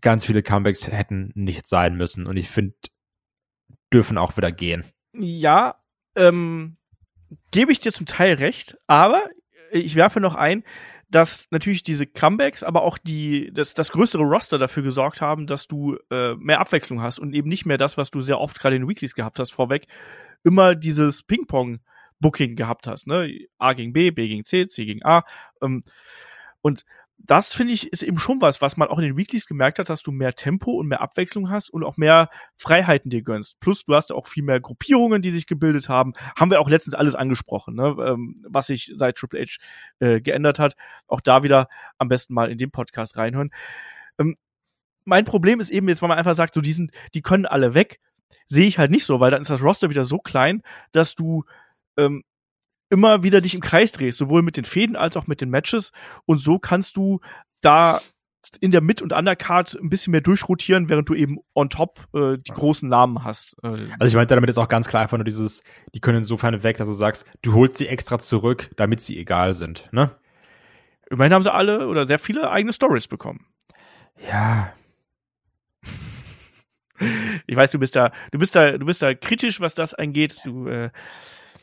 ganz viele Comebacks hätten nicht sein müssen. Und ich finde, dürfen auch wieder gehen. Ja, ähm, gebe ich dir zum Teil recht, aber ich werfe noch ein, dass natürlich diese Comebacks, aber auch die, das, das größere Roster dafür gesorgt haben, dass du äh, mehr Abwechslung hast und eben nicht mehr das, was du sehr oft gerade in Weeklies gehabt hast, vorweg, immer dieses Ping-Pong-Booking gehabt hast, ne? A gegen B, B gegen C, C gegen A. Ähm, und das finde ich ist eben schon was, was man auch in den Weeklies gemerkt hat, dass du mehr Tempo und mehr Abwechslung hast und auch mehr Freiheiten dir gönnst. Plus du hast auch viel mehr Gruppierungen, die sich gebildet haben. Haben wir auch letztens alles angesprochen, ne? ähm, was sich seit Triple H äh, geändert hat. Auch da wieder am besten mal in den Podcast reinhören. Ähm, mein Problem ist eben jetzt, wenn man einfach sagt, so die sind, die können alle weg, sehe ich halt nicht so, weil dann ist das Roster wieder so klein, dass du ähm, immer wieder dich im Kreis drehst, sowohl mit den Fäden als auch mit den Matches. Und so kannst du da in der Mid- und Undercard ein bisschen mehr durchrotieren, während du eben on top äh, die großen Namen hast. Äh. Also ich meinte damit ist auch ganz klar einfach nur dieses, die können insofern weg, dass du sagst, du holst die extra zurück, damit sie egal sind, ne? Immerhin haben sie alle oder sehr viele eigene Stories bekommen. Ja. Ich weiß, du bist da, du bist da, du bist da kritisch, was das angeht. Du äh,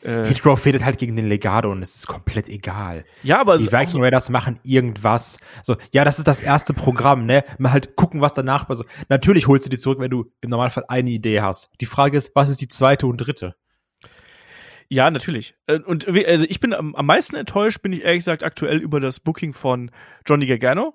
äh, Hitchrow fädelt halt gegen den Legado und es ist komplett egal. Ja, aber die Viking Raiders machen irgendwas. So, ja, das ist das erste Programm, ne? Mal halt gucken, was danach also Natürlich holst du die zurück, wenn du im Normalfall eine Idee hast. Die Frage ist, was ist die zweite und dritte? Ja, natürlich. Äh, und also ich bin am, meisten enttäuscht, bin ich ehrlich gesagt aktuell über das Booking von Johnny Gargano.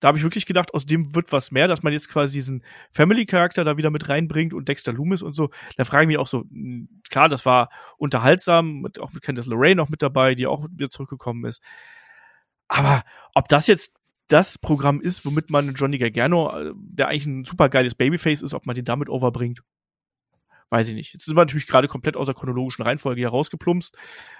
Da habe ich wirklich gedacht, aus dem wird was mehr, dass man jetzt quasi diesen Family-Charakter da wieder mit reinbringt und Dexter Loomis und so. Da frage ich mich auch so, hm, klar, das war unterhaltsam, mit, auch mit Candice LeRae noch mit dabei, die auch wieder zurückgekommen ist. Aber ob das jetzt das Programm ist, womit man Johnny Gargano, äh, der eigentlich ein super geiles Babyface ist, ob man den damit overbringt, weiß ich nicht. Jetzt sind wir natürlich gerade komplett aus der chronologischen Reihenfolge hier rausgeplumpst,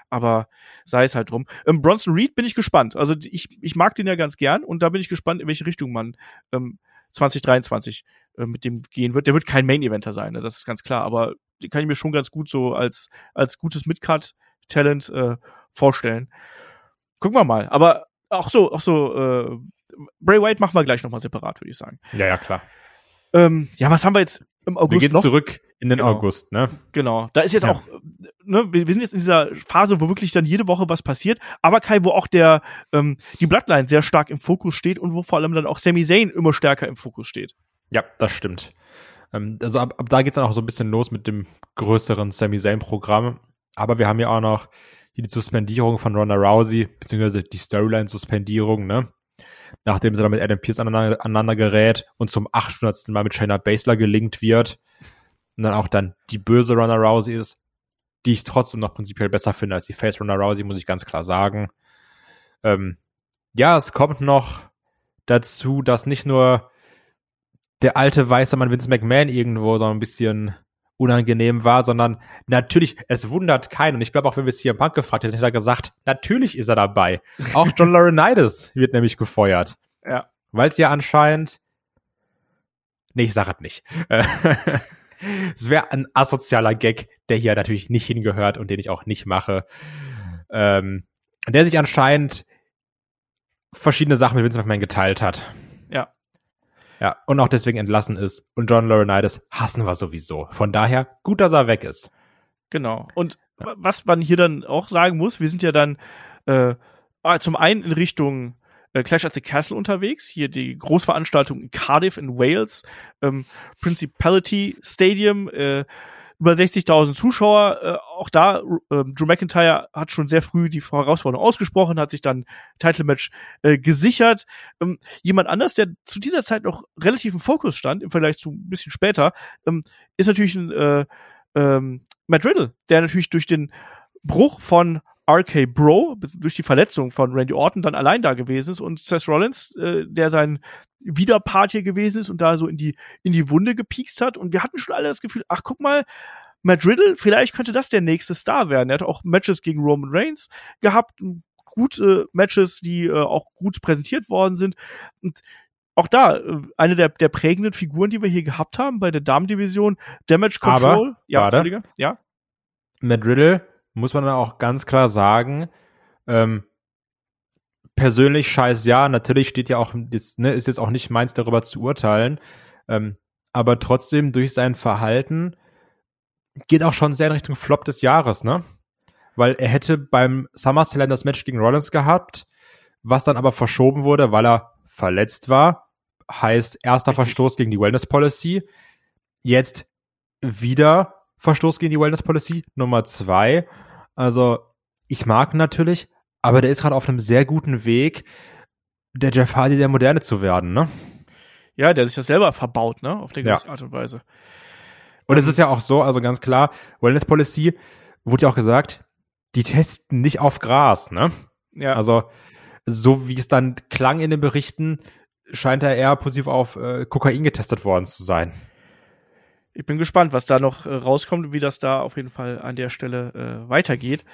aber sei es halt drum. Ähm, Bronson Reed bin ich gespannt. Also ich, ich mag den ja ganz gern und da bin ich gespannt, in welche Richtung man ähm, 2023 äh, mit dem gehen wird. Der wird kein Main-Eventer sein, ne? das ist ganz klar, aber den kann ich mir schon ganz gut so als, als gutes Midcard-Talent äh, vorstellen. Gucken wir mal. Aber auch so, auch so, äh, Bray White machen wir gleich nochmal separat, würde ich sagen. Ja, ja, klar. Ähm, ja, was haben wir jetzt im August wir gehen noch? zurück in den genau. August, ne? Genau. Da ist jetzt ja. auch, ne, wir, sind jetzt in dieser Phase, wo wirklich dann jede Woche was passiert, aber Kai, wo auch der, ähm, die Bloodline sehr stark im Fokus steht und wo vor allem dann auch Sami Zayn immer stärker im Fokus steht. Ja, das stimmt. Ähm, also ab, ab da geht's dann auch so ein bisschen los mit dem größeren Sami Zayn-Programm. Aber wir haben ja auch noch hier die Suspendierung von Ronda Rousey, beziehungsweise die Storyline-Suspendierung, ne? Nachdem sie dann mit Adam Pierce aneinander, aneinander gerät und zum 800. Mal mit Shayna Baszler gelinkt wird und dann auch dann die böse Ronda Rousey ist, die ich trotzdem noch prinzipiell besser finde als die Face Ronda Rousey, muss ich ganz klar sagen. Ähm, ja, es kommt noch dazu, dass nicht nur der alte weiße Mann Vince McMahon irgendwo so ein bisschen unangenehm war, sondern natürlich, es wundert keinen. Und ich glaube, auch wenn wir es hier im Punk gefragt hätten, hätte er gesagt, natürlich ist er dabei. Auch John Laurinaitis wird nämlich gefeuert. Ja. Weil es ja anscheinend, nee, ich sage es nicht. Es wäre ein asozialer Gag, der hier natürlich nicht hingehört und den ich auch nicht mache. Ähm, der sich anscheinend verschiedene Sachen mit Vince McMahon geteilt hat. Ja. Ja, und auch deswegen entlassen ist. Und John Laurinaitis hassen wir sowieso. Von daher, gut, dass er weg ist. Genau. Und ja. was man hier dann auch sagen muss, wir sind ja dann äh, ah, zum einen in Richtung äh, Clash at the Castle unterwegs, hier die Großveranstaltung in Cardiff in Wales, ähm, Principality Stadium, äh, über 60.000 Zuschauer. Äh, auch da, äh, Drew McIntyre hat schon sehr früh die Herausforderung ausgesprochen, hat sich dann Title Match äh, gesichert. Ähm, jemand anders, der zu dieser Zeit noch relativ im Fokus stand, im Vergleich zu ein bisschen später, ähm, ist natürlich ein äh, ähm, Matt Riddle, der natürlich durch den Bruch von RK Bro durch die Verletzung von Randy Orton dann allein da gewesen ist und Seth Rollins, äh, der sein Widerpart hier gewesen ist und da so in die, in die Wunde gepiekst hat. Und wir hatten schon alle das Gefühl, ach, guck mal, Matt Riddle, vielleicht könnte das der nächste Star werden. Er hat auch Matches gegen Roman Reigns gehabt, gute Matches, die äh, auch gut präsentiert worden sind. Und auch da, äh, eine der, der prägenden Figuren, die wir hier gehabt haben bei der Damendivision, Damage Control. Aber, ja, warte. Ja. Matt Riddle muss man dann auch ganz klar sagen, ähm, persönlich scheiß ja, natürlich steht ja auch, ist, ne, ist jetzt auch nicht meins darüber zu urteilen, ähm, aber trotzdem durch sein Verhalten geht auch schon sehr in Richtung Flop des Jahres, ne? Weil er hätte beim SummerSlam das Match gegen Rollins gehabt, was dann aber verschoben wurde, weil er verletzt war. Heißt, erster. Verstoß gegen die Wellness Policy. Jetzt wieder Verstoß gegen die Wellness Policy Nummer zwei. Also ich mag natürlich, aber der ist gerade auf einem sehr guten Weg, der Jeff Hardy der Moderne zu werden, ne? Ja, der sich das selber verbaut, ne? Auf eine gewisse ja. Art und Weise. Und es ist ja auch so, also ganz klar, Wellness Policy wurde ja auch gesagt, die testen nicht auf Gras, ne? Ja. Also, so wie es dann klang in den Berichten, scheint er eher positiv auf äh, Kokain getestet worden zu sein ich bin gespannt, was da noch äh, rauskommt, wie das da auf jeden Fall an der Stelle äh, weitergeht.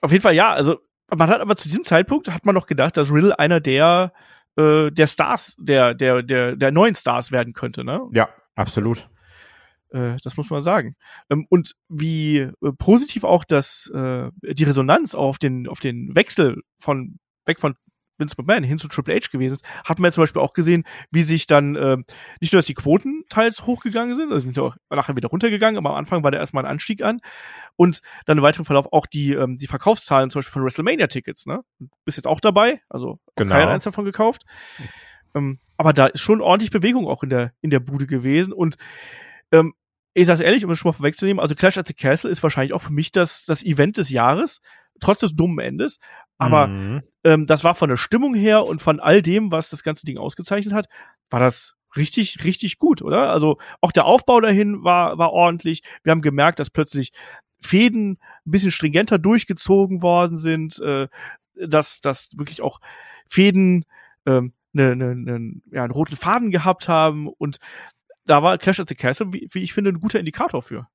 Auf jeden Fall ja, also man hat aber zu diesem Zeitpunkt hat man noch gedacht, dass Riddle einer der äh, der Stars, der der der der neuen Stars werden könnte, ne? Ja, absolut. Äh, das muss man sagen. Ähm, und wie äh, positiv auch das äh, die Resonanz auf den auf den Wechsel von weg von Vince McMahon hin zu Triple H gewesen ist, hat man ja zum Beispiel auch gesehen, wie sich dann äh, nicht nur, dass die Quoten teils hochgegangen sind, also sind auch nachher wieder runtergegangen, aber am Anfang war da erstmal ein Anstieg an und dann im weiteren Verlauf auch die, ähm, die Verkaufszahlen zum Beispiel von WrestleMania-Tickets, ne? Bist jetzt auch dabei, also genau. keiner eins davon gekauft. Ähm, aber da ist schon ordentlich Bewegung auch in der, in der Bude gewesen und ähm, ich sag's ehrlich, um es schon mal vorwegzunehmen, also Clash at the Castle ist wahrscheinlich auch für mich das, das Event des Jahres, trotz des dummen Endes. Aber mhm. Ähm, das war von der Stimmung her und von all dem, was das ganze Ding ausgezeichnet hat, war das richtig, richtig gut, oder? Also auch der Aufbau dahin war, war ordentlich. Wir haben gemerkt, dass plötzlich Fäden ein bisschen stringenter durchgezogen worden sind, äh, dass, dass wirklich auch Fäden ähm, ne, ne, ne, ja, einen roten Faden gehabt haben und da war Clash at the Castle, wie, wie ich finde, ein guter Indikator für.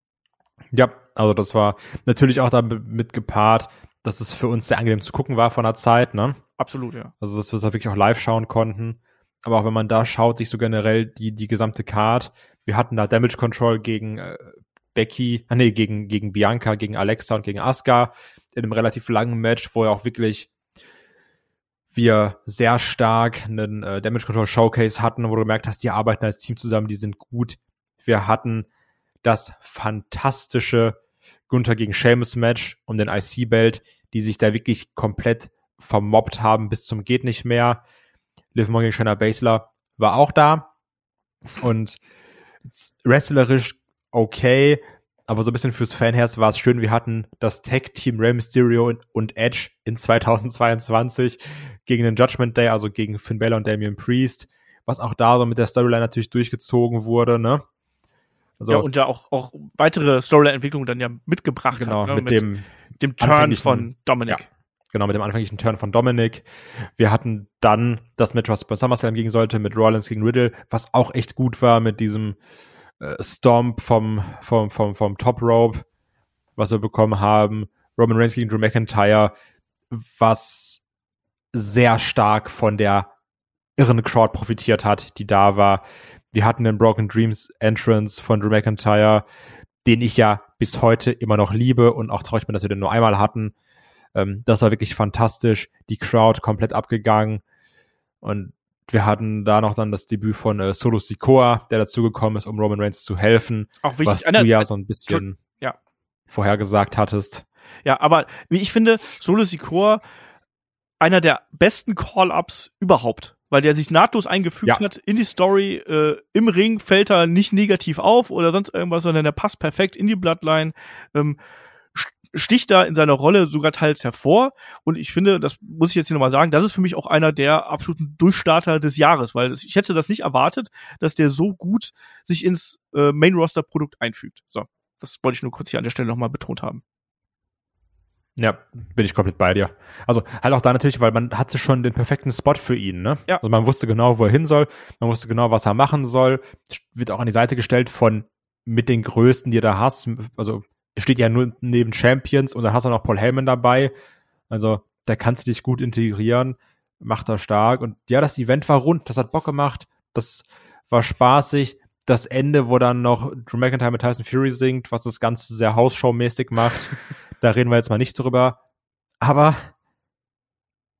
Ja, also das war natürlich auch damit gepaart, dass es für uns sehr angenehm zu gucken war von der Zeit, ne? Absolut, ja. Also, dass wir es da wirklich auch live schauen konnten. Aber auch wenn man da schaut, sich so generell die, die gesamte Card, wir hatten da Damage Control gegen äh, Becky, ah, nee, gegen, gegen Bianca, gegen Alexa und gegen Asuka in einem relativ langen Match, wo ja auch wirklich wir sehr stark einen äh, Damage Control Showcase hatten, wo du gemerkt hast, die arbeiten als Team zusammen, die sind gut. Wir hatten das fantastische Gunther gegen Sheamus Match um den IC-Belt, die sich da wirklich komplett vermobbt haben bis zum geht nicht mehr. Liv Morgan gegen Shayna Baszler war auch da und wrestlerisch okay, aber so ein bisschen fürs Fanherz war es schön. Wir hatten das Tag-Team Rey Mysterio und Edge in 2022 gegen den Judgment Day, also gegen Finn Balor und Damian Priest, was auch da so mit der Storyline natürlich durchgezogen wurde, ne? Also, ja, und ja auch, auch weitere Storyline-Entwicklungen dann ja mitgebracht genau, hat. Ne? Mit, mit dem, dem Turn von Dominic. Ja, genau, mit dem anfänglichen Turn von Dominic. Wir hatten dann das Match, was bei SummerSlam gegen sollte, mit Rollins gegen Riddle, was auch echt gut war mit diesem äh, Stomp vom, vom, vom, vom Top Rope, was wir bekommen haben. Roman Reigns gegen Drew McIntyre, was sehr stark von der irren Crowd profitiert hat, die da war. Wir hatten den Broken Dreams Entrance von Drew McIntyre, den ich ja bis heute immer noch liebe und auch traurig bin, dass wir den nur einmal hatten. Ähm, das war wirklich fantastisch. Die Crowd komplett abgegangen. Und wir hatten da noch dann das Debüt von äh, Solo Sikoa, der dazugekommen ist, um Roman Reigns zu helfen. Auch wichtig. was Einer- du ja so ein bisschen Ja. vorhergesagt hattest. Ja, aber wie ich finde, Solo Sikoa einer der besten Call-Ups überhaupt, weil der sich nahtlos eingefügt Ja. hat in die Story. Äh, Im Ring fällt er nicht negativ auf oder sonst irgendwas, sondern der passt perfekt in die Bloodline. Ähm, st- sticht da in seiner Rolle sogar teils hervor. Und ich finde, das muss ich jetzt hier nochmal sagen, das ist für mich auch einer der absoluten Durchstarter des Jahres, weil ich hätte das nicht erwartet, dass der so gut sich ins äh, Main-Roster-Produkt einfügt. So, das wollte ich nur kurz hier an der Stelle nochmal betont haben. Ja, bin ich komplett bei dir. Also halt auch da natürlich, weil man hatte schon den perfekten Spot für ihn, ne? Ja. Also man wusste genau, wo er hin soll, man wusste genau, was er machen soll. Wird auch an die Seite gestellt von mit den Größten, die er da hast. Also steht ja nur neben Champions und dann hast du noch Paul Heyman dabei. Also da kannst du dich gut integrieren, macht er stark. Und ja, das Event war rund, das hat Bock gemacht, das war spaßig. Das Ende, wo dann noch Drew McIntyre mit Tyson Fury singt, was das Ganze sehr Hausschau-mäßig macht. Da reden wir jetzt mal nicht drüber. Aber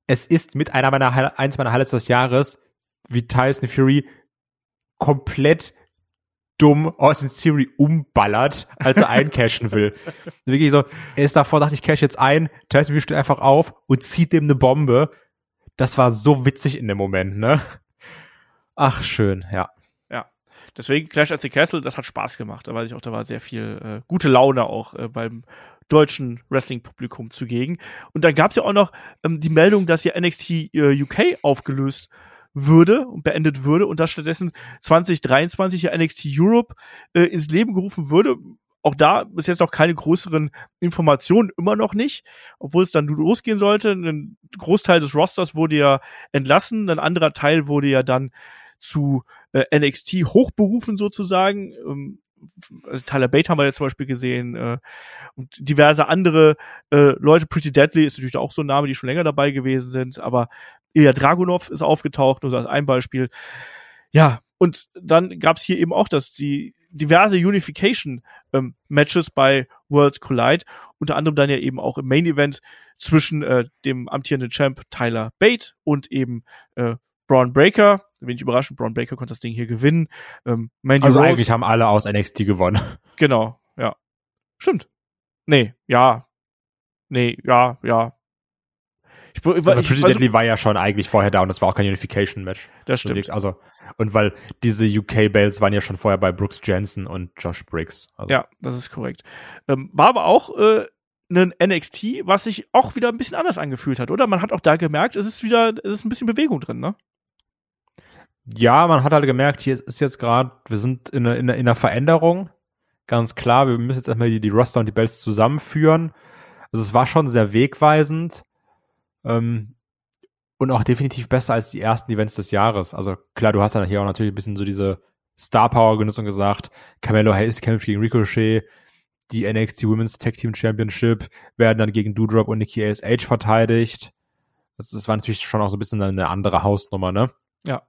es ist mit einer meiner, eins meiner Highlights des Jahres, wie Tyson Fury komplett dumm Austin Theory umballert, als er eincashen will. Wirklich so, er ist davor, sagt, ich cash jetzt ein, Tyson Fury steht einfach auf und zieht dem eine Bombe. Das war so witzig in dem Moment, ne? Ach, schön, ja. Deswegen Clash at the Castle, das hat Spaß gemacht. Da weiß ich auch, da war sehr viel äh, gute Laune auch äh, beim deutschen Wrestling-Publikum zugegen. Und dann gab es ja auch noch ähm, die Meldung, dass ja NXT äh, UK aufgelöst würde und beendet würde und dass stattdessen 2023 ja NXT Europe äh, ins Leben gerufen würde. Auch da bis jetzt noch keine größeren Informationen, immer noch nicht, obwohl es dann losgehen sollte. Ein Großteil des Rosters wurde ja entlassen, ein anderer Teil wurde ja dann zu äh, NXT hochberufen sozusagen. Ähm, Tyler Bate haben wir jetzt zum Beispiel gesehen äh, und diverse andere äh, Leute. Pretty Deadly ist natürlich auch so ein Name, die schon länger dabei gewesen sind, aber Ilya Dragunov ist aufgetaucht, nur als ein Beispiel. Ja, und dann gab es hier eben auch das, die diverse Unification-Matches bei Worlds Collide, unter anderem dann ja eben auch im Main Event zwischen äh, dem amtierenden Champ Tyler Bate und eben äh, Braun Breaker. Wenig überraschend, Braun Breaker konnte das Ding hier gewinnen. Ähm, Mandy Also Rose, eigentlich haben alle aus NXT gewonnen. genau, ja. Stimmt. Nee, ja. Nee, ja, ja. Ich, ich, Aber ich, Pretty also, Deadly war ja schon eigentlich vorher da und das war auch kein Unification-Match. das stimmt. Also, und weil diese UK-Bells waren ja schon vorher bei Brooks Jensen und Josh Briggs. Also, Ja, das ist korrekt. Ähm, war aber auch äh, ein NXT, was sich auch wieder ein bisschen anders angefühlt hat, oder? Man hat auch da gemerkt, es ist wieder, es ist ein bisschen Bewegung drin, ne? Ja, man hat halt gemerkt, hier ist jetzt gerade, wir sind in einer, in, in einer Veränderung. Ganz klar, wir müssen jetzt erstmal die, die Roster und die Bells zusammenführen. Also es war schon sehr wegweisend. Ähm, und auch definitiv besser als die ersten Events des Jahres. Also klar, du hast dann hier auch natürlich ein bisschen so diese Star Power genutzt und gesagt, Carmelo Hayes kämpft gegen Ricochet, die NXT Women's Tag Team Championship werden dann gegen Doudrop und Nikki ASH verteidigt. Das, das war natürlich schon auch so ein bisschen eine andere Hausnummer, ne? Ja.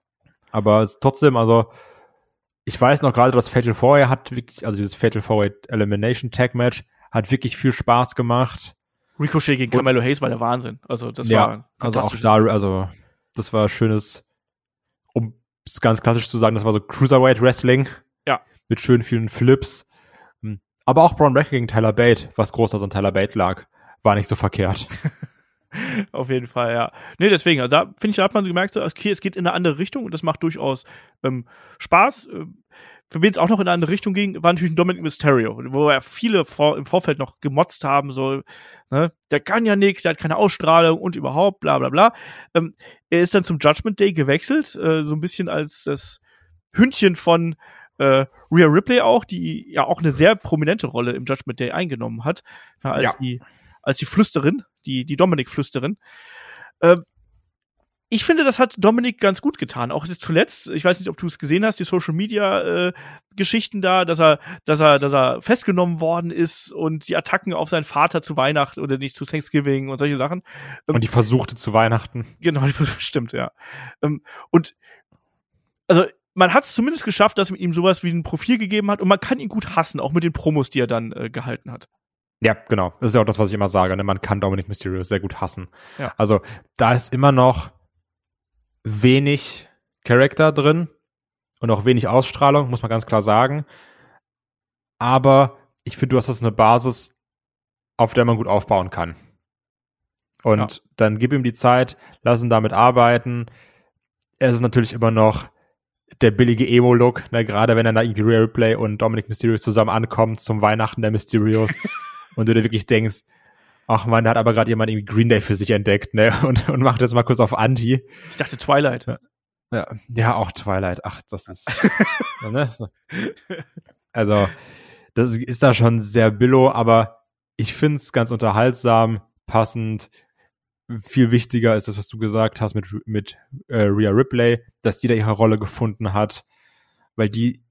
Aber es ist trotzdem, also ich weiß noch gerade, das Fatal Four hat wirklich, also dieses Fatal Four Elimination Tag Match hat wirklich viel Spaß gemacht. Ricochet gegen Carmelo Hayes war der Wahnsinn. Also das Ja, war ein Also auch da, also das war schönes, um es ganz klassisch zu sagen, das war so Cruiserweight Wrestling. Ja. Mit schön vielen Flips. Aber auch Braun Breaker gegen Tyler Bate, was groß an Tyler Bate lag, war nicht so verkehrt. Auf jeden Fall, ja. Nee, deswegen, also da finde ich, da hat man so gemerkt, so, okay, es geht in eine andere Richtung und das macht durchaus ähm, Spaß. Ähm, Für wen es auch noch in eine andere Richtung ging, war natürlich ein Dominic Mysterio, wo ja viele vor, im Vorfeld noch gemotzt haben, so, ne, der kann ja nichts, der hat keine Ausstrahlung und überhaupt, bla bla bla. Ähm, er ist dann zum Judgment Day gewechselt, äh, so ein bisschen als das Hündchen von äh, Rhea Ripley auch, die ja auch eine sehr prominente Rolle im Judgment Day eingenommen hat, ja, als Ja. die als die Flüsterin, die die Dominik Flüsterin. Ähm, ich finde, das hat Dominik ganz gut getan. Auch jetzt zuletzt, ich weiß nicht, ob du es gesehen hast, die Social Media äh, Geschichten da, dass er, dass er, dass er festgenommen worden ist und die Attacken auf seinen Vater zu Weihnachten oder nicht zu Thanksgiving und solche Sachen. Und die versuchte zu Weihnachten. Genau, stimmt, ja. Ähm, und also man hat es zumindest geschafft, dass man ihm sowas wie ein Profil gegeben hat und man kann ihn gut hassen, auch mit den Promos, die er dann äh, gehalten hat. Ja, genau. Das ist ja auch das, was ich immer sage. Ne? Man kann Dominic Mysterio sehr gut hassen. Ja. Also da ist immer noch wenig Charakter drin und auch wenig Ausstrahlung, muss man ganz klar sagen. Aber ich finde, du hast das eine Basis, auf der man gut aufbauen kann. Und ja. dann gib ihm die Zeit, lass ihn damit arbeiten. Es ist natürlich immer noch der billige Emo-Look, ne, gerade wenn dann da irgendwie Real Play und Dominic Mysterios zusammen ankommen zum Weihnachten der Mysterios und du dir wirklich denkst, ach man, da hat aber gerade jemand irgendwie Green Day für sich entdeckt, ne, und, und macht das mal kurz auf Anti. Ich dachte Twilight. Ja, ja, auch Twilight. Ach, das ist, ne? Also, das ist da schon sehr billo, aber ich finde es ganz unterhaltsam, passend. Viel wichtiger ist das, was du gesagt hast mit, mit äh, Rhea Ripley, dass die da ihre Rolle gefunden hat, weil die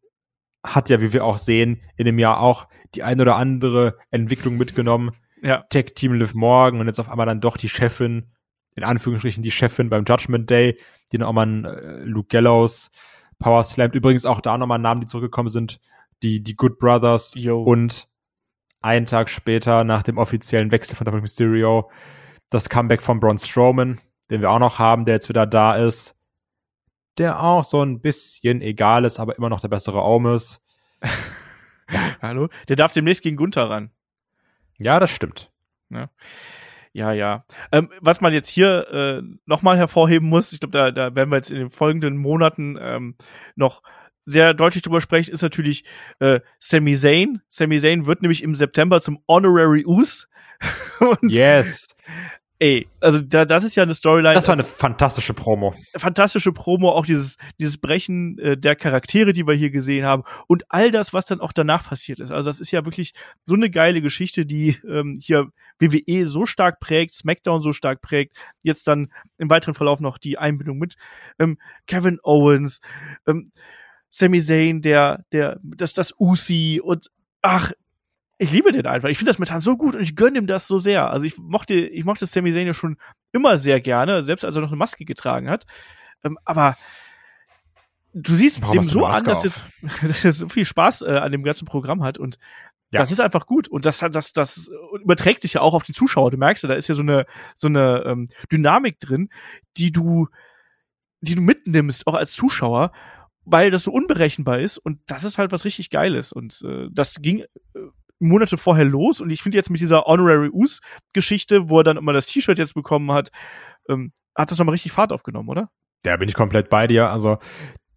hat ja, wie wir auch sehen, in dem Jahr auch die ein oder andere Entwicklung mitgenommen. Ja. Tech Team Liv Morgan und jetzt auf einmal dann doch die Chefin, in Anführungsstrichen die Chefin beim Judgment Day, die noch mal einen, äh, Luke Gallows Power Slammed. Übrigens auch da nochmal Namen, die zurückgekommen sind, die, die Good Brothers Yo. und einen Tag später nach dem offiziellen Wechsel von Dominic Mysterio das Comeback von Braun Strowman, den wir auch noch haben, der jetzt wieder da ist, der auch so ein bisschen egal ist, aber immer noch der bessere Aum ist. Hallo? Der darf demnächst gegen Gunther ran. Ja, das stimmt. Ja. Ja, ja. Ähm, was man jetzt hier äh, nochmal hervorheben muss, ich glaube, da, da werden wir jetzt in den folgenden Monaten ähm, noch sehr deutlich drüber sprechen, ist natürlich äh, Sami Zayn. Sami Zayn wird nämlich im September zum Honorary Us. yes. Ey, also da, das ist ja eine Storyline. Das war eine fantastische Promo. Fantastische Promo, auch dieses, dieses Brechen äh, der Charaktere, die wir hier gesehen haben und all das, was dann auch danach passiert ist. Also das ist ja wirklich so eine geile Geschichte, die ähm, hier WWE so stark prägt, SmackDown so stark prägt, jetzt dann im weiteren Verlauf noch die Einbindung mit ähm, Kevin Owens, ähm, Sami Zayn, der, der, das, das Usi und ach, ich liebe den einfach. Ich finde das Methan so gut und ich gönne ihm das so sehr. Also ich mochte, ich mochte Sami Zayn ja schon immer sehr gerne, selbst als er noch eine Maske getragen hat. Ähm, aber du siehst Warum dem so an, dass, jetzt, dass er so viel Spaß äh, an dem ganzen Programm hat und ja. das ist einfach gut und das das das überträgt sich ja auch auf die Zuschauer. Du merkst ja, da ist ja so eine so eine ähm, Dynamik drin, die du die du mitnimmst auch als Zuschauer, weil das so unberechenbar ist und das ist halt was richtig Geiles und äh, das ging äh, Monate vorher los und ich finde jetzt mit dieser Honorary Us Geschichte, wo er dann immer das T-Shirt jetzt bekommen hat, ähm, hat das nochmal richtig Fahrt aufgenommen, oder? Da bin ich komplett bei dir. Also,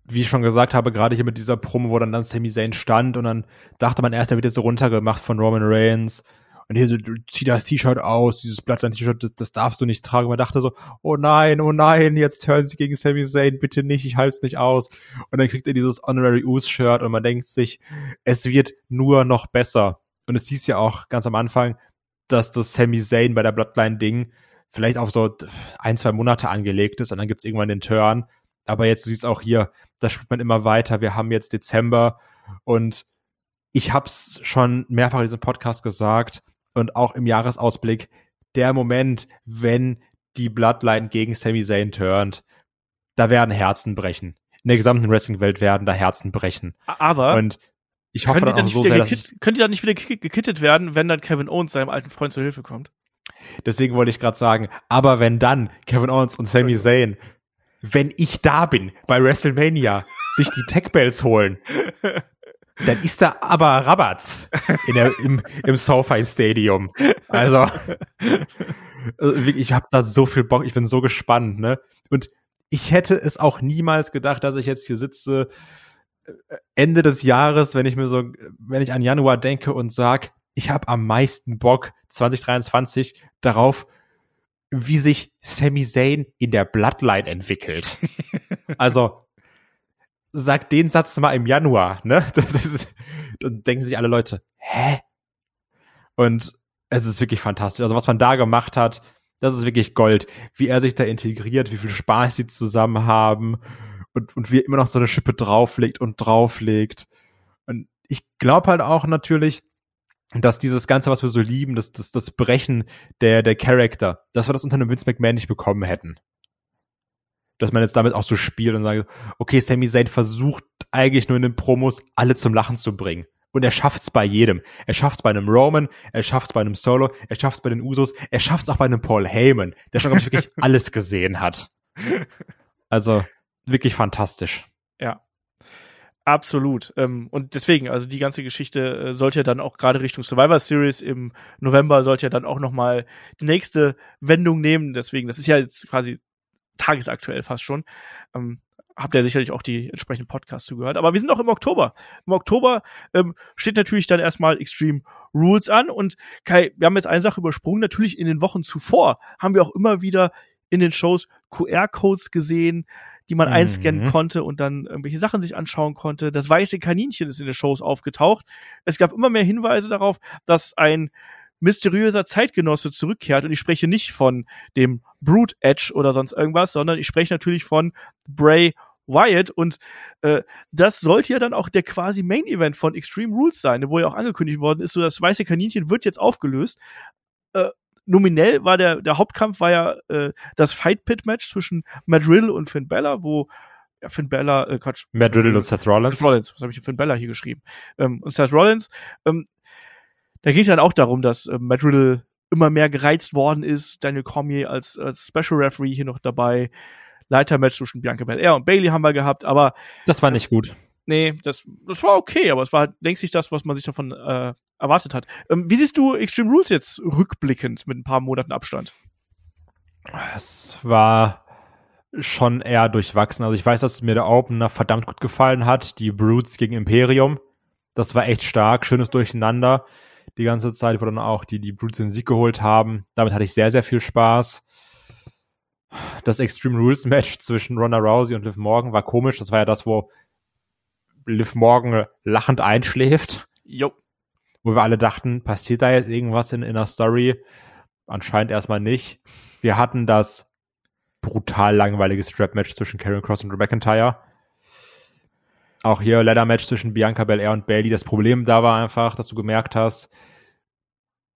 wie ich schon gesagt habe, gerade hier mit dieser Promo, wo dann dann Sami Zayn stand und dann dachte man erst, er wird jetzt so runtergemacht von Roman Reigns. Und hier so, zieh das T-Shirt aus, dieses Bloodline-T-Shirt, das, das darfst du nicht tragen. Man dachte so, oh nein, oh nein, jetzt hören sie gegen Sami Zayn, bitte nicht, ich halte es nicht aus. Und dann kriegt er dieses Honorary Us-Shirt und man denkt sich, es wird nur noch besser. Und es hieß ja auch ganz am Anfang, dass das Sami Zayn bei der Bloodline-Ding vielleicht auf so ein, zwei Monate angelegt ist und dann gibt's irgendwann den Turn. Aber jetzt, du siehst auch hier, da spielt man immer weiter. Wir haben jetzt Dezember und ich hab's schon mehrfach in diesem Podcast gesagt und auch im Jahresausblick, der Moment, wenn die Bloodline gegen Sami Zayn turnt, da werden Herzen brechen. In der gesamten Wrestling-Welt werden da Herzen brechen. Aber und ich hoffe dann, auch so sehr, dass ich Könnt ihr dann nicht wieder gekittet werden, wenn dann Kevin Owens seinem alten Freund zur Hilfe kommt? Deswegen wollte ich gerade sagen, aber wenn dann Kevin Owens und Sami Zayn, wenn ich da bin bei WrestleMania, sich die Tech Bells holen, dann ist da aber Rabatz in der, im, im SoFi Stadium. Also, also ich habe da so viel Bock, ich bin so gespannt, ne? Und ich hätte es auch niemals gedacht, dass ich jetzt hier sitze Ende des Jahres, wenn ich mir so, wenn ich an Januar denke und sag, ich habe am meisten Bock 2023 darauf, wie sich Sami Zayn in der Bloodline entwickelt. also sag den Satz mal im Januar, ne? Das ist, dann denken sich alle Leute, hä? Und es ist wirklich fantastisch. Also was man da gemacht hat, das ist wirklich Gold. Wie er sich da integriert, wie viel Spaß sie zusammen haben und, und wie er immer noch so eine Schippe drauflegt und drauflegt. Und ich glaube halt auch natürlich, dass dieses Ganze, was wir so lieben, das, das, das Brechen der, der Charakter, dass wir das unter einem Vince McMahon nicht bekommen hätten. Dass man jetzt damit auch so spielt und sagt, okay, Sami Zayn versucht eigentlich nur in den Promos alle zum Lachen zu bringen. Und er schafft's bei jedem. Er schafft's bei einem Roman, er schafft's bei einem Solo, er schafft's bei den Usos, er schafft's auch bei einem Paul Heyman, der schon, glaube ich, wirklich alles gesehen hat. Also, wirklich fantastisch. Ja. Absolut. Ähm, und deswegen, also die ganze Geschichte äh, sollte ja dann auch gerade Richtung Survivor Series im November sollte ja dann auch noch mal die nächste Wendung nehmen. Deswegen, das ist ja jetzt quasi tagesaktuell fast schon. Ähm, habt ihr sicherlich auch die entsprechenden Podcasts zugehört. Aber wir sind auch im Oktober. Im Oktober ähm, steht natürlich dann erstmal Extreme Rules an. Und Kai, wir haben jetzt eine Sache übersprungen. Natürlich in den Wochen zuvor haben wir auch immer wieder in den Shows QR-Codes gesehen, die man mhm. einscannen konnte und dann irgendwelche Sachen sich anschauen konnte. Das weiße Kaninchen ist in den Shows aufgetaucht. Es gab immer mehr Hinweise darauf, dass ein mysteriöser Zeitgenosse zurückkehrt. Und ich spreche nicht von dem Brute Edge oder sonst irgendwas, sondern ich spreche natürlich von Bray Wyatt und äh, das sollte ja dann auch der quasi Main Event von Extreme Rules sein, wo ja auch angekündigt worden ist, so das weiße Kaninchen wird jetzt aufgelöst. Äh, nominell war der der Hauptkampf war ja äh, das Fight Pit Match zwischen Matt Riddle und Finn Bella, wo ja, Finn Bella, äh, Quatsch. Matt Riddle und Seth Rollins. Seth Rollins, was habe ich Finn Bella hier geschrieben? Ähm, und Seth Rollins, ähm, da geht es dann auch darum, dass äh, Matt Riddle immer mehr gereizt worden ist. Daniel Cormier als, als Special Referee hier noch dabei. Leitermatch zwischen Bianca Belair und Bailey haben wir gehabt, aber das war nicht gut. Nee, das, das war okay, aber es war längst nicht das, was man sich davon äh, erwartet hat. Ähm, wie siehst du Extreme Rules jetzt rückblickend mit ein paar Monaten Abstand? Es war schon eher durchwachsen. Also ich weiß, dass mir der Opener verdammt gut gefallen hat. Die Brutes gegen Imperium. Das war echt stark, schönes Durcheinander die ganze Zeit, wo dann auch die, die Brutes den Sieg geholt haben. Damit hatte ich sehr, sehr viel Spaß. Das Extreme Rules Match zwischen Ronda Rousey und Liv Morgan war komisch. Das war ja das, wo Liv Morgan lachend einschläft. Jo. Wo wir alle dachten, passiert da jetzt irgendwas in, in der Story? Anscheinend erstmal nicht. Wir hatten das brutal langweilige Strap-Match zwischen Karen Cross und Drew McIntyre. Auch hier Ladder-Match zwischen Bianca Belair und Bailey. Das Problem da war einfach, dass du gemerkt hast,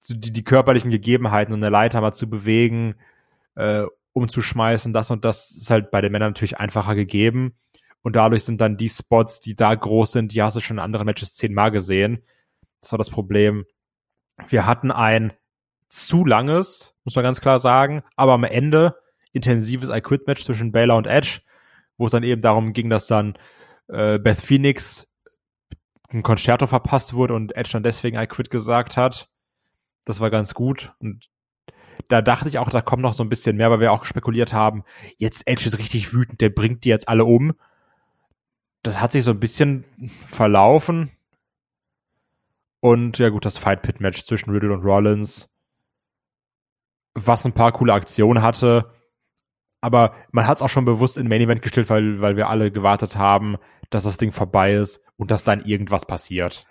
die, die körperlichen Gegebenheiten und eine Leiter mal zu bewegen, äh, umzuschmeißen, das und das ist halt bei den Männern natürlich einfacher gegeben. Und dadurch sind dann die Spots, die da groß sind, die hast du schon in anderen Matches zehnmal gesehen. Das war das Problem. Wir hatten ein zu langes, muss man ganz klar sagen, aber am Ende intensives I Quit Match zwischen Baylor und Edge, wo es dann eben darum ging, dass dann äh, Beth Phoenix ein Concerto verpasst wurde und Edge dann deswegen I quit gesagt hat. Das war ganz gut. Und da dachte ich auch, da kommt noch so ein bisschen mehr, weil wir auch spekuliert haben, jetzt Edge ist richtig wütend, der bringt die jetzt alle um. Das hat sich so ein bisschen verlaufen. Und ja gut, das Fight Pit Match zwischen Riddle und Rollins, was ein paar coole Aktionen hatte. Aber man hat es auch schon bewusst in Main Event gestellt, weil, weil wir alle gewartet haben, dass das Ding vorbei ist und dass dann irgendwas passiert.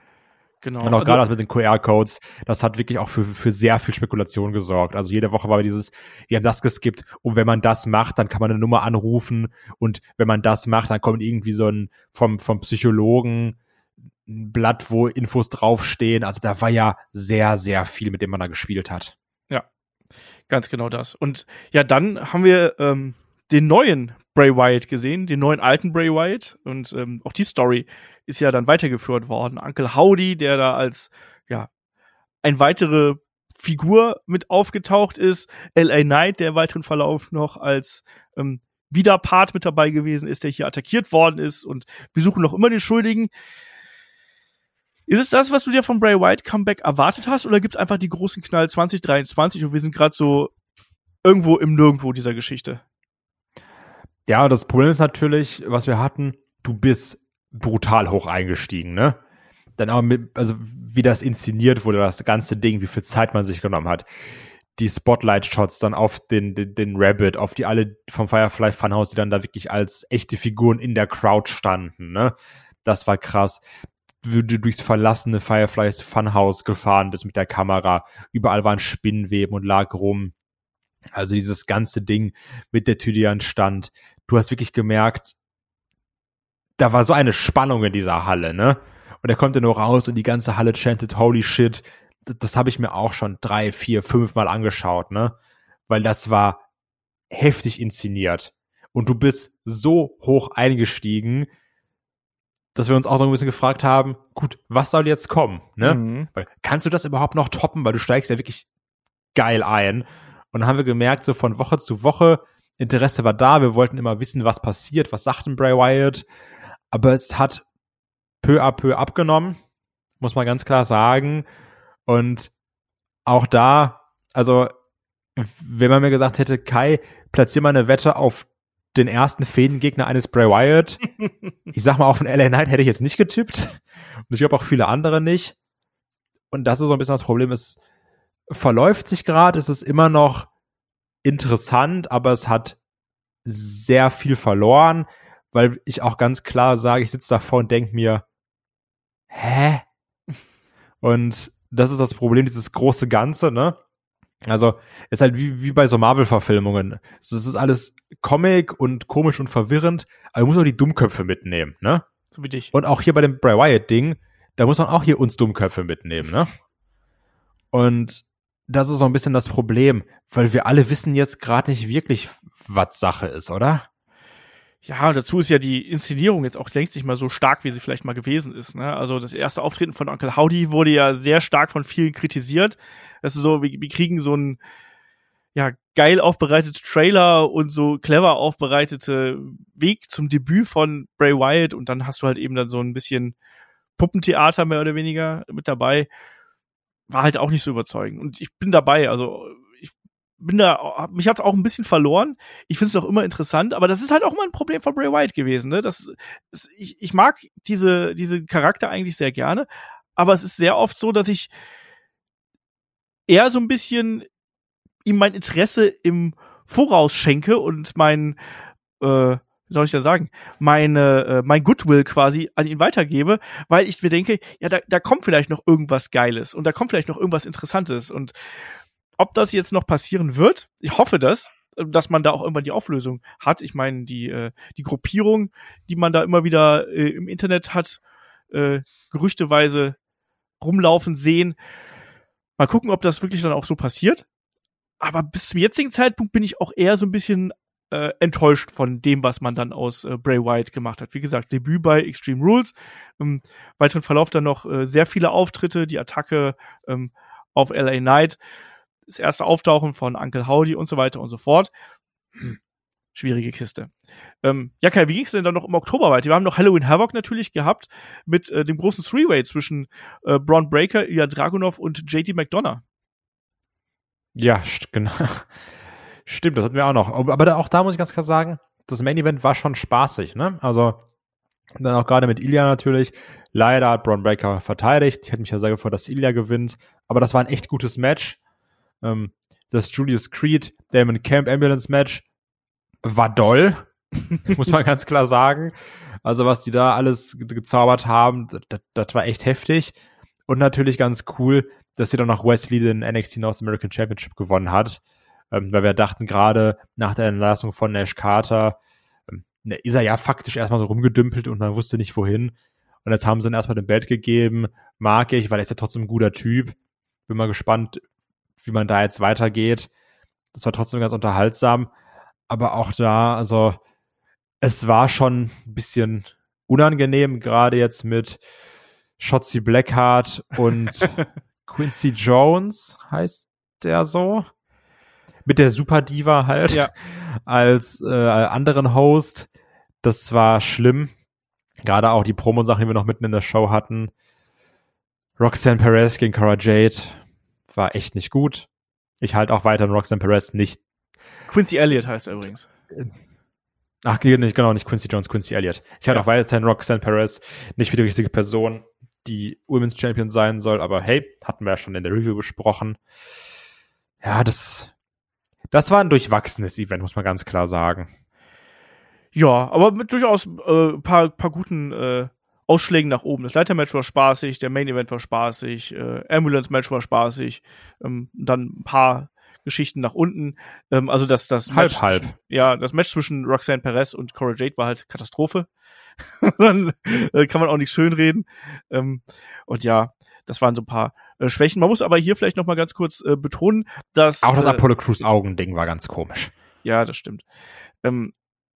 Genau. Und auch also, gerade das mit den QR-Codes, das hat wirklich auch für, für sehr viel Spekulation gesorgt. Also jede Woche war dieses, wir haben das geskippt und wenn man das macht, dann kann man eine Nummer anrufen und wenn man das macht, dann kommt irgendwie so ein vom, vom Psychologen ein Blatt, wo Infos draufstehen. Also da war ja sehr, sehr viel, mit dem man da gespielt hat. Ja, Ganz genau das. Und ja, dann haben wir ähm, den neuen Bray Wyatt gesehen, den neuen alten Bray Wyatt. Und ähm, auch die Story ist ja dann weitergeführt worden. Uncle Howdy, der da als ja ein weitere Figur mit aufgetaucht ist. L.A. Knight, der im weiteren Verlauf noch als ähm, Widerpart mit dabei gewesen ist, der hier attackiert worden ist. Und wir suchen noch immer den Schuldigen. Ist es das, was du dir von Bray White Comeback erwartet hast, oder gibt es einfach die großen Knall 2023 und wir sind gerade so irgendwo im Nirgendwo dieser Geschichte? Ja, das Problem ist natürlich, was wir hatten, du bist brutal hoch eingestiegen, ne? Dann aber mit, also wie das inszeniert wurde, das ganze Ding, wie viel Zeit man sich genommen hat. Die Spotlight-Shots dann auf den, den, den Rabbit, auf die alle vom Firefly Funhouse, die dann da wirklich als echte Figuren in der Crowd standen, ne? Das war krass du durchs verlassene Fireflies Funhouse gefahren bist mit der Kamera. Überall waren Spinnenweben und lag rum. Also dieses ganze Ding mit der Tür, die an stand. Du hast wirklich gemerkt, da war so eine Spannung in dieser Halle, ne? Und er kommt dann nur raus und die ganze Halle chantet, holy shit. Das, das habe ich mir auch schon drei, vier, fünf Mal angeschaut, ne? Weil das war heftig inszeniert. Und du bist so hoch eingestiegen, dass wir uns auch so ein bisschen gefragt haben, gut, was soll jetzt kommen? Ne? Mhm. Weil, kannst du das überhaupt noch toppen? Weil du steigst ja wirklich geil ein. Und dann haben wir gemerkt, so von Woche zu Woche, Interesse war da, wir wollten immer wissen, was passiert, was sagt denn Bray Wyatt, aber es hat peu à peu abgenommen, muss man ganz klar sagen. Und auch da, also wenn man mir gesagt hätte, Kai, platzier mal eine Wette auf den ersten Fädengegner eines Bray Wyatt. ich sag mal, auf den LA Knight hätte ich jetzt nicht getippt. Und ich glaube auch viele andere nicht. Und das ist so ein bisschen das Problem. Es verläuft sich gerade, es ist immer noch interessant, aber es hat sehr viel verloren, weil ich auch ganz klar sage, ich sitze davor und denke mir, hä? Und das ist das Problem, dieses große Ganze, ne? Also, ist halt wie, wie bei so Marvel-Verfilmungen. Es ist alles Comic und komisch und verwirrend, aber man muss auch die Dummköpfe mitnehmen, ne? So wie dich. Und auch hier bei dem Bray Wyatt-Ding, da muss man auch hier uns Dummköpfe mitnehmen, ne? Und das ist so ein bisschen das Problem, weil wir alle wissen jetzt gerade nicht wirklich, was Sache ist, oder? Ja, und dazu ist ja die Inszenierung jetzt auch längst nicht mal so stark, wie sie vielleicht mal gewesen ist. Ne? Also das erste Auftreten von Uncle Howdy wurde ja sehr stark von vielen kritisiert. Das ist so, wir, wir kriegen so ein ja, geil aufbereitete Trailer und so clever aufbereitete Weg zum Debüt von Bray Wyatt und dann hast du halt eben dann so ein bisschen Puppentheater mehr oder weniger mit dabei. War halt auch nicht so überzeugend. Und ich bin dabei, also ich bin da, mich hat's auch ein bisschen verloren. Ich finde es auch immer interessant, aber das ist halt auch mal ein Problem von Bray Wyatt gewesen. Ne? Das, das, ich, ich mag diese, diese Charakter eigentlich sehr gerne, aber es ist sehr oft so, dass ich eher so ein bisschen ihm mein Interesse im Voraus schenke und mein, äh, wie soll ich da sagen, meine, äh, mein Goodwill quasi an ihn weitergebe, weil ich mir denke, ja, da, da kommt vielleicht noch irgendwas Geiles und da kommt vielleicht noch irgendwas Interessantes und ob das jetzt noch passieren wird, ich hoffe das, dass man da auch irgendwann die Auflösung hat. Ich meine, die, äh, die Gruppierung, die man da immer wieder äh, im Internet hat, äh, gerüchteweise rumlaufen sehen, Mal gucken, ob das wirklich dann auch so passiert. Aber bis zum jetzigen Zeitpunkt bin ich auch eher so ein bisschen äh, enttäuscht von dem, was man dann aus äh, Bray Wyatt gemacht hat. Wie gesagt, Debüt bei Extreme Rules. Im weiteren Verlauf dann noch äh, sehr viele Auftritte, die Attacke ähm, auf LA Knight, das erste Auftauchen von Uncle Howdy und so weiter und so fort. Hm schwierige Kiste. Ähm, ja, Kai, wie ging es denn dann noch im Oktober weiter? Wir haben noch Halloween Havoc natürlich gehabt mit äh, dem großen Three-Way zwischen äh, Braun Breaker, Ilya Dragunov und JT McDonough. Ja, genau. Stimmt, das hatten wir auch noch. Aber da, auch da muss ich ganz klar sagen, das Main Event war schon spaßig, ne? Also dann auch gerade mit Ilya natürlich. Leider hat Braun Breaker verteidigt. Ich hätte mich ja sehr gefreut, dass Ilya gewinnt. Aber das war ein echt gutes Match. Ähm, das Julius Creed, Damon Camp Ambulance Match war doll, muss man ganz klar sagen. Also was die da alles ge gezaubert haben, das, das war echt heftig. Und natürlich ganz cool, dass sie dann noch Wesley den NXT North American Championship gewonnen hat. Ähm, weil wir dachten gerade nach der Entlassung von Nash Carter, ähm, ne, ist er ja faktisch erstmal so rumgedümpelt und man wusste nicht wohin. Und jetzt haben sie ihn erstmal den Belt gegeben. Mag ich, weil er ist ja trotzdem ein guter Typ. Bin mal gespannt, wie man da jetzt weitergeht. Das war trotzdem ganz unterhaltsam aber auch da, also es war schon ein bisschen unangenehm, gerade jetzt mit Shotzi Blackheart und Quincy Jones, heißt der so? Mit der Super Diva halt ja. als äh, anderen Host. Das war schlimm. Gerade auch die Promo-Sachen, die wir noch mitten in der Show hatten. Roxanne Perez gegen Cara Jade war echt nicht gut. Ich halte auch weiter Roxanne Perez nicht Quincy Elliott heißt er übrigens. Ach, nicht, genau, nicht Quincy Jones, Quincy Elliott. Ich hatte ja. auch weiterhin Roxanne Perez nicht für die richtige Person, die Women's Champion sein soll, aber hey, hatten wir ja schon in der Review besprochen. Ja, das, das war ein durchwachsenes Event, muss man ganz klar sagen. Ja, aber mit durchaus äh, paar, paar guten äh, Ausschlägen nach oben. Das Leitermatch war spaßig, der Main Event war spaßig, äh, Ambulance Match war spaßig, ähm, dann ein paar Geschichten nach unten. Ähm, also das, das halb, Match, halb. Ja, das Match zwischen Roxanne Perez und Cora Jade war halt Katastrophe. Dann äh, kann man auch nicht schönreden. Ähm, und ja, das waren so ein paar äh, Schwächen. Man muss aber hier vielleicht noch mal ganz kurz äh, betonen, dass auch das äh, Apollo Crews Augending war ganz komisch. Ja, das stimmt. Ähm,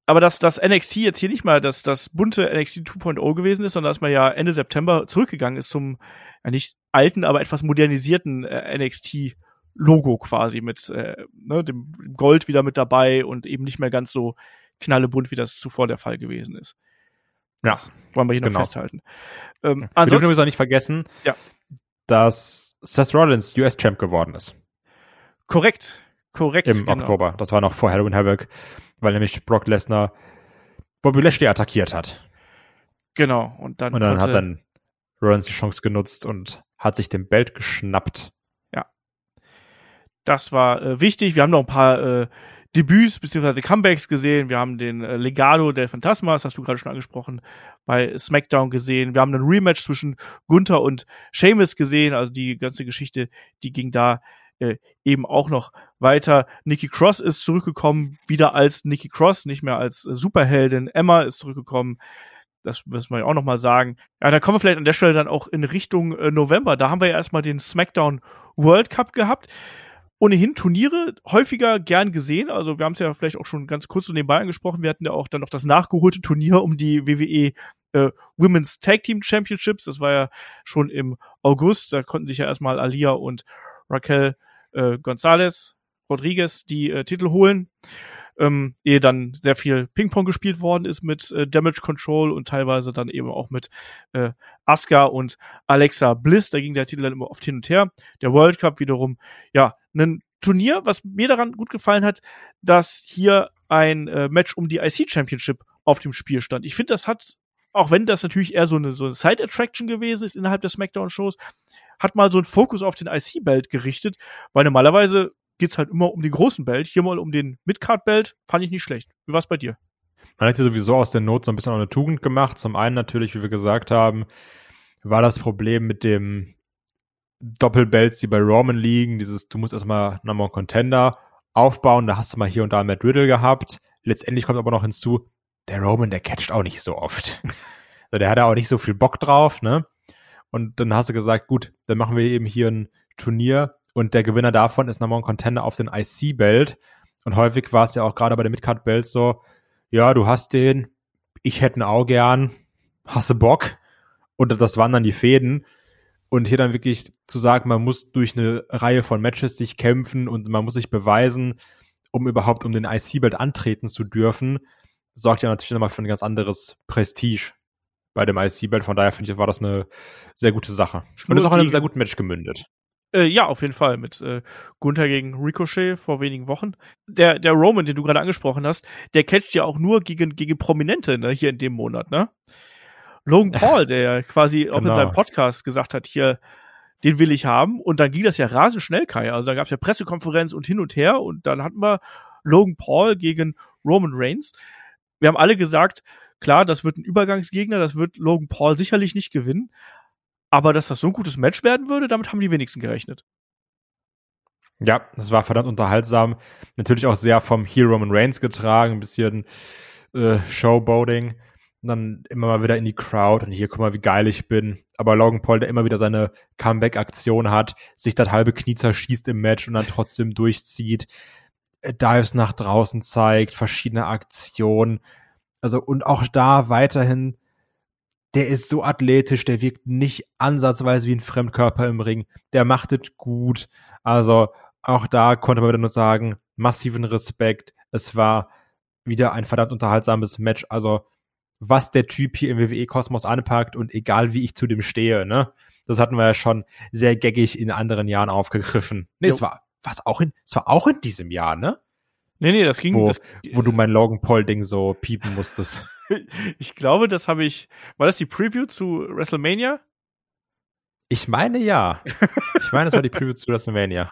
aber dass das NXT jetzt hier nicht mal das, das bunte NXT 2.0 gewesen ist, sondern dass man ja Ende September zurückgegangen ist zum ja nicht alten, aber etwas modernisierten äh, NXT Logo quasi mit äh, ne, dem Gold wieder mit dabei und eben nicht mehr ganz so knallebunt, wie das zuvor der Fall gewesen ist. Ja, Das wollen wir hier noch genau. festhalten. Ähm, Wir dürfen übrigens auch nicht vergessen, Ja. dass Seth Rollins US-Champ geworden ist korrekt, korrekt. im genau. Oktober. Das war noch vor Halloween Havoc, weil nämlich Brock Lesnar Bobby Lashley attackiert hat. Genau. Und dann, Und dann hat dann Rollins die Chance genutzt und hat sich den Belt geschnappt. Das war äh, wichtig. Wir haben noch ein paar äh, Debüts bzw. Comebacks gesehen. Wir haben den äh, Legado del Phantasma, das hast du gerade schon angesprochen, bei SmackDown gesehen. Wir haben einen Rematch zwischen Gunther und Sheamus gesehen. Also die ganze Geschichte, die ging da äh, eben auch noch weiter. Nikki Cross ist zurückgekommen, wieder als Nikki Cross, nicht mehr als äh, Superheldin. Emma ist zurückgekommen. Das müssen wir ja auch noch mal sagen. Ja, da kommen wir vielleicht an der Stelle dann auch in Richtung äh, November. Da haben wir ja erstmal den SmackDown World Cup gehabt ohnehin Turniere häufiger gern gesehen. Also wir haben es ja vielleicht auch schon ganz kurz so nebenbei angesprochen. Wir hatten ja auch dann noch das nachgeholte Turnier um die WWE äh, Women's Tag Team Championships. Das war ja schon im August. Da konnten sich ja erstmal Alia und Raquel äh, Gonzalez Rodriguez die äh, Titel holen. Ähm, ehe dann sehr viel Ping-Pong gespielt worden ist mit äh, Damage Control und teilweise dann eben auch mit äh, Asuka und Alexa Bliss. Da ging der Titel dann immer oft hin und her. Der World Cup wiederum, ja, ein Turnier, was mir daran gut gefallen hat, dass hier ein äh, Match um die IC Championship auf dem Spiel stand. Ich finde, das hat, auch wenn das natürlich eher so eine, so eine Side-Attraction gewesen ist innerhalb der SmackDown-Shows, hat mal so einen Fokus auf den IC-Belt gerichtet, weil normalerweise geht's halt immer um den großen Belt, hier mal um den Midcard-Belt, fand ich nicht schlecht. Wie war's bei dir? Man hat ja sowieso aus der Not so ein bisschen auch eine Tugend gemacht. Zum einen natürlich, wie wir gesagt haben, war das Problem mit dem Doppelbelts, die bei Roman liegen. Dieses, du musst erstmal Number One Contender aufbauen. Da hast du mal hier und da Matt Riddle gehabt. Letztendlich kommt aber noch hinzu, der Roman, der catcht auch nicht so oft. Also der hat auch nicht so viel Bock drauf, ne? Und dann hast du gesagt, gut, dann machen wir eben hier ein Turnier und der Gewinner davon ist Number One Contender auf den IC-Belt. Und häufig war es ja auch gerade bei den Midcard-Belts so, ja, du hast den, ich hätte ihn auch gern, hasse Bock. Und das waren dann die Fäden. Und hier dann wirklich zu sagen, man muss durch eine Reihe von Matches sich kämpfen und man muss sich beweisen, um überhaupt um den IC-Belt antreten zu dürfen, sorgt ja natürlich nochmal für ein ganz anderes Prestige bei dem IC-Belt. Von daher finde ich, war das eine sehr gute Sache. Und ist auch in einem sehr guten Match gemündet. Äh, ja, auf jeden Fall. Mit äh, Gunther gegen Ricochet vor wenigen Wochen. Der, der Roman, den du gerade angesprochen hast, der catcht ja auch nur gegen, gegen Prominente, ne, hier in dem Monat, ne? Logan Paul, der ja quasi auch in Genau. seinem Podcast gesagt hat, hier, den will ich haben. Und dann ging das ja rasend schnell, Kai. Also da gab es ja Pressekonferenz und hin und her. Und dann hatten wir Logan Paul gegen Roman Reigns. Wir haben alle gesagt, klar, das wird ein Übergangsgegner, das wird Logan Paul sicherlich nicht gewinnen. Aber dass das so ein gutes Match werden würde, damit haben die wenigsten gerechnet. Ja, es war verdammt unterhaltsam. Natürlich auch sehr vom Heel Roman Reigns getragen, ein bisschen äh, Showboating. Und dann immer mal wieder in die Crowd und hier, guck mal, wie geil ich bin. Aber Logan Paul, der immer wieder seine Comeback-Aktion hat, sich das halbe Knie zerschießt im Match und dann trotzdem durchzieht, äh, Dives nach draußen zeigt, verschiedene Aktionen. Also, und auch da weiterhin, der ist so athletisch, der wirkt nicht ansatzweise wie ein Fremdkörper im Ring. Der macht es gut. Also, auch da konnte man wieder nur sagen, massiven Respekt. Es war wieder ein verdammt unterhaltsames Match. Also, was der Typ hier im WWE-Kosmos anpackt und egal wie ich zu dem stehe, ne? Das hatten wir ja schon sehr gaggig in anderen Jahren aufgegriffen. Nee, Jo. es war, was auch in, es war auch in diesem Jahr, ne? Nee, nee, das ging. Wo, das, wo du mein Logan Paul-Ding so piepen musstest. ich glaube, das habe ich. War das die Preview zu WrestleMania? Ich meine ja. Ich meine, es war die Preview zu WrestleMania.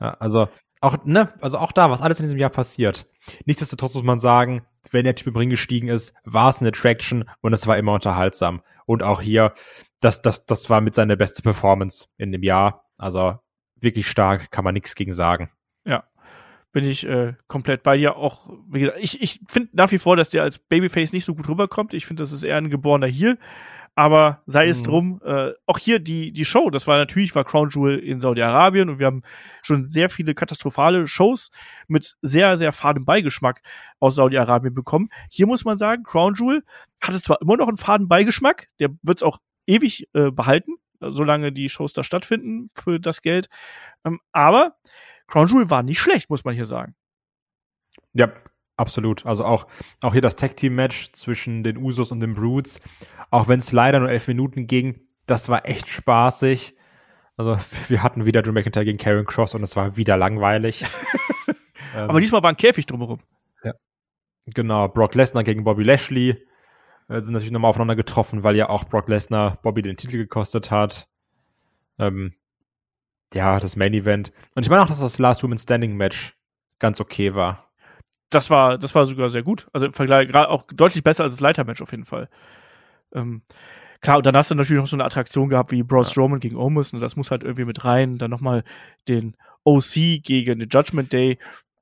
Ja, also auch, ne, also auch da, was alles in diesem Jahr passiert. Nichtsdestotrotz muss man sagen, wenn der Typ im Ring gestiegen ist, war es eine Attraction und es war immer unterhaltsam. Und auch hier, das, das, das war mit seiner beste Performance in dem Jahr. Also wirklich stark, kann man nichts gegen sagen. Ja. Bin ich äh, komplett bei dir. Auch, wie gesagt, ich, ich finde nach wie vor, dass der als Babyface nicht so gut rüberkommt. Ich finde, das ist eher ein geborener Heel. Aber sei es Mhm. drum, äh, auch hier die, die Show, das war natürlich, war Crown Jewel in Saudi-Arabien und wir haben schon sehr viele katastrophale Shows mit sehr, sehr fadem Beigeschmack aus Saudi-Arabien bekommen. Hier muss man sagen, Crown Jewel hat es zwar immer noch einen faden Beigeschmack, der wird es auch ewig äh, behalten. solange die Shows da stattfinden für das Geld. Ähm, aber Crown Jewel war nicht schlecht, muss man hier sagen. Ja, absolut. Also auch, auch hier das Tag Team Match zwischen den Usos und den Brutes. Auch wenn es leider nur elf Minuten ging, das war echt spaßig. Also wir hatten wieder Drew McIntyre gegen Karen Cross und es war wieder langweilig. ähm, Aber diesmal war ein Käfig drumherum. Ja. Genau, Brock Lesnar gegen Bobby Lashley äh, sind natürlich nochmal aufeinander getroffen, weil ja auch Brock Lesnar Bobby den Titel gekostet hat. Ähm, ja, das Main Event. Und ich meine auch, dass das Last Woman Standing Match ganz okay war. Das war, das war sogar sehr gut. Also im Vergleich gerade auch deutlich besser als das Leitermatch auf jeden Fall. Ähm, klar, und dann hast du natürlich noch so eine Attraktion gehabt wie Braun Strowman gegen Omos und das muss halt irgendwie mit rein. Dann nochmal den OC gegen den Judgment Day.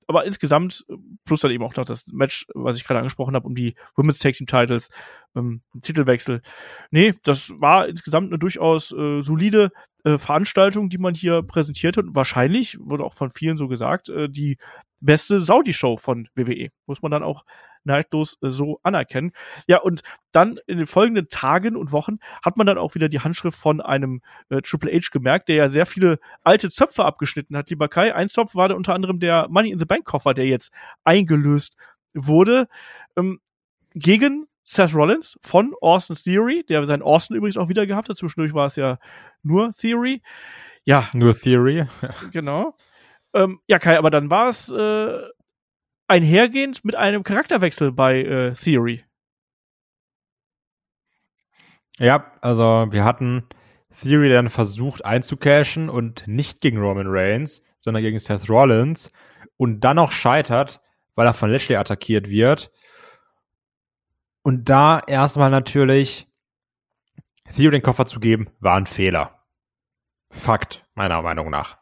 Aber insgesamt, plus dann eben auch noch das Match, was ich gerade angesprochen habe, um die Women's Tag Team Titles, ähm, Titelwechsel. Nee, das war insgesamt eine durchaus äh, solide äh, Veranstaltung, die man hier präsentiert hat. Wahrscheinlich, wurde auch von vielen so gesagt, äh, die beste Saudi-Show von WWE. Muss man dann auch neidlos äh, so anerkennen. Ja, und dann in den folgenden Tagen und Wochen hat man dann auch wieder die Handschrift von einem äh, Triple H gemerkt, der ja sehr viele alte Zöpfe abgeschnitten hat. Lieber Kai, ein Zopf war da unter anderem der Money in the Bank Koffer, der jetzt eingelöst wurde. Ähm, gegen Seth Rollins von Austin Theory, der seinen Austin übrigens auch wieder gehabt hat. Zwischendurch war es ja nur Theory. Ja. Nur Theory. genau. Ähm, ja, Kai, aber dann war es äh, einhergehend mit einem Charakterwechsel bei äh, Theory. Ja, also wir hatten Theory dann versucht einzucashen und nicht gegen Roman Reigns, sondern gegen Seth Rollins und dann auch scheitert, weil er von Lashley attackiert wird. Und da erstmal natürlich Theory den Koffer zu geben, war ein Fehler. Fakt, meiner Meinung nach.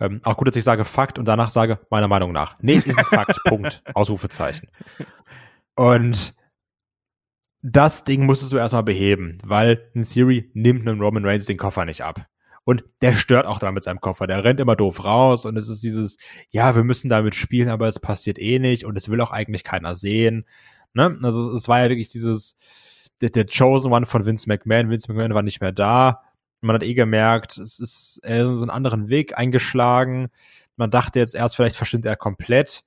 Ähm, auch gut, dass ich sage Fakt und danach sage, meiner Meinung nach. Nee, ist ein Fakt. Punkt. Ausrufezeichen. Und das Ding musstest du erstmal beheben, weil ein Siri nimmt einem Roman Reigns den Koffer nicht ab. Und der stört auch damit mit seinem Koffer. Der rennt immer doof raus und es ist dieses, ja, wir müssen damit spielen, aber es passiert eh nicht und es will auch eigentlich keiner sehen. Ne? Also es war ja wirklich dieses, der, der Chosen One von Vince McMahon. Vince McMahon war nicht mehr da man hat eh gemerkt, es ist äh, so einen anderen Weg eingeschlagen. Man dachte jetzt erst, vielleicht verschwindet er komplett,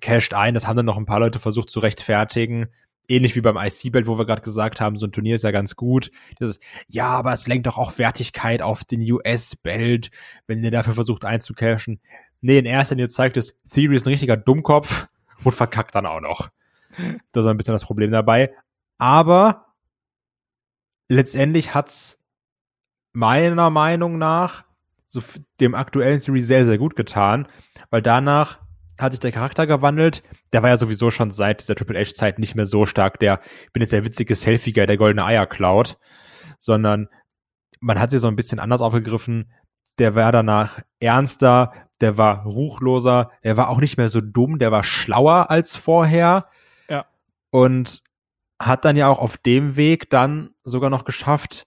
casht ein. Das haben dann noch ein paar Leute versucht zu rechtfertigen. Ähnlich wie beim IC-Belt, wo wir gerade gesagt haben, so ein Turnier ist ja ganz gut. Das ja, aber es lenkt doch auch Wertigkeit auf den US-Belt, wenn ihr dafür versucht einzucashen. Nee, in erster Linie zeigt es, Theory ist ein richtiger Dummkopf und verkackt dann auch noch. Das ist ein bisschen das Problem dabei. Aber letztendlich hat's meiner Meinung nach so dem aktuellen Series sehr, sehr gut getan, weil danach hat sich der Charakter gewandelt. Der war ja sowieso schon seit dieser Triple H-Zeit nicht mehr so stark, der, ich bin jetzt der witzige Selfie-Guy, der goldene Eier klaut, sondern man hat sie so ein bisschen anders aufgegriffen. Der war danach ernster, der war ruchloser, der war auch nicht mehr so dumm, der war schlauer als vorher. Ja. Und hat dann ja auch auf dem Weg dann sogar noch geschafft,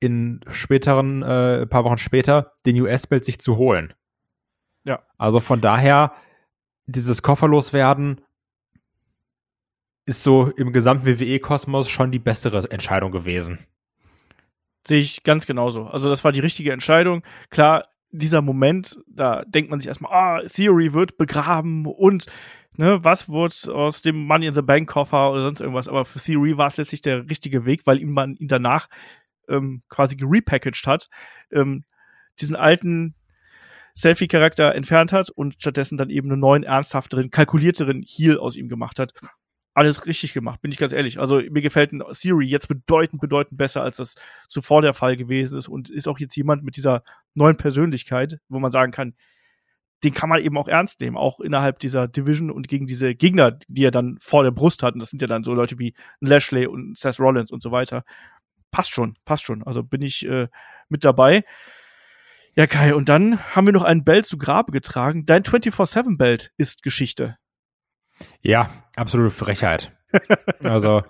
in späteren, äh, paar Wochen später, den US-Belt sich zu holen. Ja. Also von daher, dieses Kofferloswerden ist so im gesamten WWE-Kosmos schon die bessere Entscheidung gewesen. Sehe ich ganz genauso. Also das war die richtige Entscheidung. Klar, dieser Moment, da denkt man sich erstmal, ah, Theory wird begraben und ne, was wird aus dem Money in the Bank Koffer oder sonst irgendwas. Aber für Theory war es letztlich der richtige Weg, weil ihm man ihn danach ähm, quasi gerepackaged hat, ähm, diesen alten Selfie-Charakter entfernt hat und stattdessen dann eben einen neuen, ernsthafteren, kalkulierteren Heal aus ihm gemacht hat. Alles richtig gemacht, bin ich ganz ehrlich. Also mir gefällt ein Siri jetzt bedeutend, bedeutend besser, als das zuvor der Fall gewesen ist und ist auch jetzt jemand mit dieser neuen Persönlichkeit, wo man sagen kann, den kann man eben auch ernst nehmen, auch innerhalb dieser Division und gegen diese Gegner, die er dann vor der Brust hat. Und das sind ja dann so Leute wie Lashley und Seth Rollins und so weiter passt schon, passt schon. Also bin ich äh, mit dabei. Ja, Kai, und dann haben wir noch einen Belt zu Grabe getragen. Dein 24-7-Belt ist Geschichte. Ja, absolute Frechheit. also,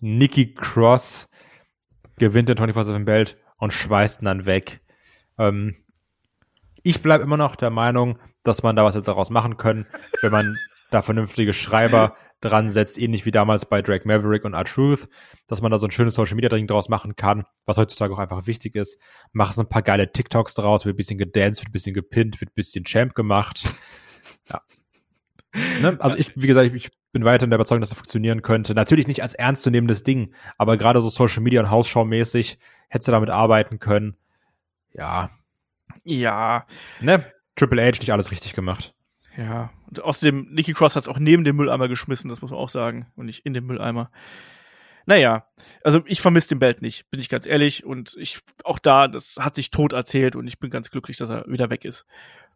Nikki Cross gewinnt den 24-7-Belt und schweißt ihn dann weg. Ähm, ich bleibe immer noch der Meinung, dass man da was daraus machen können, wenn man da vernünftige Schreiber dran setzt, ähnlich wie damals bei Drake Maverick und R-Truth, dass man da so ein schönes Social Media Ding draus machen kann, was heutzutage auch einfach wichtig ist. Mach es ein paar geile TikToks draus, wird ein bisschen gedanced, wird ein bisschen gepinnt, wird ein bisschen Champ gemacht. Ja. Ne? Also ich, wie gesagt, ich, ich bin weiterhin der Überzeugung, dass das funktionieren könnte. Natürlich nicht als ernstzunehmendes Ding, aber gerade so Social Media und Hausschau-mäßig hättest du damit arbeiten können. Ja. Ja. Ne? Triple H nicht alles richtig gemacht. Ja. Und außerdem, Nikki Cross hat es auch neben dem Mülleimer geschmissen, das muss man auch sagen, und nicht in den Mülleimer. Naja, also ich vermisse den Belt nicht, bin ich ganz ehrlich. Und ich, auch da, das hat sich tot erzählt und ich bin ganz glücklich, dass er wieder weg ist.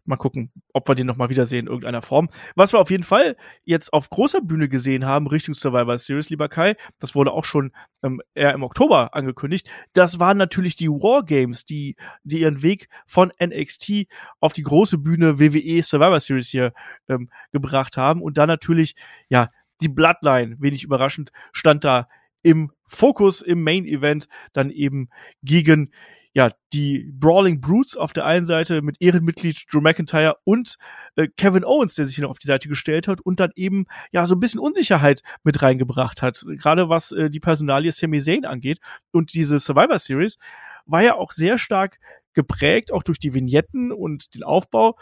Mal gucken, ob wir den nochmal wiedersehen in irgendeiner Form. Was wir auf jeden Fall jetzt auf großer Bühne gesehen haben, Richtung Survivor Series, lieber Kai, das wurde auch schon ähm, eher im Oktober angekündigt. Das waren natürlich die Wargames, die, die ihren Weg von NXT auf die große Bühne WWE Survivor Series hier ähm, gebracht haben. Und dann natürlich, ja, die Bloodline, wenig überraschend, stand da im Fokus im Main Event dann eben gegen ja, die Brawling Brutes auf der einen Seite mit Ehrenmitglied Drew McIntyre und äh, Kevin Owens, der sich hier noch auf die Seite gestellt hat und dann eben ja so ein bisschen Unsicherheit mit reingebracht hat, gerade was äh, die Personalie Sami Zayn angeht und diese Survivor Series war ja auch sehr stark geprägt, auch durch die Vignetten und den Aufbau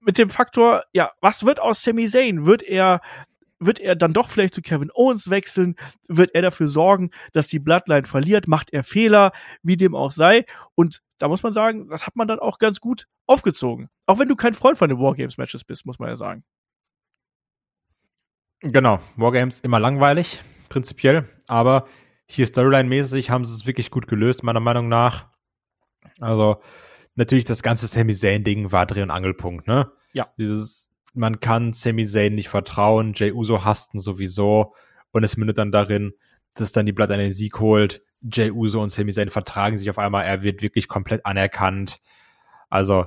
mit dem Faktor, ja, was wird aus Sami Zayn? Wird er wird er dann doch vielleicht zu Kevin Owens wechseln? Wird er dafür sorgen, dass die Bloodline verliert? Macht er Fehler? Wie dem auch sei. Und da muss man sagen, das hat man dann auch ganz gut aufgezogen. Auch wenn du kein Freund von den Wargames-Matches bist, muss man ja sagen. Genau, Wargames immer langweilig, prinzipiell. Aber hier Storyline-mäßig haben sie es wirklich gut gelöst, meiner Meinung nach. Also, natürlich das ganze Sami Zayn-Ding war Dreh- und Angelpunkt, ne? Ja. Dieses man kann Sami Zayn nicht vertrauen, Jay Uso hasst sowieso und es mündet dann darin, dass dann die Blatt einen Sieg holt. Jay Uso und Sami Zayn vertragen sich auf einmal, er wird wirklich komplett anerkannt. Also,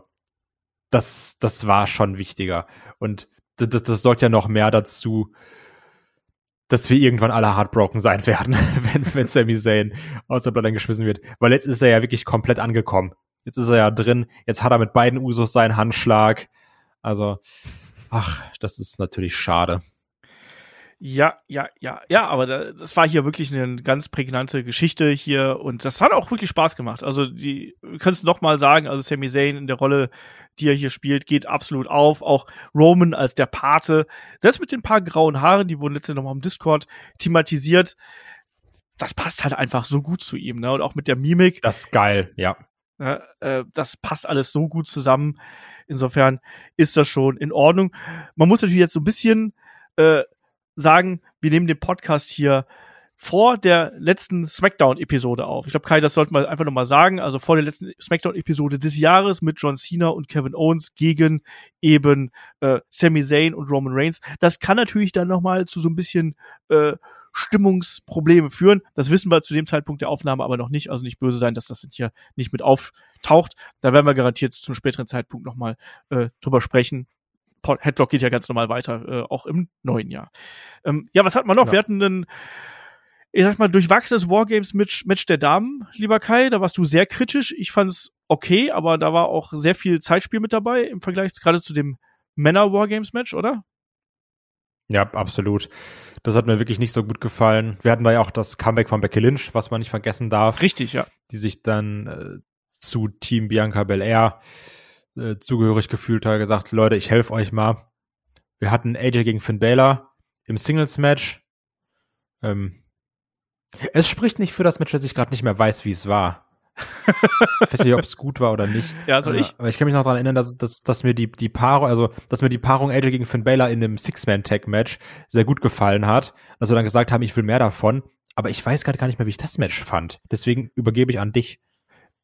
das, das war schon wichtiger. Und das, das, das sorgt ja noch mehr dazu, dass wir irgendwann alle heartbroken sein werden, wenn, wenn Sami Zayn aus der Blatt geschmissen wird. Weil jetzt ist er ja wirklich komplett angekommen. Jetzt ist er ja drin. Jetzt hat er mit beiden Usos seinen Handschlag. Also, Ach, das ist natürlich schade. Ja, ja, ja, ja, aber das war hier wirklich eine ganz prägnante Geschichte hier und das hat auch wirklich Spaß gemacht. Also die, können es noch mal sagen, also Sami Zayn in der Rolle, die er hier spielt, geht absolut auf. Auch Roman als der Pate, selbst mit den paar grauen Haaren, die wurden letztens noch mal im Discord thematisiert. Das passt halt einfach so gut zu ihm, ne? Und auch mit der Mimik. Das ist geil, ja. ja äh, das passt alles so gut zusammen. Insofern ist das schon in Ordnung. Man muss natürlich jetzt so ein bisschen äh, sagen, wir nehmen den Podcast hier vor der letzten SmackDown-Episode auf. Ich glaube, Kai, das sollten wir einfach nochmal sagen. Also vor der letzten SmackDown-Episode des Jahres mit John Cena und Kevin Owens gegen eben äh, Sami Zayn und Roman Reigns. Das kann natürlich dann nochmal zu so ein bisschen äh, Stimmungsprobleme führen. Das wissen wir zu dem Zeitpunkt der Aufnahme aber noch nicht. Also nicht böse sein, dass das hier nicht mit auftaucht. Da werden wir garantiert zum späteren Zeitpunkt nochmal äh, drüber sprechen. Headlock geht ja ganz normal weiter, äh, auch im neuen Jahr. Ähm, ja, was hat man noch? Ja. Wir hatten einen, ich sag mal, durchwachsenes Wargames-Match der Damen, lieber Kai. Da warst du sehr kritisch. Ich fand's okay, aber da war auch sehr viel Zeitspiel mit dabei im Vergleich gerade zu dem Männer-Wargames-Match, oder? Ja, absolut. Das hat mir wirklich nicht so gut gefallen. Wir hatten da ja auch das Comeback von Becky Lynch, was man nicht vergessen darf. Richtig, ja. Die sich dann äh, zu Team Bianca Belair äh, zugehörig gefühlt hat, gesagt, Leute, ich helfe euch mal. Wir hatten AJ gegen Finn Balor im Singles-Match. Ähm, es spricht nicht für das Match, dass ich gerade nicht mehr weiß, wie es war ich weiß nicht, ob es gut war oder nicht. Ja, soll ich? Aber ich kann mich noch daran erinnern, dass, dass, dass mir die, die Paarung, also, dass mir die Paarung AJ gegen Finn Balor in einem Six-Man-Tag-Match sehr gut gefallen hat. Dass wir dann gesagt haben, ich will mehr davon. Aber ich weiß gerade gar nicht mehr, wie ich das Match fand. Deswegen übergebe ich an dich.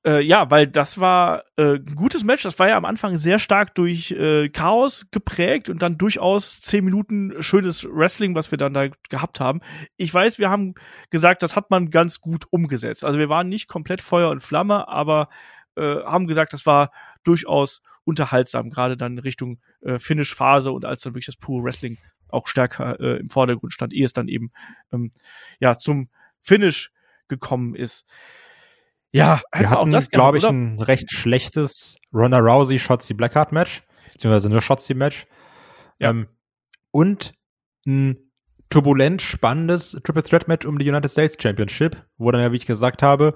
Äh, ja, weil das war äh, ein gutes Match. Das war ja am Anfang sehr stark durch äh, Chaos geprägt und dann durchaus zehn Minuten schönes Wrestling, was wir dann da gehabt haben. Ich weiß, wir haben gesagt, das hat man ganz gut umgesetzt. Also wir waren nicht komplett Feuer und Flamme, aber äh, haben gesagt, das war durchaus unterhaltsam, gerade dann Richtung äh, Finish-Phase und als dann wirklich das pure Wrestling auch stärker äh, im Vordergrund stand, ehe es dann eben ähm, ja zum Finish gekommen ist. Ja, wir hatten, glaube ich, oder? ein recht schlechtes Ronda Rousey Shotzi Blackheart Match, beziehungsweise nur Shotzi Match. Ja. Ähm, und ein turbulent spannendes Triple Threat Match um die United States Championship, wo dann ja, wie ich gesagt habe,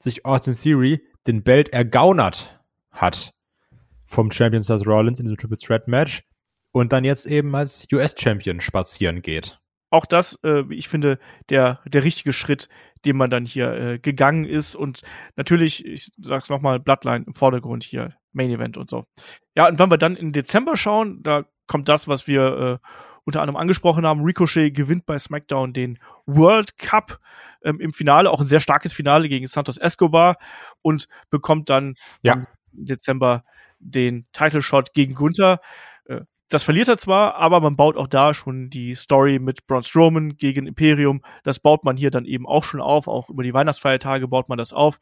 sich Austin Theory den Belt ergaunert hat vom Champion Seth Rollins in diesem Triple Threat Match und dann jetzt eben als US Champion spazieren geht. Auch das, äh, ich finde, der, der richtige Schritt, den man dann hier äh, gegangen ist. Und natürlich, ich sag's nochmal, Bloodline im Vordergrund hier, Main Event und so. Ja, und wenn wir dann in Dezember schauen, da kommt das, was wir äh, unter anderem angesprochen haben. Ricochet gewinnt bei SmackDown den World Cup ähm, im Finale, auch ein sehr starkes Finale gegen Santos Escobar und bekommt dann ja. im Dezember den Title Shot gegen Gunther. Das verliert er zwar, aber man baut auch da schon die Story mit Braun Strowman gegen Imperium. Das baut man hier dann eben auch schon auf. Auch über die Weihnachtsfeiertage baut man das auf.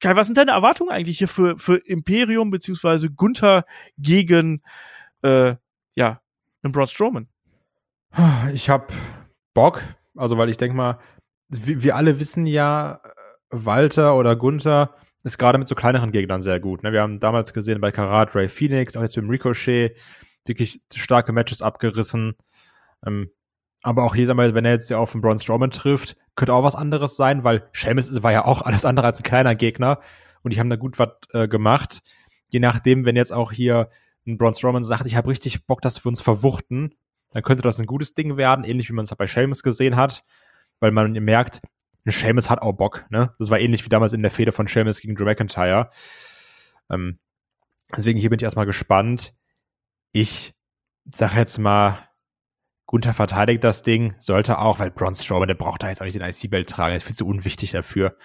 Kai, was sind deine Erwartungen eigentlich hier für, für Imperium beziehungsweise Gunther gegen äh, ja, einen Braun Strowman? Ich hab Bock, also weil ich denke mal, wir, wir alle wissen ja, Walter oder Gunther ist gerade mit so kleineren Gegnern sehr gut. Ne? Wir haben damals gesehen bei Karat Ray Phoenix, auch jetzt mit dem Ricochet, wirklich starke Matches abgerissen. Ähm, aber auch hier, wenn er jetzt ja auf den Braun Strowman trifft, könnte auch was anderes sein, weil Sheamus war ja auch alles andere als ein kleiner Gegner und die haben da gut was äh, gemacht. Je nachdem, wenn jetzt auch hier ein Braun Strowman sagt, ich habe richtig Bock, dass wir uns verwuchten, dann könnte das ein gutes Ding werden, ähnlich wie man es bei Sheamus gesehen hat, weil man merkt, Sheamus hat auch Bock, ne? Das war ähnlich wie damals in der Fehde von Sheamus gegen Drew McIntyre. Ähm, deswegen hier bin ich erstmal gespannt. Ich sag jetzt mal, Gunther verteidigt das Ding, sollte auch, weil Braun Strowman, der braucht da jetzt auch nicht den IC-Belt tragen, ist viel zu unwichtig dafür.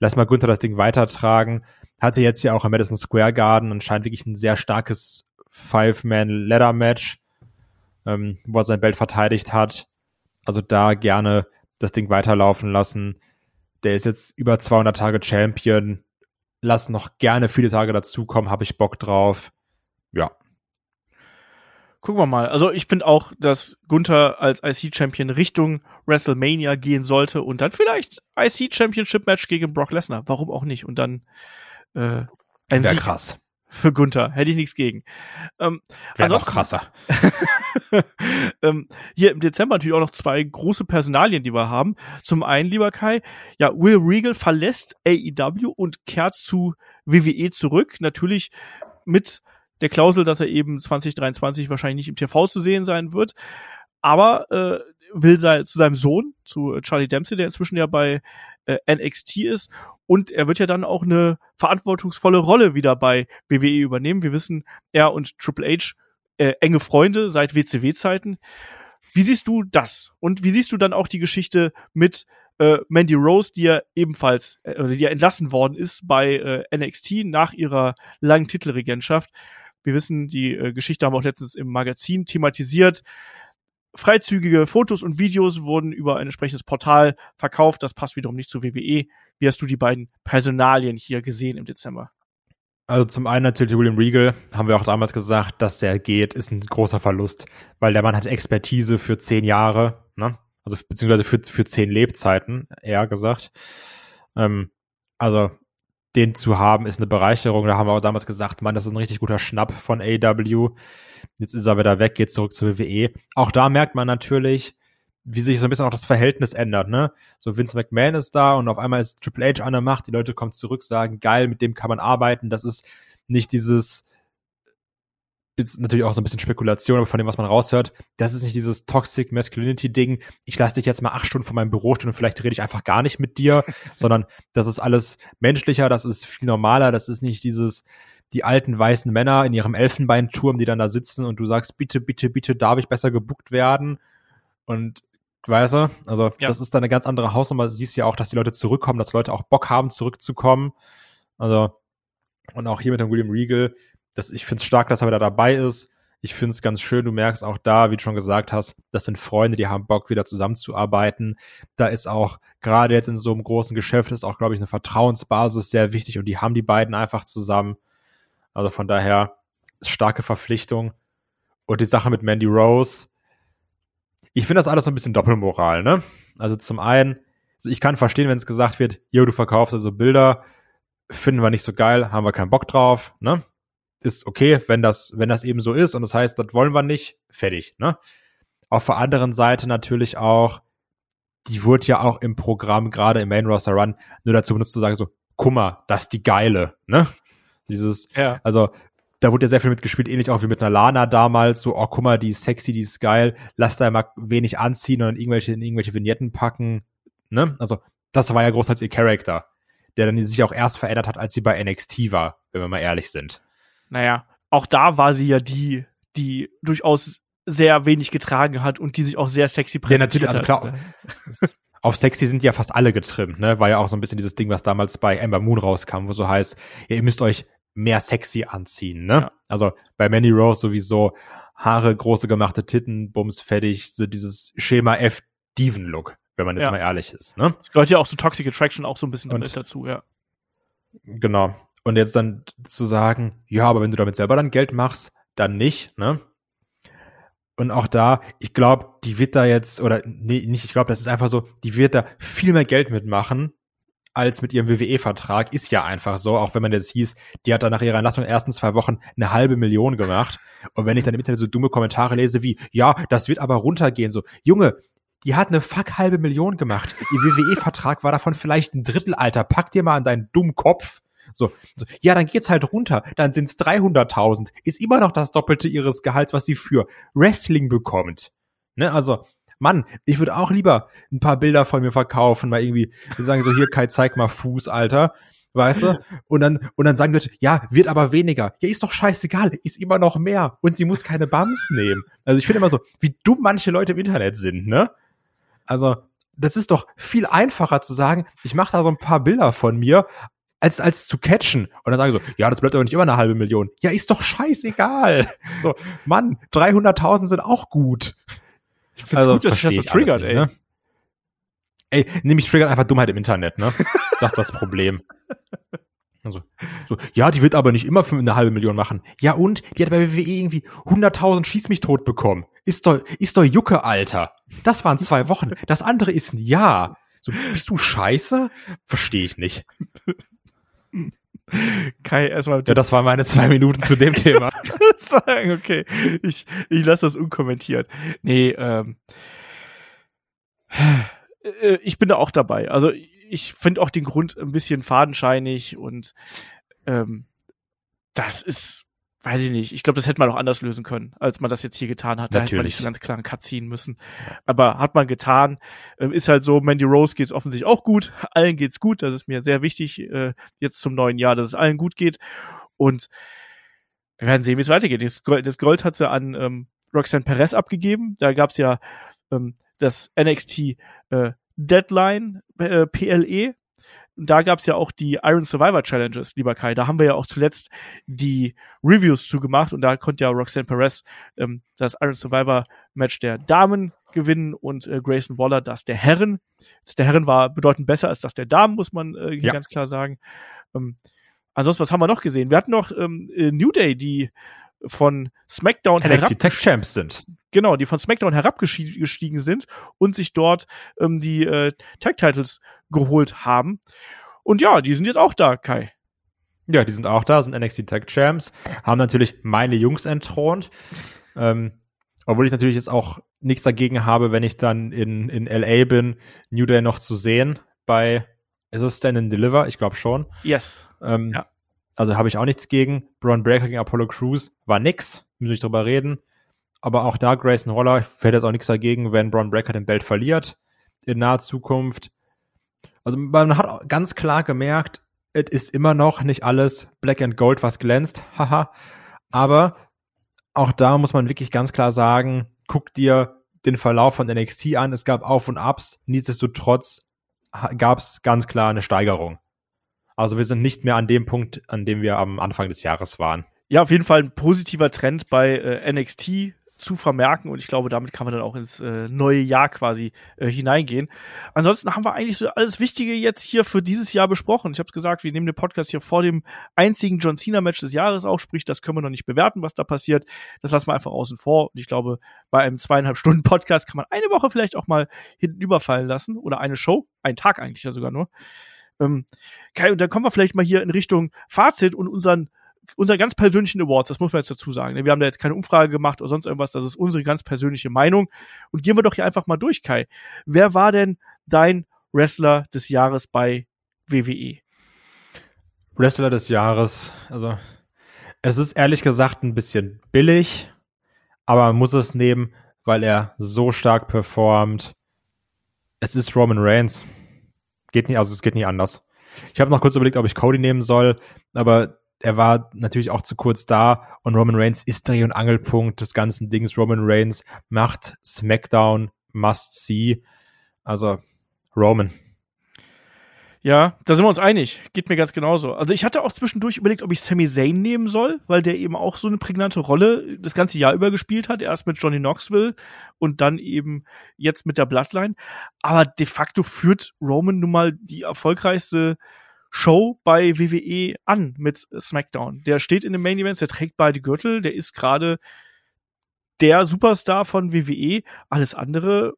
Lass mal Gunther das Ding weitertragen. Hatte jetzt ja auch im Madison Square Garden und scheint wirklich ein sehr starkes Five-Man-Ladder-Match, ähm, wo er sein Belt verteidigt hat. Also da gerne das Ding weiterlaufen lassen. Der ist jetzt über 200 Tage Champion. Lass noch gerne viele Tage dazukommen, habe ich Bock drauf. Ja, gucken wir mal. Also ich finde auch, dass Gunther als IC-Champion Richtung WrestleMania gehen sollte und dann vielleicht IC-Championship-Match gegen Brock Lesnar. Warum auch nicht? Und dann äh, ein Sieg krass. für Gunther. Hätte ich nichts gegen. Ähm, Wäre noch krasser. ähm, hier im Dezember natürlich auch noch zwei große Personalien, die wir haben. Zum einen, lieber Kai, ja, Will Regal verlässt AEW und kehrt zu WWE zurück. Natürlich mit der Klausel, dass er eben 2023 wahrscheinlich nicht im TV zu sehen sein wird. Aber äh, will sei, zu seinem Sohn, zu Charlie Dempsey, der inzwischen ja bei äh, NXT ist. Und er wird ja dann auch eine verantwortungsvolle Rolle wieder bei WWE übernehmen. Wir wissen, er und Triple H äh, enge Freunde seit WCW-Zeiten. Wie siehst du das? Und wie siehst du dann auch die Geschichte mit äh, Mandy Rose, die ja ebenfalls, äh, die ja entlassen worden ist bei äh, NXT nach ihrer langen Titelregentschaft? Wir wissen, die äh, Geschichte haben wir auch letztens im Magazin thematisiert. Freizügige Fotos und Videos wurden über ein entsprechendes Portal verkauft. Das passt wiederum nicht zu WWE. Wie hast du die beiden Personalien hier gesehen im Dezember? Also zum einen natürlich William Regal, haben wir auch damals gesagt, dass der geht, ist ein großer Verlust, weil der Mann hat Expertise für zehn Jahre, ne? Also beziehungsweise für, für zehn Lebzeiten, eher gesagt. Ähm, also den zu haben, ist eine Bereicherung. Da haben wir auch damals gesagt, Mann, das ist ein richtig guter Schnapp von AW. Jetzt ist er wieder weg, geht zurück zur WWE. Auch da merkt man natürlich, wie sich so ein bisschen auch das Verhältnis ändert, ne? So Vince McMahon ist da und auf einmal ist Triple H an der Macht, die Leute kommen zurück, sagen, geil, mit dem kann man arbeiten. Das ist nicht dieses ist natürlich auch so ein bisschen Spekulation, aber von dem, was man raushört, das ist nicht dieses Toxic Masculinity-Ding, ich lasse dich jetzt mal acht Stunden von meinem Büro stehen und vielleicht rede ich einfach gar nicht mit dir, sondern das ist alles menschlicher, das ist viel normaler, das ist nicht dieses, die alten weißen Männer in ihrem Elfenbeinturm, die dann da sitzen und du sagst, bitte, bitte, bitte, darf ich besser gebuckt werden? Und weißt du, also ja. das ist dann eine ganz andere Hausnummer. Du siehst ja auch, dass die Leute zurückkommen, dass Leute auch Bock haben, zurückzukommen. Also, und auch hier mit dem William Regal, das, ich finde es stark, dass er wieder dabei ist. Ich finde es ganz schön, du merkst auch da, wie du schon gesagt hast, das sind Freunde, die haben Bock, wieder zusammenzuarbeiten. Da ist auch, gerade jetzt in so einem großen Geschäft, ist auch, glaube ich, eine Vertrauensbasis sehr wichtig und die haben die beiden einfach zusammen. Also von daher, starke Verpflichtung. Und die Sache mit Mandy Rose, ich finde das alles so ein bisschen Doppelmoral, ne? Also zum einen, also ich kann verstehen, wenn es gesagt wird, yo, du verkaufst also Bilder, finden wir nicht so geil, haben wir keinen Bock drauf, ne? Ist okay, wenn das, wenn das eben so ist und das heißt, das wollen wir nicht, fertig, ne? auf der anderen Seite natürlich auch, die wurde ja auch im Programm, gerade im Main Roster Run, nur dazu benutzt zu sagen so, guck mal, das ist die geile, ne? Dieses, Ja. also da wurde ja sehr viel mitgespielt, ähnlich auch wie mit einer Lana damals, so, oh, guck mal, die ist sexy, die ist geil, lass da mal wenig anziehen und irgendwelche, in irgendwelche Vignetten packen, ne? Also, das war ja großteils ihr Charakter, der dann sich auch erst verändert hat, als sie bei NXT war, wenn wir mal ehrlich sind. Naja, auch da war sie ja die, die durchaus sehr wenig getragen hat und die sich auch sehr sexy Ja, natürlich, präsentiert also klar, auf sexy sind ja fast alle getrimmt, ne? War ja auch so ein bisschen dieses Ding, was damals bei Ember Moon rauskam, wo so heißt, ja, ihr müsst euch mehr sexy anziehen, ne? Ja. Also bei Mandy Rose sowieso Haare, große gemachte Titten, Bums fertig, so dieses Schema F Diven Look, wenn man jetzt Ja. mal ehrlich ist, ne? Das gehört ja auch zu Toxic Attraction auch so ein bisschen Und- damit dazu, ja. Genau. Und jetzt dann zu sagen, ja, aber wenn du damit selber dann Geld machst, dann nicht, ne? Und auch da, ich glaube, die wird da jetzt, oder nee, nicht, ich glaube, das ist einfach so, die wird da viel mehr Geld mitmachen, als mit ihrem WWE-Vertrag. Ist ja einfach so, auch wenn man jetzt hieß, die hat dann nach ihrer Entlassung in den ersten zwei Wochen eine halbe Million gemacht. Und wenn ich dann im Internet so dumme Kommentare lese wie, ja, das wird aber runtergehen, so, Junge, die hat eine fuck halbe Million gemacht. Ihr WWE-Vertrag war davon vielleicht ein Drittel, Alter. Pack dir mal an deinen dummen Kopf. So, so, ja, dann geht's halt runter. Dann sind's 300.000. Ist immer noch das Doppelte ihres Gehalts, was sie für Wrestling bekommt. Ne, also, Mann, ich würde auch lieber ein paar Bilder von mir verkaufen, mal irgendwie sagen so, hier Kai, zeig mal Fuß, Alter. Weißt du? Und dann, und dann sagen Leute, ja, wird aber weniger. Ja, ist doch scheißegal, ist immer noch mehr. Und sie muss keine Bums nehmen. Also ich finde immer so, wie dumm manche Leute im Internet sind, ne? Also, das ist doch viel einfacher zu sagen, ich mache da so ein paar Bilder von mir, als, als zu catchen. Und dann sagen so, ja, das bleibt aber nicht immer eine halbe Million. Ja, ist doch scheißegal. So, Mann, 300.000 sind auch gut. Ich find's gut, dass sich das so ich triggert, ey. Ne? Ey, nämlich triggert einfach Dummheit im Internet, ne? Das ist das Problem. Also, so, ja, die wird aber nicht immer für eine halbe Million machen. Ja und? Die hat bei WWE irgendwie 100.000 Schieß mich tot bekommen. Ist doch, ist doch Jucke, Alter. Das waren zwei Wochen. Das andere ist ein Jahr. So, bist du scheiße? Verstehe ich nicht. Kai, erstmal Ja, das waren meine zwei Minuten zu dem Thema. sagen, okay. Ich, ich lasse das unkommentiert. Nee, ähm. äh, Ich bin da auch dabei. Also ich finde auch den Grund ein bisschen fadenscheinig und ähm, das ist, weiß ich nicht, ich glaube, das hätte man auch anders lösen können, als man das jetzt hier getan hat. Da hätte man nicht so ganz klar einen Cut ziehen müssen. Aber hat man getan. Ähm, ist halt so, Mandy Rose geht's offensichtlich auch gut. Allen geht's gut. Das ist mir sehr wichtig, äh, jetzt zum neuen Jahr, dass es allen gut geht. Und wir werden sehen, wie es weitergeht. Das Gold, das Gold hat sie an ähm, Roxanne Perez abgegeben. Da gab's ja ähm, das NXT äh, Deadline äh, PLE. Und da gab's ja auch die Iron Survivor Challenges, lieber Kai. Da haben wir ja auch zuletzt die Reviews zugemacht und da konnte ja Roxanne Perez ähm, das Iron Survivor Match der Damen gewinnen und äh, Grayson Waller das der Herren. Das der Herren war bedeutend besser als das der Damen, muss man äh, hier Ja. ganz klar sagen. Ähm, ansonsten, was haben wir noch gesehen? Wir hatten noch ähm, äh, New Day, die von SmackDown herab NXT Tech Champs sind. genau, die von SmackDown herabgestiegen sind und sich dort ähm, die äh, Tag Titles geholt haben. Und ja, die sind jetzt auch da, Kai. Ja, die sind auch da, sind NXT Tag Champs, haben natürlich meine Jungs entthront. Ähm, obwohl ich natürlich jetzt auch nichts dagegen habe, wenn ich dann in, in LA bin, New Day noch zu sehen bei, ist es Stand and Deliver? Ich glaube schon. Yes. Ähm, Ja. Also habe ich auch nichts gegen. Braun Breaker gegen Apollo Crews war nix, müssen wir nicht drüber reden. Aber auch da Grayson Waller, ich hätte jetzt auch nichts dagegen, wenn Braun Breaker den Belt verliert in naher Zukunft. Also man hat ganz klar gemerkt, es ist immer noch nicht alles Black and Gold, was glänzt, haha. Aber auch da muss man wirklich ganz klar sagen, guck dir den Verlauf von NXT an. Es gab Auf und Abs. Nichtsdestotrotz gab es ganz klar eine Steigerung. Also wir sind nicht mehr an dem Punkt, an dem wir am Anfang des Jahres waren. Ja, auf jeden Fall ein positiver Trend bei äh, NXT zu vermerken und ich glaube, damit kann man dann auch ins äh, neue Jahr quasi äh, hineingehen. Ansonsten haben wir eigentlich so alles Wichtige jetzt hier für dieses Jahr besprochen. Ich habe gesagt, wir nehmen den Podcast hier vor dem einzigen John Cena Match des Jahres auf, sprich, das können wir noch nicht bewerten, was da passiert. Das lassen wir einfach außen vor und ich glaube, bei einem zweieinhalb Stunden Podcast kann man eine Woche vielleicht auch mal hinten überfallen lassen oder eine Show, einen Tag eigentlich ja sogar nur. Ähm, Kai, und dann kommen wir vielleicht mal hier in Richtung Fazit und unseren unser ganz persönlichen Awards, das muss man jetzt dazu sagen. Ne? Wir haben da jetzt keine Umfrage gemacht oder sonst irgendwas, das ist unsere ganz persönliche Meinung. Und gehen wir doch hier einfach mal durch, Kai. Wer war denn dein Wrestler des Jahres bei WWE? Wrestler des Jahres, also es ist ehrlich gesagt ein bisschen billig, aber man muss es nehmen, weil er so stark performt. Es ist Roman Reigns. Geht nicht, also es geht nicht anders. Ich habe noch kurz überlegt, ob ich Cody nehmen soll, aber er war natürlich auch zu kurz da und Roman Reigns ist Dreh- und Angelpunkt des ganzen Dings. Roman Reigns macht SmackDown must see. Also Roman. Ja, da sind wir uns einig. Geht mir ganz genauso. Also ich hatte auch zwischendurch überlegt, ob ich Sami Zayn nehmen soll, weil der eben auch so eine prägnante Rolle das ganze Jahr über gespielt hat. Erst mit Johnny Knoxville und dann eben jetzt mit der Bloodline. Aber de facto führt Roman nun mal die erfolgreichste Show bei WWE an mit SmackDown. Der steht in den Main Events, der trägt beide Gürtel, der ist gerade der Superstar von WWE. Alles andere,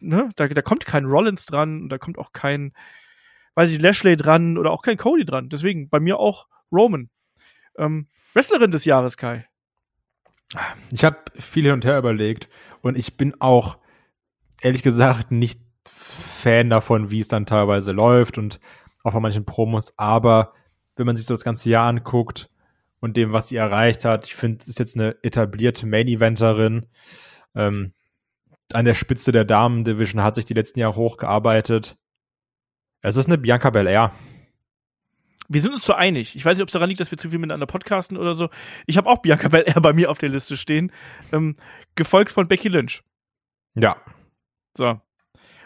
ne, da, da kommt kein Rollins dran, da kommt auch kein weiß ich, Lashley dran oder auch kein Cody dran. Deswegen bei mir auch Roman. Ähm, Wrestlerin des Jahres, Kai. Ich habe viel hin und her überlegt und ich bin auch ehrlich gesagt nicht Fan davon, wie es dann teilweise läuft und auch von manchen Promos. Aber wenn man sich so das ganze Jahr anguckt und dem, was sie erreicht hat, ich finde, es ist jetzt eine etablierte Main-Eventerin. Ähm, an der Spitze der Damen-Division hat sich die letzten Jahre hochgearbeitet. Es ist eine Bianca Belair. Wir sind uns so einig. Ich weiß nicht, ob es daran liegt, dass wir zu viel miteinander podcasten oder so. Ich habe auch Bianca Belair bei mir auf der Liste stehen, ähm, gefolgt von Becky Lynch. Ja. So.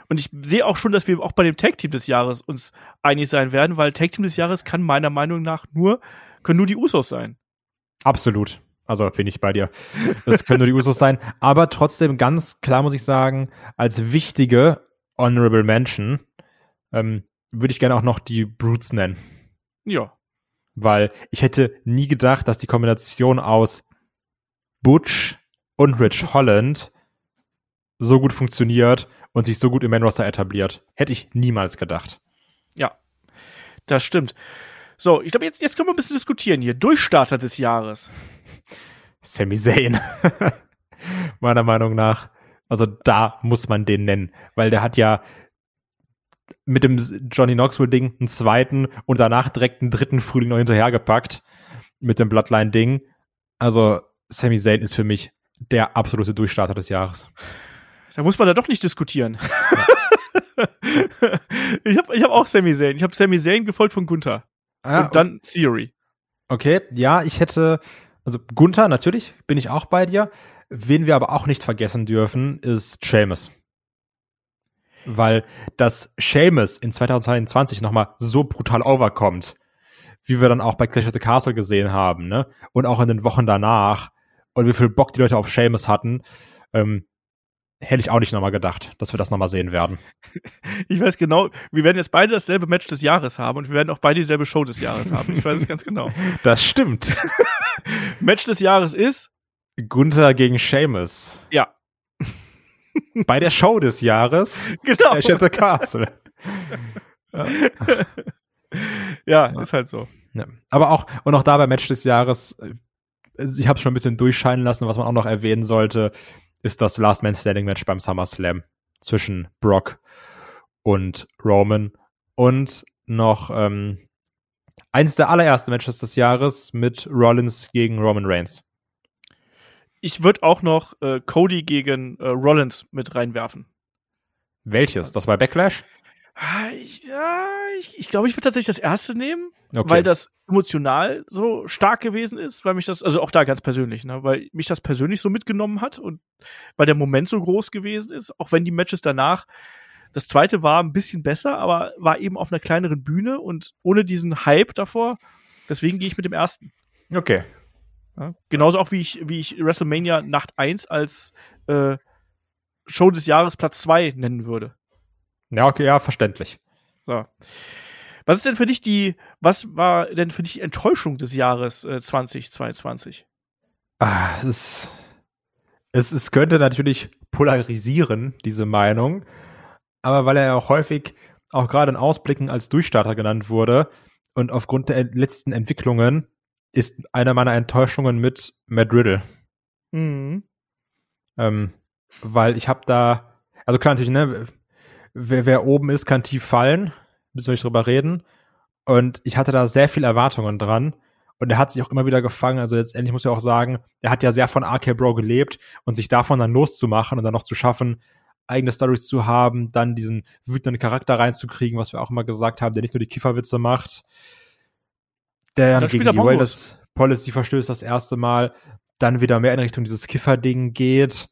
Und ich sehe auch schon, dass wir auch bei dem Tag Team des Jahres uns einig sein werden, weil Tag Team des Jahres kann meiner Meinung nach nur können nur die Usos sein. Absolut. Also bin ich bei dir. Das können nur die Usos sein. Aber trotzdem ganz klar muss ich sagen, als wichtige Honorable Mention ähm, würde ich gerne auch noch die Brutes nennen. Ja. Weil ich hätte nie gedacht, dass die Kombination aus Butch und Rich Holland so gut funktioniert und sich so gut im Roster etabliert. Hätte ich niemals gedacht. Ja, das stimmt. So, ich glaube, jetzt, jetzt können wir ein bisschen diskutieren hier. Durchstarter des Jahres. Sami Zayn. Meiner Meinung nach. Also da muss man den nennen, weil der hat ja mit dem Johnny Knoxville-Ding einen zweiten und danach direkt einen dritten Frühling noch hinterhergepackt mit dem Bloodline-Ding. Also Sami Zayn ist für mich der absolute Durchstarter des Jahres. Da muss man da doch nicht diskutieren. Ja. ich habe ich hab auch Sami Zayn. Ich habe Sami Zayn gefolgt von Gunther. Ah, und dann Theory. Okay, ja, ich hätte, also Gunther natürlich, bin ich auch bei dir. Wen wir aber auch nicht vergessen dürfen, ist Seamus weil das Seamus in 2022 nochmal so brutal overkommt, wie wir dann auch bei Clash of the Castle gesehen haben, ne? Und auch in den Wochen danach und wie viel Bock die Leute auf Seamus hatten, ähm, hätte ich auch nicht nochmal gedacht, dass wir das nochmal sehen werden. Ich weiß genau, wir werden jetzt beide dasselbe Match des Jahres haben und wir werden auch beide dieselbe Show des Jahres haben. Ich weiß es ganz genau. Das stimmt. Match des Jahres ist Gunther gegen Seamus. Ja, bei der Show des Jahres. Genau. Clash at the Castle. ja. ja, ist halt so. Ja. Aber auch, und auch da beim Match des Jahres, äh, ich habe es schon ein bisschen durchscheinen lassen, was man auch noch erwähnen sollte, ist das Last Man Standing Match beim SummerSlam zwischen Brock und Roman. Und noch ähm, eins der allerersten Matches des Jahres mit Rollins gegen Roman Reigns ich würde auch noch äh, Cody gegen äh, Rollins mit reinwerfen. Welches? Das war Backlash? Ah, ja, ich, ich glaube, ich würde tatsächlich das erste nehmen, okay. weil das emotional so stark gewesen ist, weil mich das, also auch da ganz persönlich, ne, weil mich das persönlich so mitgenommen hat und weil der Moment so groß gewesen ist, auch wenn die Matches danach, das zweite war ein bisschen besser, aber war eben auf einer kleineren Bühne und ohne diesen Hype davor. Deswegen gehe ich mit dem ersten. Okay, ja, genauso auch wie ich, wie ich WrestleMania Nacht 1 als äh, Show des Jahres Platz 2 nennen würde. Ja, okay, ja, verständlich. So. Was ist denn für dich die, was war denn für dich die Enttäuschung des Jahres äh, 2022? Ah, es, ist, es, es könnte natürlich polarisieren, diese Meinung. Aber weil er ja auch häufig auch gerade in Ausblicken als Durchstarter genannt wurde und aufgrund der letzten Entwicklungen ist eine meiner Enttäuschungen mit Matt Riddle. Mhm. Ähm, weil ich habe da, also klar natürlich, ne, wer, wer oben ist, kann tief fallen, müssen wir nicht drüber reden. Und ich hatte da sehr viele Erwartungen dran. Und er hat sich auch immer wieder gefangen. Also letztendlich muss ich auch sagen, er hat ja sehr von RK Bro gelebt und sich davon dann loszumachen und dann noch zu schaffen, eigene Stories zu haben, dann diesen wütenden Charakter reinzukriegen, was wir auch immer gesagt haben, der nicht nur die Kifferwitze macht, der dann gegen die Wellness Policy verstößt das erste Mal, dann wieder mehr in Richtung dieses Kiffer-Ding geht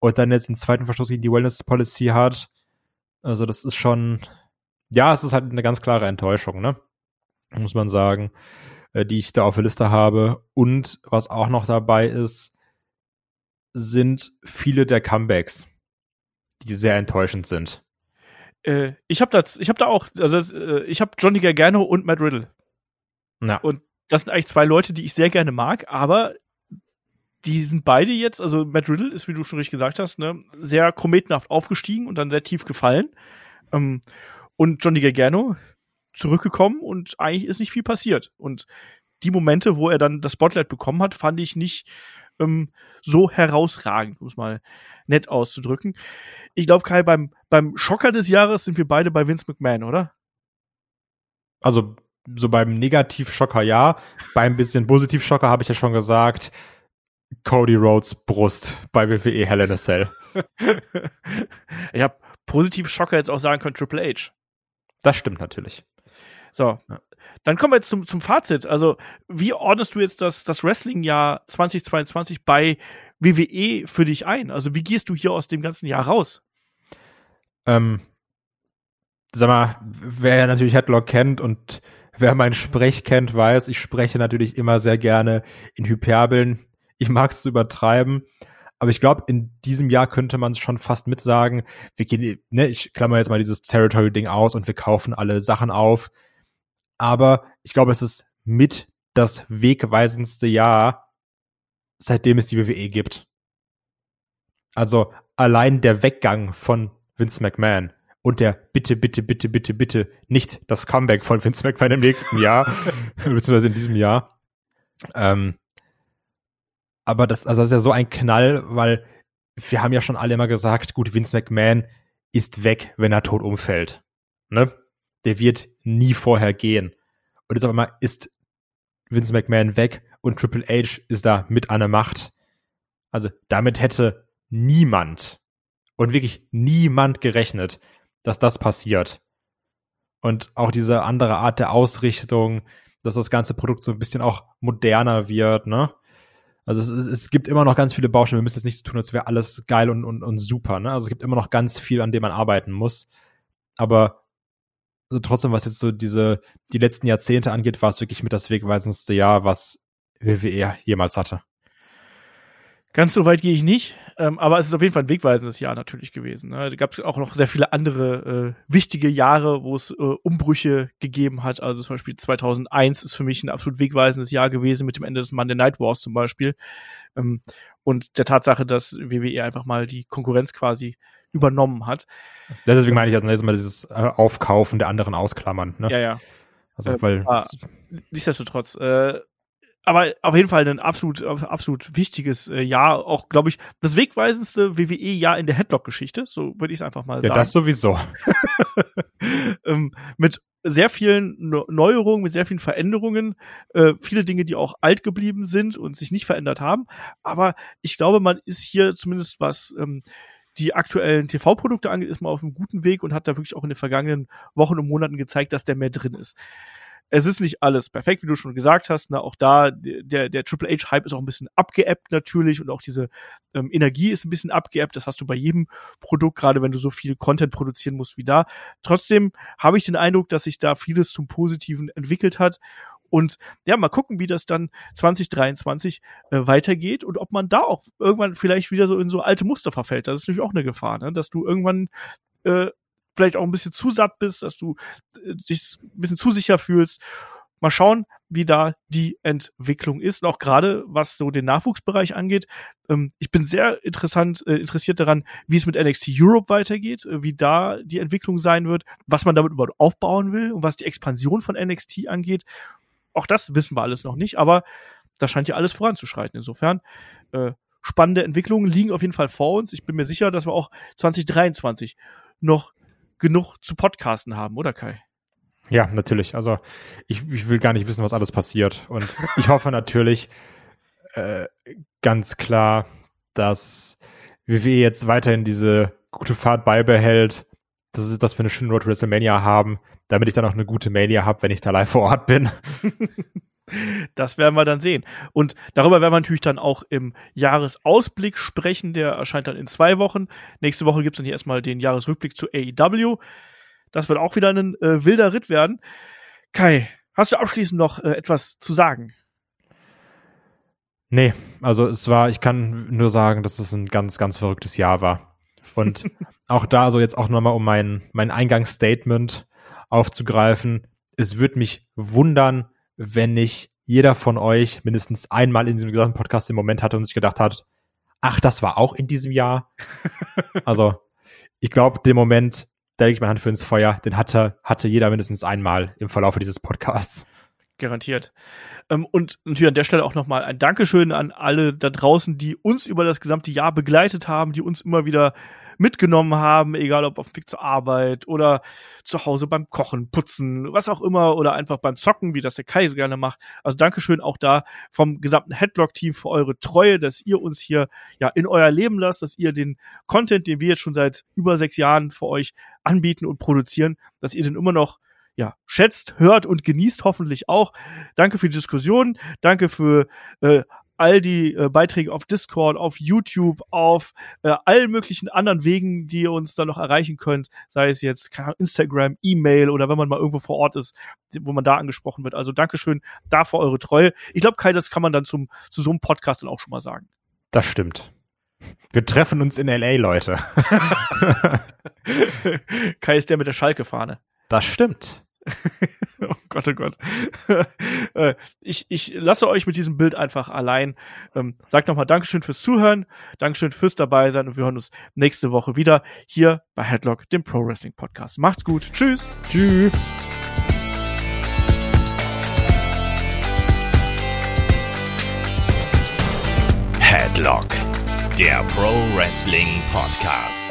und dann jetzt einen zweiten Verstoß gegen die Wellness Policy hat. Also das ist schon, ja, es ist halt eine ganz klare Enttäuschung, ne? Muss man sagen, äh, die ich da auf der Liste habe. Und was auch noch dabei ist, sind viele der Comebacks, die sehr enttäuschend sind. Äh, ich habe da, ich habe da auch, also äh, ich habe Johnny Gargano und Matt Riddle. Ja. Und das sind eigentlich zwei Leute, die ich sehr gerne mag, aber die sind beide jetzt, also Matt Riddle ist, wie du schon richtig gesagt hast, ne, sehr kometenhaft aufgestiegen und dann sehr tief gefallen. Ähm, und Johnny Gargano zurückgekommen und eigentlich ist nicht viel passiert. Und die Momente, wo er dann das Spotlight bekommen hat, fand ich nicht ähm, so herausragend, um es mal nett auszudrücken. Ich glaube, Kai, beim, beim Schocker des Jahres sind wir beide bei Vince McMahon, oder? Also so beim Negativ-Schocker ja, beim bisschen Positiv-Schocker habe ich ja schon gesagt, Cody Rhodes Brust bei WWE Hell in a Cell. ich habe Positiv-Schocker jetzt auch sagen können Triple H. Das stimmt natürlich. So, ja. dann kommen wir jetzt zum, zum Fazit. Also, wie ordnest du jetzt das, das Wrestling-Jahr 2022 bei WWE für dich ein? Also, wie gehst du hier aus dem ganzen Jahr raus? Ähm, sag mal, wer natürlich Headlock kennt und wer meinen Sprech kennt, weiß, ich spreche natürlich immer sehr gerne in Hyperbeln. Ich mag es zu übertreiben. Aber ich glaube, in diesem Jahr könnte man es schon fast mitsagen, wir gehen, ne, ich klammer jetzt mal dieses Territory-Ding aus und wir kaufen alle Sachen auf. Aber ich glaube, es ist mit das wegweisendste Jahr, seitdem es die WWE gibt. Also allein der Weggang von Vince McMahon und der bitte, bitte, bitte, bitte, bitte nicht das Comeback von Vince McMahon im nächsten Jahr, beziehungsweise in diesem Jahr. Ähm, aber das, also das ist ja so ein Knall, weil wir haben ja schon alle immer gesagt, gut, Vince McMahon ist weg, wenn er tot umfällt. Ne? Der wird nie vorher gehen. Und jetzt aber mal ist Vince McMahon weg und Triple H ist da mit an der Macht. Also damit hätte niemand und wirklich niemand gerechnet, dass das passiert. Und auch diese andere Art der Ausrichtung, dass das ganze Produkt so ein bisschen auch moderner wird, ne? Also es, es gibt immer noch ganz viele Baustellen. Wir müssen jetzt nicht so tun, als wäre alles geil und, und, und super, ne? Also es gibt immer noch ganz viel, an dem man arbeiten muss. Aber also trotzdem, was jetzt so diese, die letzten Jahrzehnte angeht, war es wirklich mit das wegweisendste Jahr, was WWE jemals hatte. Ganz so weit gehe ich nicht, ähm, aber es ist auf jeden Fall ein wegweisendes Jahr natürlich gewesen. Ne? Da gab es auch noch sehr viele andere äh, wichtige Jahre, wo es äh, Umbrüche gegeben hat. Also zum Beispiel 2001 ist für mich ein absolut wegweisendes Jahr gewesen mit dem Ende des Monday Night Wars zum Beispiel ähm, und der Tatsache, dass WWE einfach mal die Konkurrenz quasi übernommen hat. Deswegen meine ich also jetzt mal dieses äh, Aufkaufen der anderen ausklammern. Ne? Ja, ja. Also, äh, weil ah, nichtsdestotrotz, äh, aber auf jeden Fall ein absolut, absolut wichtiges äh, Jahr. Auch, glaube ich, das wegweisendste WWE-Jahr in der Headlock-Geschichte. So würde ich es einfach mal ja, sagen. Ja, das sowieso. ähm, mit sehr vielen Neuerungen, mit sehr vielen Veränderungen. Äh, viele Dinge, die auch alt geblieben sind und sich nicht verändert haben. Aber ich glaube, man ist hier zumindest was ähm, die aktuellen TV-Produkte angeht, ist man auf einem guten Weg und hat da wirklich auch in den vergangenen Wochen und Monaten gezeigt, dass der mehr drin ist es ist nicht alles perfekt, wie du schon gesagt hast. Ne? Auch da, der, der Triple H-Hype ist auch ein bisschen abgeebbt natürlich und auch diese ähm, Energie ist ein bisschen abgeebbt. Das hast du bei jedem Produkt, gerade wenn du so viel Content produzieren musst wie da. Trotzdem habe ich den Eindruck, dass sich da vieles zum Positiven entwickelt hat. Und ja, mal gucken, wie das dann 2023 äh, weitergeht und ob man da auch irgendwann vielleicht wieder so in so alte Muster verfällt. Das ist natürlich auch eine Gefahr, ne? dass du irgendwann äh, vielleicht auch ein bisschen zu satt bist, dass du äh, dich ein bisschen zu sicher fühlst. Mal schauen, wie da die Entwicklung ist. Und auch gerade, was so den Nachwuchsbereich angeht. Ähm, ich bin sehr interessant, äh, interessiert daran, wie es mit NXT Europe weitergeht, äh, wie da die Entwicklung sein wird, was man damit überhaupt aufbauen will und was die Expansion von NXT angeht. auch das wissen wir alles noch nicht, aber da scheint ja alles voranzuschreiten. Insofern, äh, spannende Entwicklungen liegen auf jeden Fall vor uns. Ich bin mir sicher, dass wir auch 2023 noch genug zu podcasten haben, oder Kai? Ja, natürlich. Also ich, ich will gar nicht wissen, was alles passiert. Und ich hoffe natürlich äh, ganz klar, dass WWE jetzt weiterhin diese gute Fahrt beibehält, dass, es, dass wir eine schöne Road to WrestleMania haben, damit ich dann auch eine gute Mania habe, wenn ich da live vor Ort bin. Das werden wir dann sehen. Und darüber werden wir natürlich dann auch im Jahresausblick sprechen. Der erscheint dann in zwei Wochen. Nächste Woche gibt es dann hier erstmal den Jahresrückblick zu AEW. Das wird auch wieder ein äh, wilder Ritt werden. Kai, hast du abschließend noch äh, etwas zu sagen? Nee, also es war, ich kann nur sagen, dass es ein ganz, ganz verrücktes Jahr war. Und auch da, so jetzt auch nochmal um mein, mein Eingangsstatement aufzugreifen, es würde mich wundern, wenn nicht jeder von euch mindestens einmal in diesem gesamten Podcast im Moment hatte und sich gedacht hat, ach, das war auch in diesem Jahr. also, ich glaube, den Moment, da lege ich meine Hand für ins Feuer, den hatte, hatte jeder mindestens einmal im Verlauf dieses Podcasts. Garantiert. Ähm, und natürlich an der Stelle auch nochmal ein Dankeschön an alle da draußen, die uns über das gesamte Jahr begleitet haben, die uns immer wieder mitgenommen haben, egal ob auf dem Weg zur Arbeit oder zu Hause beim Kochen, Putzen, was auch immer oder einfach beim Zocken, wie das der Kai so gerne macht. Also Dankeschön auch da vom gesamten Headlock-Team für eure Treue, dass ihr uns hier ja in euer Leben lasst, dass ihr den Content, den wir jetzt schon seit über sechs Jahren für euch anbieten und produzieren, dass ihr den immer noch ja, schätzt, hört und genießt hoffentlich auch. Danke für die Diskussion, danke für äh, all die äh, Beiträge auf Discord, auf YouTube, auf äh, allen möglichen anderen Wegen, die ihr uns dann noch erreichen könnt, sei es jetzt Instagram, E-Mail oder wenn man mal irgendwo vor Ort ist, wo man da angesprochen wird. Also Dankeschön dafür eure Treue. Ich glaube, Kai, das kann man dann zum, zu so einem Podcast dann auch schon mal sagen. Das stimmt. Wir treffen uns in LA, Leute. Kai ist der mit der Schalke-Fahne. Das stimmt. oh Gott, oh Gott. Äh, ich, ich lasse euch mit diesem Bild einfach allein. Ähm, sagt nochmal Dankeschön fürs Zuhören, Dankeschön fürs dabei sein und wir hören uns nächste Woche wieder hier bei Headlock, dem Pro Wrestling Podcast. Macht's gut. Tschüss. Tschüss. Headlock, der Pro Wrestling Podcast.